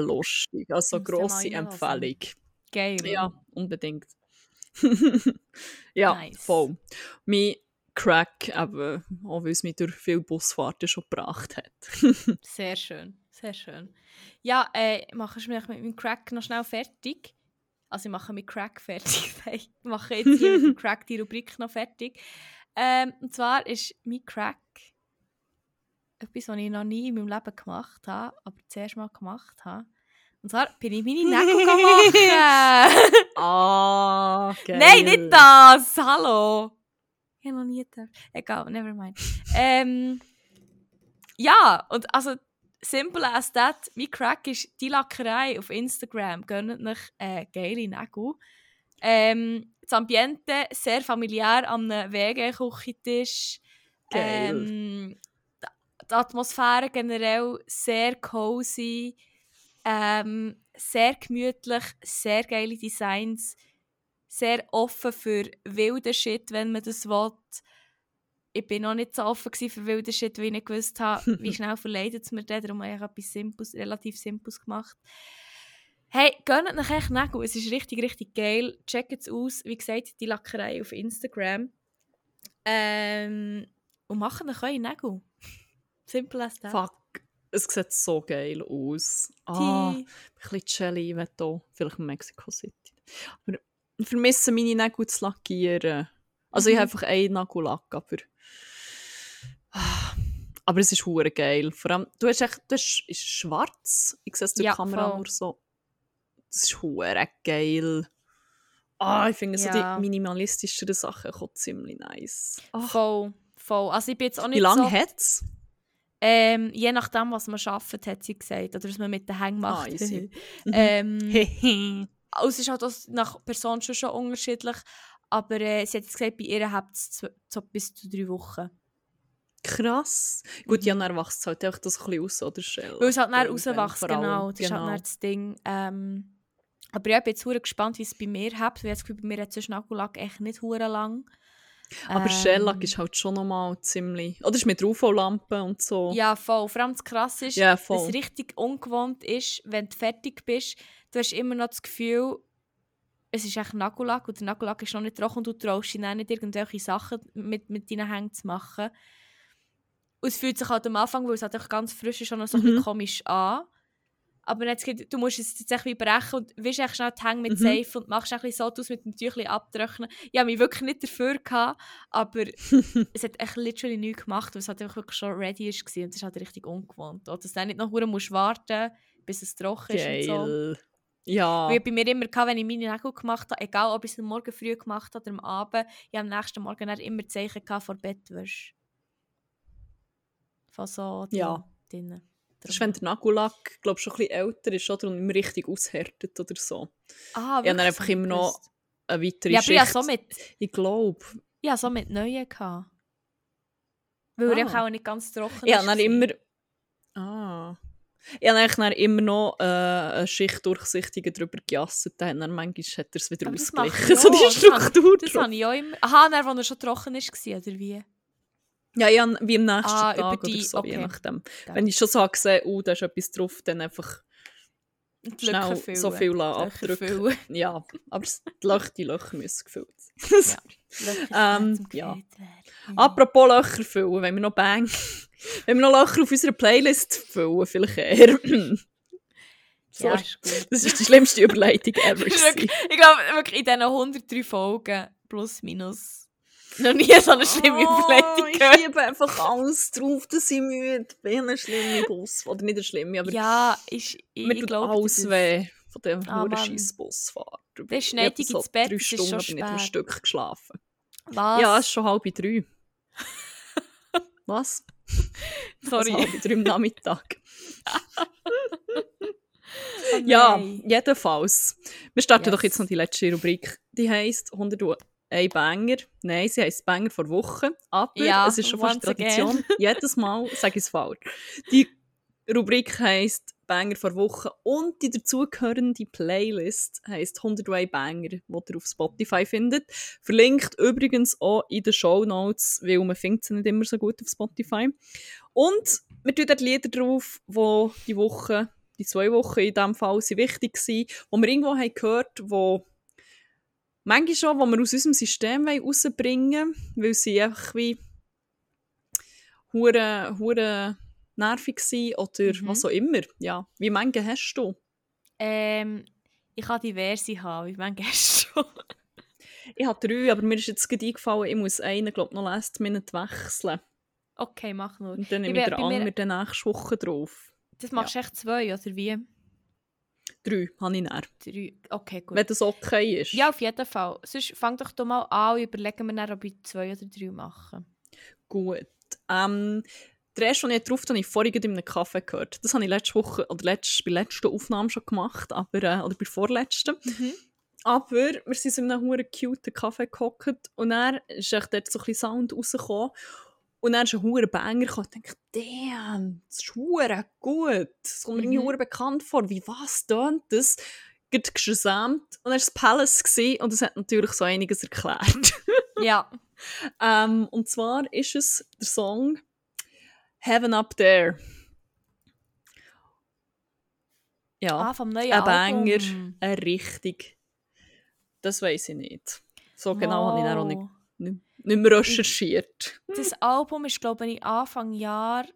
[SPEAKER 1] lustig. Also
[SPEAKER 2] mal
[SPEAKER 1] grosse. Empfehlung.
[SPEAKER 2] Geil.
[SPEAKER 1] Ja, unbedingt. ja,
[SPEAKER 2] Nice.
[SPEAKER 1] voll. Mein Crack, eben, auch weil es mich durch viele Busfahrten schon gebracht hat.
[SPEAKER 2] Sehr schön, sehr schön. Ja, äh, machst du mich mit meinem Crack noch schnell fertig? Also ich mache mit Crack fertig. ich mache jetzt hier mit dem Crack die Rubrik noch fertig. Ähm, und zwar ist mein Crack etwas, was ich noch nie in meinem Leben gemacht habe, aber zuerst mal gemacht habe. Und zwar bin ich meine Nägel machen.
[SPEAKER 1] Ah, geil.
[SPEAKER 2] Nein, nicht das! Hallo! Ich habe noch nie gedacht. Egal, never mind. ähm, ja, und also, simple as that, mein Crack ist die Lackerei auf Instagram. Gönnt euch äh, geile Nägel. Ähm, das Ambiente sehr familiär am WG-Küchentisch. Ähm, die Atmosphäre generell sehr cozy, ähm, sehr gemütlich, sehr geile Designs, sehr offen für wilden Shit, wenn man das will. Ich bin noch nicht so offen für wilden Shit, weil ich nicht gewusst habe, wie schnell verleidet es mir das. Darum habe ich etwas Simples, relativ Simples gemacht. Hey, gönnt euch echt Nägel. Es ist richtig, richtig geil. Checkt es aus. Wie gesagt, die Lackerei auf Instagram. Ähm, und macht euch eure Nägel. Simple as that.
[SPEAKER 1] Fuck, es sieht so geil aus. Ah, ein bisschen ich will hier vielleicht in Mexico City. Aber ich vermisse meine Nägel zu lackieren. Also ich
[SPEAKER 2] Mhm.
[SPEAKER 1] habe einfach einen Nagellack, aber... Aber es ist hure geil. Vor allem, du hast echt, du hast, ist schwarz. Ich sehe es durch
[SPEAKER 2] Ja,
[SPEAKER 1] die Kamera
[SPEAKER 2] voll.
[SPEAKER 1] nur so. Das ist hure geil. Ah, ich finde so
[SPEAKER 2] Ja.
[SPEAKER 1] die minimalistischeren Sachen auch ziemlich nice. Ah,
[SPEAKER 2] Voll, voll. Also ich bin jetzt auch nicht
[SPEAKER 1] Wie lange
[SPEAKER 2] so...
[SPEAKER 1] hat es?
[SPEAKER 2] Ähm, je nachdem, was man arbeitet, hat sie gesagt. Oder was man mit den Hängen macht.
[SPEAKER 1] Ah,
[SPEAKER 2] ähm, also es ist halt auch nach Person schon, schon unterschiedlich. Aber äh, sie hat jetzt gesagt, bei ihr hat es so bis zu drei Wochen.
[SPEAKER 1] Krass. Gut, ja, dann wächst es halt einfach das ein bisschen raus, oder Shell?
[SPEAKER 2] Weil es halt dann
[SPEAKER 1] Irgendwann
[SPEAKER 2] rauswächst, genau. Das ist halt dann das Ding. Ähm, aber ja, ich bin jetzt gespannt, wie es bei mir hat. Weil ich das Gefühl, bei mir hat so Nagellack echt nicht hure lang.
[SPEAKER 1] Aber
[SPEAKER 2] Ähm,
[SPEAKER 1] Shellack ist halt schon nochmal ziemlich... Oder ist mit UV-Lampen und so.
[SPEAKER 2] Ja, voll. Vor allem das Krasse ist,
[SPEAKER 1] Ja,
[SPEAKER 2] dass es richtig ungewohnt ist, wenn du fertig bist, du hast immer noch das Gefühl, es ist echt Nagellack und der Nagellack ist noch nicht trocken und du traust dich nicht, irgendwelche Sachen mit, mit deinen Händen zu machen. Und es fühlt sich halt am Anfang, weil es halt ganz frisch ist, schon noch so ein
[SPEAKER 1] Mhm.
[SPEAKER 2] bisschen komisch an. Aber jetzt, geht- du musst es jetzt echt brechen und wischst echt schnell die Hänge mit
[SPEAKER 1] Mhm.
[SPEAKER 2] Seife und machst ein bisschen so aus mit dem Tüchlein abtrocknen. Ich habe mich wirklich nicht dafür gehabt, aber es hat echt literally nichts gemacht, weil es halt einfach wirklich schon ready war und es ist halt richtig ungewohnt. Oder dass du dann nicht noch musst warten bis es trocken ist und so.
[SPEAKER 1] Geil. Ja.
[SPEAKER 2] Weil ich bei mir immer, gehabt, wenn ich meine Nägel gemacht habe, egal ob ich es am Morgen früh gemacht habe oder am Abend, ich habe am nächsten Morgen immer Zeichen vor Bettwäsche. So
[SPEAKER 1] Ja.
[SPEAKER 2] drinnen.
[SPEAKER 1] Das ist, wenn der Nagellack, glaube schon ein bisschen älter ist oder, und nicht mehr richtig aushärtet oder so.
[SPEAKER 2] Ah,
[SPEAKER 1] Ich habe dann einfach immer noch eine weitere
[SPEAKER 2] Ja,
[SPEAKER 1] Schicht.
[SPEAKER 2] habe so mit,
[SPEAKER 1] Ich glaube.
[SPEAKER 2] ich habe so mit neuen gehabt. Weil er
[SPEAKER 1] Ah.
[SPEAKER 2] einfach auch nicht ganz trocken
[SPEAKER 1] Ich
[SPEAKER 2] ist gewesen.
[SPEAKER 1] immer... Ah. Ich habe eigentlich immer noch äh, eine Schicht durchsichtiger drüber gejasset. Dann, dann manchmal hat er es wieder
[SPEAKER 2] Aber
[SPEAKER 1] ausgeglichen.
[SPEAKER 2] ich
[SPEAKER 1] So die Struktur
[SPEAKER 2] Das habe ich auch immer... Aha, dann, als er schon trocken war, oder wie?
[SPEAKER 1] Ja, habe wie am nächsten
[SPEAKER 2] Ah, über
[SPEAKER 1] Tag
[SPEAKER 2] die-
[SPEAKER 1] oder so, je
[SPEAKER 2] okay.
[SPEAKER 1] nachdem.
[SPEAKER 2] Geil.
[SPEAKER 1] Wenn ich schon so gesehen oh, da ist etwas drauf, dann einfach
[SPEAKER 2] Die
[SPEAKER 1] schnell
[SPEAKER 2] Lücken
[SPEAKER 1] so
[SPEAKER 2] füllen.
[SPEAKER 1] viel abdrücken.
[SPEAKER 2] füllen.
[SPEAKER 1] Ja, aber die Löcher, die Löcher müssen gefüllt sein.
[SPEAKER 2] Sind
[SPEAKER 1] Ähm, ja. Apropos Löcher füllen, wenn wir noch Bang, wenn wir noch Löcher auf unserer Playlist füllen, vielleicht eher.
[SPEAKER 2] Ja,
[SPEAKER 1] Sorry.
[SPEAKER 2] ist gut.
[SPEAKER 1] Das ist die schlimmste Überleitung ever.
[SPEAKER 2] Ist ich glaube, wirklich in diesen 103 Folgen, plus minus, noch nie so eine schlimme Überleitung
[SPEAKER 1] Oh, ich
[SPEAKER 2] gehört.
[SPEAKER 1] schiebe einfach alles drauf, dass ich müde bin. Eine schlimme Bus. Oder nicht eine schlimme, aber
[SPEAKER 2] Ja, ich,
[SPEAKER 1] mir
[SPEAKER 2] ich
[SPEAKER 1] tut
[SPEAKER 2] glaube,
[SPEAKER 1] alles weh von dem
[SPEAKER 2] Ah,
[SPEAKER 1] hohen
[SPEAKER 2] Mann.
[SPEAKER 1] scheiß Busfahrt.
[SPEAKER 2] Der ist schneidig ins Bett,
[SPEAKER 1] drei Stunden bin ich nicht am. Stück geschlafen.
[SPEAKER 2] Was?
[SPEAKER 1] Ja, es ist schon halb drei. Was?
[SPEAKER 2] Sorry.
[SPEAKER 1] Halb drei am Nachmittag.
[SPEAKER 2] Oh
[SPEAKER 1] Ja, jedenfalls. Wir starten
[SPEAKER 2] Yes.
[SPEAKER 1] doch jetzt noch die letzte Rubrik. Die heisst 101 Banger. Nein, sie heisst Banger vor Woche. Aber
[SPEAKER 2] Ja,
[SPEAKER 1] es ist schon fast
[SPEAKER 2] again.
[SPEAKER 1] Tradition. Jedes Mal sage ich es falsch. Die Rubrik heisst Banger vor Woche und die dazugehörende Playlist heisst 101 Banger, die ihr auf Spotify findet. Verlinkt übrigens auch in den Show Notes, weil man findet sie nicht immer so gut auf Spotify. Und wir tun dort Lieder drauf, die die Woche, die zwei Wochen in diesem Fall, sind wichtig waren, die wir irgendwo haben gehört wo manchmal schon, wo wir aus unserem System rausbringen wollen, weil sie einfach wie hure, hure nervig sind oder
[SPEAKER 2] Mhm.
[SPEAKER 1] was auch immer. Ja, wie mange hast du?
[SPEAKER 2] Ähm, ich kann diverse haben, wie man gestern schon.
[SPEAKER 1] Ich habe drei, aber mir ist jetzt gerade eingefallen, ich muss einen, glaube noch last minute wechseln.
[SPEAKER 2] Okay, mach nur.
[SPEAKER 1] Und dann
[SPEAKER 2] Ich
[SPEAKER 1] nehme ich
[SPEAKER 2] wär-
[SPEAKER 1] den
[SPEAKER 2] mir-
[SPEAKER 1] anderen dann nächste Woche drauf.
[SPEAKER 2] Das machst du echt zwei, oder wie?
[SPEAKER 1] Drei habe ich dann.
[SPEAKER 2] Drei. Okay, gut.
[SPEAKER 1] Wenn das okay ist.
[SPEAKER 2] Ja, auf jeden Fall. Sonst fang doch doch mal an und überlegen wir dann, ob ich zwei oder drei machen.
[SPEAKER 1] Gut. Ähm, der erste, den ich drauf habe, habe ich vorhin in einem Kaffee gehört. Das habe ich letzte Woche, oder letzt, bei der letzten Aufnahme schon gemacht, aber, äh, oder bei der vorletzten. Aber wir sind in einem hure cute Kaffee gehockt und dann ist echt dort so ein bisschen Sound rausgekommen. Und dann ist ein hure Banger gekommen. Ich dachte, damn, das ist hure gut. Das kommt mir irgendwie
[SPEAKER 2] Mhm.
[SPEAKER 1] hure bekannt vor. Wie was tönt das? Geht gesamt und dann war es Palace gewesen, und das hat natürlich so einiges erklärt.
[SPEAKER 2] Ja.
[SPEAKER 1] ähm, und zwar ist es der Song Heaven Up There. Ja,
[SPEAKER 2] Ah, vom neuen
[SPEAKER 1] ein
[SPEAKER 2] Album.
[SPEAKER 1] Banger, ein richtig. Das weiß ich nicht. So genau habe ich auch nicht. Nicht, mehr recherchiert.
[SPEAKER 2] Das Album ist, glaube ich, Anfang Jahr.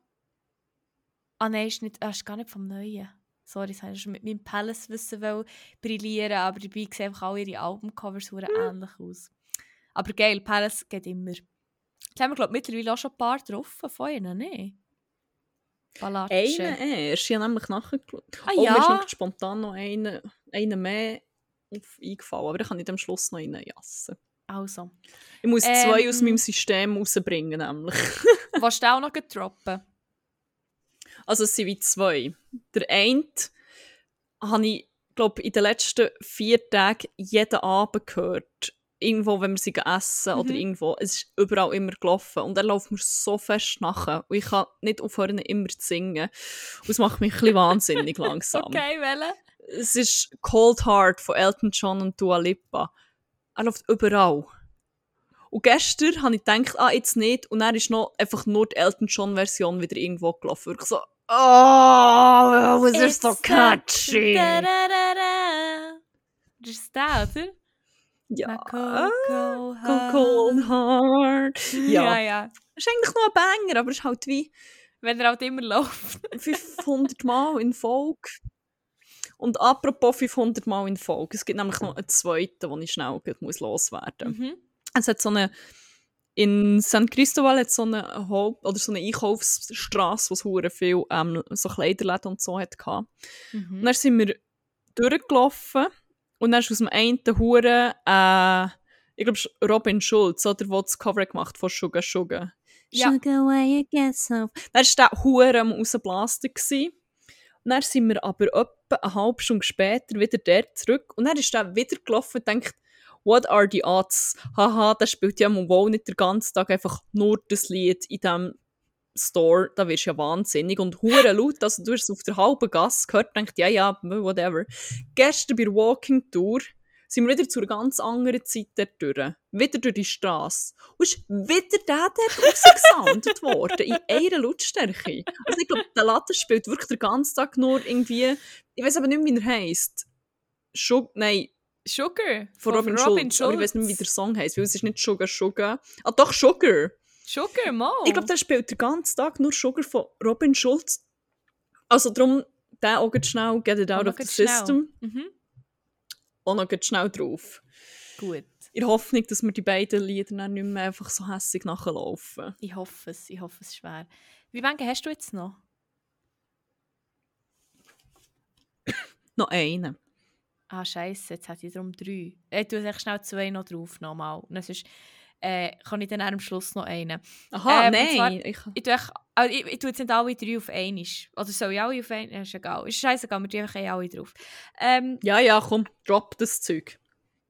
[SPEAKER 2] Ah nein, ist, nicht, ah, ist gar nicht vom Neuen. Sorry, das ich schon mit meinem Palace-Wissen brillieren, aber dabei sehen einfach alle ihre Albumcovers hm. ähnlich aus. Aber geil, Palace geht immer. Jetzt haben wir, glaube ich, mittlerweile auch schon ein paar getroffen von ihnen, ne? Ballatsche.
[SPEAKER 1] Einen erst. Ich habe nämlich nachgeschaut.
[SPEAKER 2] Ah
[SPEAKER 1] Oh, mir ist
[SPEAKER 2] ja?
[SPEAKER 1] noch spontan noch einen, einen mehr auf eingefallen, aber ich kann nicht am Schluss noch reinjassen.
[SPEAKER 2] Also.
[SPEAKER 1] Ich muss zwei aus
[SPEAKER 2] Ähm.
[SPEAKER 1] meinem System rausbringen, nämlich.
[SPEAKER 2] Willst du auch noch droppen?
[SPEAKER 1] Also es sind wie zwei. Der eine habe ich, glaube in den letzten vier Tagen jeden Abend gehört. Irgendwo, wenn wir sie essen oder
[SPEAKER 2] Mhm.
[SPEAKER 1] irgendwo. Es ist überall immer gelaufen. Und er läuft mir so fest nachher. Und ich kann nicht aufhören, immer zu singen. Und es macht mich ein bisschen wahnsinnig langsam.
[SPEAKER 2] Okay, Welle.
[SPEAKER 1] Es ist Cold Heart von Elton John und Dua Lipa. Er läuft überall. Und gestern habe ich gedacht, ah, jetzt nicht. Und dann ist noch einfach nur die Elton John-Version wieder irgendwo gelaufen. Und ich so, oh, was ist so catchy.
[SPEAKER 2] Da, da, da, da. Das ist der, oder?
[SPEAKER 1] Ja. Cold, cold Heart. Ja.
[SPEAKER 2] ja, ja.
[SPEAKER 1] Ist eigentlich noch ein Banger, aber es ist halt wie
[SPEAKER 2] Wenn er halt immer läuft.
[SPEAKER 1] 500 Mal in Folge. Und apropos 500 Mal in Folge, es gibt nämlich noch einen zweiten, den ich schnell gleich muss loswerden muss.
[SPEAKER 2] Mhm.
[SPEAKER 1] Es hat so eine. In San Cristobal hat so eine Haupt oder so eine Einkaufsstraße, wo es hure viel ähm, so Kleiderläden und so hat gehabt. Und
[SPEAKER 2] Mhm.
[SPEAKER 1] dann sind wir durchgelaufen und dann ist aus dem einen Hure, äh, ich glaube, Robin Schulz, oder, der das Cover gemacht von Sugar Sugar.
[SPEAKER 2] Ja.
[SPEAKER 1] Sugar, where you get so. Dann war der Hure am rausblasten. gewesen. Dann sind wir aber etwa eine halbe Stunde später wieder dort zurück. Und dann ist der wieder gelaufen und denkt, what are the odds? Haha, der spielt ja wohl nicht den ganzen Tag einfach nur das Lied in diesem Store. Da wirst du ja wahnsinnig. Und hure laut, also du hast es auf der halben Gasse gehört, denkt, ja, ja, whatever. Gestern bei Walking Tour sind wir wieder zu einer ganz anderen Zeit dort durch. Wieder durch die Straße. Und ist wieder der dort rausgesoundet worden. In einer Lautstärke. Also ich glaube, der Latte spielt wirklich den ganzen Tag nur irgendwie... Ich weiß aber nicht mehr, wie er heisst. Schug... Nein,
[SPEAKER 2] Sugar.
[SPEAKER 1] von Robin, Schulz. Aber ich weiß nicht mehr, wie der Song heisst, weil es ist nicht Sugar Sugar. Ah, doch, Sugar.
[SPEAKER 2] Sugar, Mo.
[SPEAKER 1] Ich glaube, der spielt den ganzen Tag nur Sugar von Robin Schulz. Also darum, der auch schnell, get it
[SPEAKER 2] Auch
[SPEAKER 1] out
[SPEAKER 2] noch
[SPEAKER 1] of the system.
[SPEAKER 2] Mhm.
[SPEAKER 1] Auch noch schnell drauf.
[SPEAKER 2] Gut.
[SPEAKER 1] In der Hoffnung, dass mir die beiden Lieder dann nicht mehr einfach so hässig nachlaufen.
[SPEAKER 2] Ich hoffe es. Ich hoffe es schwer. Wie viele hast du jetzt noch?
[SPEAKER 1] Noch einen.
[SPEAKER 2] Ah, scheiße, jetzt hat ich darum drei. Ich tue echt schnell zwei noch drauf nochmal. Und sonst äh, kann ich dann am Schluss noch einen.
[SPEAKER 1] Aha,
[SPEAKER 2] Ähm,
[SPEAKER 1] nein. Ich,
[SPEAKER 2] Ich tue, also ich, ich tue jetzt nicht alle drei auf einmal. Oder soll ich alle auf einmal? Ist egal. Ist scheißegal, wir tun eh alle drauf. Ähm,
[SPEAKER 1] ja, ja, komm, drop das Zeug.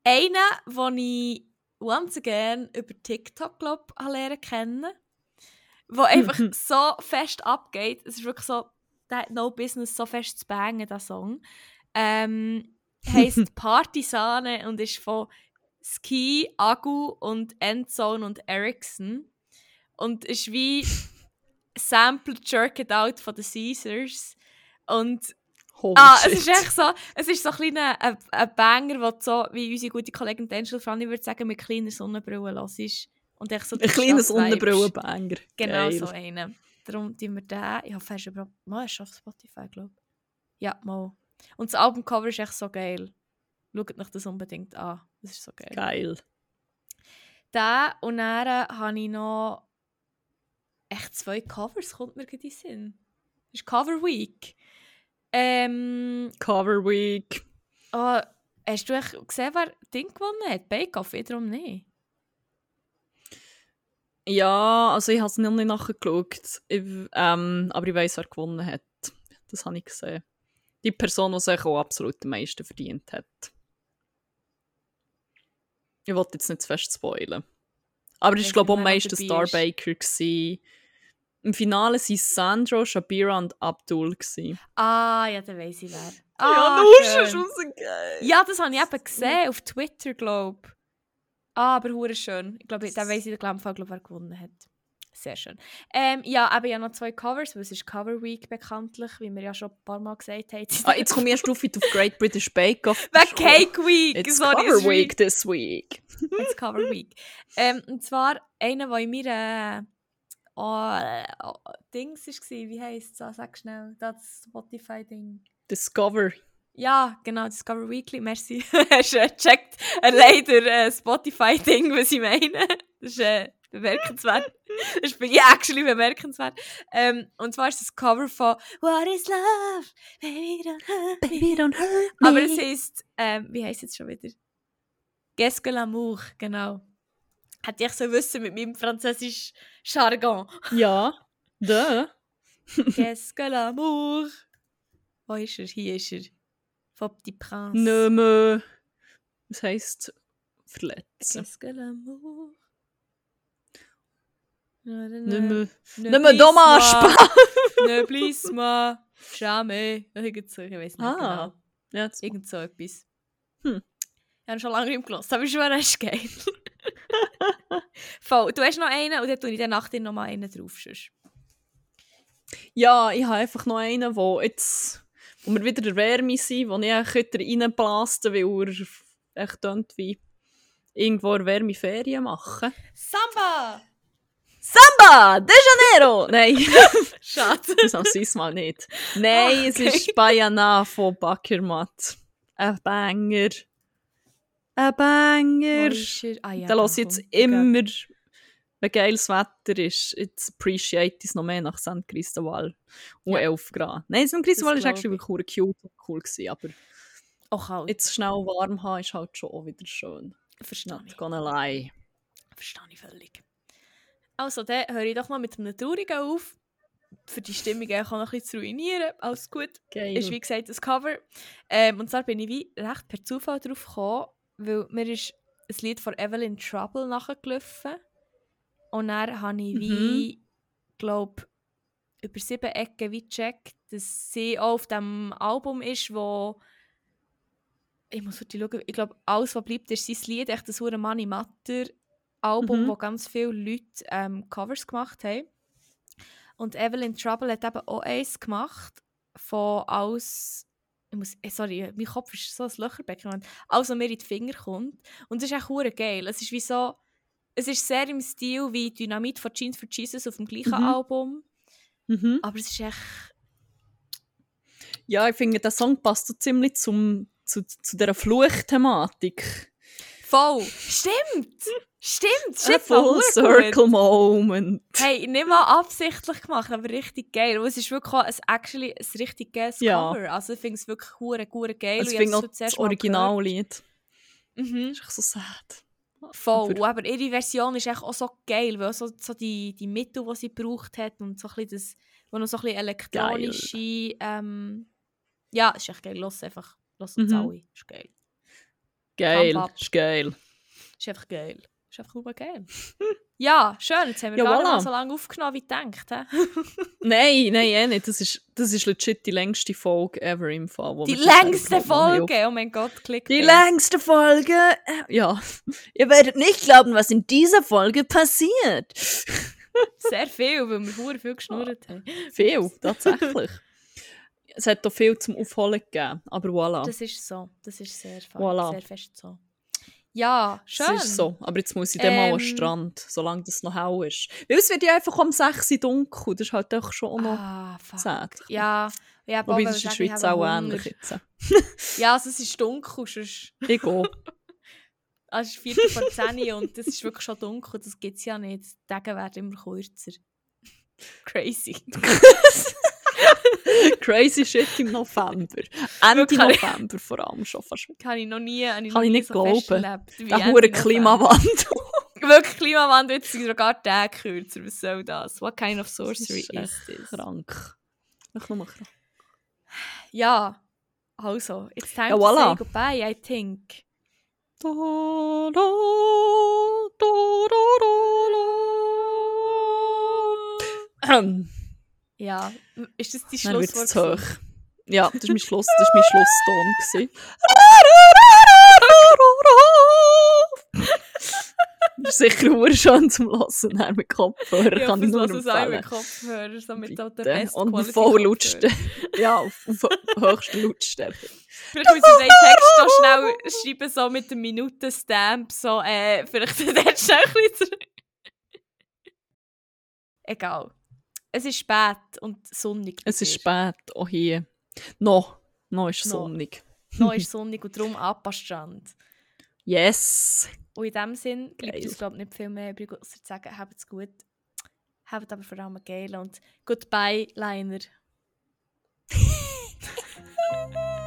[SPEAKER 2] Einer, den ich once again über TikTok glaub, habe lernen kennen, wo einfach so fest abgeht. Es ist wirklich so, der hat no business so fest zu bangen, der Song. Ähm, heisst Partisane und ist von Ski, Agu und Endzone und Ericsson. Und ist wie Sample Jerk It Out von den Caesars. Und
[SPEAKER 1] Holy
[SPEAKER 2] Ah,
[SPEAKER 1] shit.
[SPEAKER 2] es ist echt so, es ist so ein kleiner ein, ein Banger, du so, wie unsere gute Kollegin Angel Franny würde sagen, mit kleiner Sonnenbrille los ist. Und echt so
[SPEAKER 1] Ein kleiner. Sonnenbrillenbanger.
[SPEAKER 2] Genau
[SPEAKER 1] Geil.
[SPEAKER 2] so einen. Darum tun wir den. Ich hoffe, er ist überhaupt. Mal, auf Spotify, glaube ich. Ja, mal. Und das Albumcover ist echt so geil. Schaut euch das unbedingt an. Das ist so geil.
[SPEAKER 1] Geil.
[SPEAKER 2] Den und dann habe ich noch echt zwei Covers, kommt mir gerade in den Sinn. Das ist Cover Week. Ähm,
[SPEAKER 1] Cover Week.
[SPEAKER 2] oh, hast du echt gesehen, wer Ding gewonnen hat? Bake Off wiederum nicht.
[SPEAKER 1] Ja, also ich habe es noch nicht nachgeschaut. Ich, ähm, aber ich weiß, wer gewonnen hat. Das habe ich gesehen. Die Person, die sich auch absolut am meisten verdient hat. Ich wollte jetzt nicht zu fest spoilen. Aber es
[SPEAKER 2] Ich
[SPEAKER 1] war, glaube ich,
[SPEAKER 2] weiß
[SPEAKER 1] am
[SPEAKER 2] nicht, wer
[SPEAKER 1] meisten
[SPEAKER 2] dabei ist.
[SPEAKER 1] Starbaker. gewesen. Im Finale waren Sandro, Shabira und Abdul. gewesen.
[SPEAKER 2] Ah, ja, dann weiss ich wer.
[SPEAKER 1] ja,
[SPEAKER 2] Ah,
[SPEAKER 1] du
[SPEAKER 2] schön.
[SPEAKER 1] hast rausgegeben.
[SPEAKER 2] Ja, das habe ich eben gesehen auf Twitter, glaube ich. Ah, aber hure schön. Ich glaube, da weiss ich glaub, wer gewonnen hat. Sehr schön. Ähm, ja, aber ja noch zwei Covers, weil es ist Cover Week bekanntlich, wie wir ja schon ein paar Mal gesagt haben.
[SPEAKER 1] Ah, jetzt komme ich erst auf auf Great British Bake Off.
[SPEAKER 2] Wegen Cake Week!
[SPEAKER 1] It's
[SPEAKER 2] Sorry,
[SPEAKER 1] Cover
[SPEAKER 2] wie-
[SPEAKER 1] Week this week.
[SPEAKER 2] It's Cover Week. ähm, und zwar einer, der in meiner oh, äh, oh, Dings war. Wie heisst es? Ah, sag schnell. Das Spotify-Ding.
[SPEAKER 1] Discover.
[SPEAKER 2] Ja, genau, Discover Weekly, merci. Hast du äh, gecheckt? Äh, leider äh, Spotify-Ding, was ich meine. Das ist äh, bemerkenswert. Das ist ja, actually bemerkenswert. Ähm, und zwar ist das Cover von What is Love? Baby, don't hurt.
[SPEAKER 1] Baby, don't hurt me.
[SPEAKER 2] Aber es heisst, ähm, wie heisst es jetzt schon wieder? Qu'est-ce que l'amour, genau. Hätte ich so wissen mit meinem französisch Jargon.
[SPEAKER 1] Ja, da.
[SPEAKER 2] Qu'est-ce que l'amour? Wo ist er? Hier ist er. Von Petit Prince.
[SPEAKER 1] Nicht mehr. Das heisst verletzen.
[SPEAKER 2] Qu'est-ce que l'amour? Ne,
[SPEAKER 1] mehr.
[SPEAKER 2] ne
[SPEAKER 1] Nicht mehr dumm anspannen.
[SPEAKER 2] Ne bliss moi. Jamais. Irgend so, ich weiß nicht
[SPEAKER 1] Ah.
[SPEAKER 2] genau.
[SPEAKER 1] Ja,
[SPEAKER 2] Irgend so etwas.
[SPEAKER 1] Hm.
[SPEAKER 2] Ich habe schon lange nicht gehört, aber schon ist geil. Voll. Du hast noch einen und dann tue ich dann nach dir noch mal einen drauf. Sonst.
[SPEAKER 1] Ja, ich habe einfach noch einen, wo jetzt, wo wir wieder der Wärme sind, wo ich Kötter reinblaste, weil er echt wie irgendwo eine warme Ferien machen.
[SPEAKER 2] Samba!
[SPEAKER 1] Samba de Janeiro! Nein,
[SPEAKER 2] Schade.
[SPEAKER 1] das haben sie mal nicht. Nein,
[SPEAKER 2] Ah,
[SPEAKER 1] es
[SPEAKER 2] okay.
[SPEAKER 1] ist Bayana von Backermatt. Ein Banger. Ein Banger.
[SPEAKER 2] Er? Ah, ja,
[SPEAKER 1] da
[SPEAKER 2] da
[SPEAKER 1] lasse ich jetzt immer, wenn geiles Wetter ist, jetzt appreciate ich es noch mehr nach St. Christoval und
[SPEAKER 2] Ja.
[SPEAKER 1] 11 Grad. Nein, St. Christoval
[SPEAKER 2] Das
[SPEAKER 1] war actually wirklich cute und cool, gewesen, aber
[SPEAKER 2] Auch kalt.
[SPEAKER 1] jetzt schnell warm haben ist halt schon auch wieder schön.
[SPEAKER 2] Verstehe ich.
[SPEAKER 1] Not gonna lie.
[SPEAKER 2] Verstehe ich völlig. Also, dann höre ich doch mal mit einem Traurigen auf. Für die Stimmung auch noch ein bisschen zu ruinieren. Alles gut.
[SPEAKER 1] Geil.
[SPEAKER 2] Ist wie gesagt das Cover. Ähm, und zwar bin ich wie recht per Zufall drauf gekommen, weil mir ist ein Lied von Evelyn Trouble nachgelaufen. Und dann habe ich wie, glaube über sieben Ecken wie gecheckt, dass sie auch auf dem Album ist, wo ich muss heute schauen, ich glaube, alles, was bleibt, ist sein Lied, echt das hure Money Matter Album,
[SPEAKER 1] Mhm.
[SPEAKER 2] wo ganz viele Leute ähm, Covers gemacht haben. Und Evelyn Trouble hat eben auch eins gemacht von alles, ich muss, eh, sorry, mein Kopf ist so ein Löcherbecken, und alles, was mir in die Finger kommt. Und es ist echt hure geil. Es ist wie so, es ist sehr im Stil wie Dynamit von Jeans for Jesus auf dem gleichen
[SPEAKER 1] Mhm.
[SPEAKER 2] Album.
[SPEAKER 1] Mhm.
[SPEAKER 2] Aber es ist echt,
[SPEAKER 1] Ja, ich finde, der Song passt so ziemlich zum, zu, zu dieser Fluchthematik.
[SPEAKER 2] voll. Stimmt! Stimmt!
[SPEAKER 1] Full Circle Moment.
[SPEAKER 2] Hey, nicht mal absichtlich gemacht, aber richtig geil. Und es ist wirklich ein, actually ein richtig geiles
[SPEAKER 1] Ja.
[SPEAKER 2] Cover. Also ich finde es wirklich hure, hure geil. Habe
[SPEAKER 1] finde auch das Originallied.
[SPEAKER 2] Mhm.
[SPEAKER 1] Das ist echt so sad.
[SPEAKER 2] Voll.
[SPEAKER 1] Aber-
[SPEAKER 2] Aber, ihre Version ist echt auch so geil, weil so, so die, die Mittel, die sie gebraucht hat und so ein bisschen das, wo noch so ein bisschen elektronische, ähm, ja, ist echt geil. Los einfach, los uns
[SPEAKER 1] Mhm.
[SPEAKER 2] alle. Ist geil.
[SPEAKER 1] Geil, ist geil.
[SPEAKER 2] Ist einfach geil. Ist einfach nur geil. ja, schön. Jetzt haben wir
[SPEAKER 1] Ja,
[SPEAKER 2] gar nicht
[SPEAKER 1] voilà.
[SPEAKER 2] mal so lange aufgenommen, wie gedacht.
[SPEAKER 1] Nein, nein, eh nicht. Das ist, das ist legit die längste Folge ever im Fall.
[SPEAKER 2] Die längste. Folge! Oh mein Gott, klick.
[SPEAKER 1] Die längste Folge. äh, Ja. Ihr werdet nicht glauben, was in dieser Folge passiert.
[SPEAKER 2] Sehr viel, weil wir hure viel geschnurrt haben.
[SPEAKER 1] Viel, tatsächlich. es hat auch viel zum Aufholen gegeben. Aber voilà.
[SPEAKER 2] Das ist so. Das ist sehr,
[SPEAKER 1] Voilà.
[SPEAKER 2] sehr fest so. Ja, schön.
[SPEAKER 1] Das ist so. Aber jetzt muss ich dann mal an den
[SPEAKER 2] Ähm.
[SPEAKER 1] Strand, solange das noch hell ist. Weil es wird ja einfach um 6 Uhr dunkel. Das ist halt auch schon auch noch
[SPEAKER 2] Ah,
[SPEAKER 1] sad.
[SPEAKER 2] Ja, ja,
[SPEAKER 1] Wobei das ist in der Schweiz auch ähnlich jetzt.
[SPEAKER 2] Ja, also es ist dunkel. Sonst,
[SPEAKER 1] Ich gehe.
[SPEAKER 2] also es ist Viertel vor 10 Uhr und das ist wirklich schon dunkel. Das gibt es ja nicht. Die Tage werden immer kürzer. Crazy.
[SPEAKER 1] Crazy shit im November. Ende. November vor allem schon fast.
[SPEAKER 2] Kann ich noch nie, habe ich
[SPEAKER 1] Kann ich nicht
[SPEAKER 2] so
[SPEAKER 1] glauben. Der hure. Klimawandel.
[SPEAKER 2] Wirklich, Klimawandel wird sogar Tage kürzer. Was soll das? What kind of
[SPEAKER 1] Das
[SPEAKER 2] sorcery
[SPEAKER 1] ist
[SPEAKER 2] is this?
[SPEAKER 1] Krank. Ich nur krank.
[SPEAKER 2] Ja, also, it's time
[SPEAKER 1] Ja,
[SPEAKER 2] to
[SPEAKER 1] voilà.
[SPEAKER 2] say goodbye, I think.
[SPEAKER 1] Da, da, da, da, da, da.
[SPEAKER 2] Ja, ist das die Schlusswort?
[SPEAKER 1] hoch. Ja, das war mein, Schluss, das ist mein Schlusston. gewesen. Das ist sicher nur schön zum dann mit Kopfhörer
[SPEAKER 2] Ja,
[SPEAKER 1] kann ich nur empfehlen.
[SPEAKER 2] mit Kopfhörer, so mit der besten
[SPEAKER 1] Und
[SPEAKER 2] Quality
[SPEAKER 1] voll
[SPEAKER 2] Kopfhörer.
[SPEAKER 1] Lautstärke. Ja, auf, auf höchster Lautstärke.
[SPEAKER 2] Vielleicht müssen wir den Text noch schnell schreiben, so mit dem Minutenstamp, so, äh, vielleicht dort schnell ein bisschen. Egal es ist spät und sonnig.
[SPEAKER 1] Es ist spät, oh auch hier. Noch, noch ist
[SPEAKER 2] no.
[SPEAKER 1] sonnig.
[SPEAKER 2] Noch ist es sonnig und darum Abpassstrand.
[SPEAKER 1] Yes!
[SPEAKER 2] Und in diesem Sinn
[SPEAKER 1] gibt
[SPEAKER 2] es, glaube nicht viel mehr übrig, außer zu sagen, habt es gut. Habt aber vor allem geil und goodbye, Liner.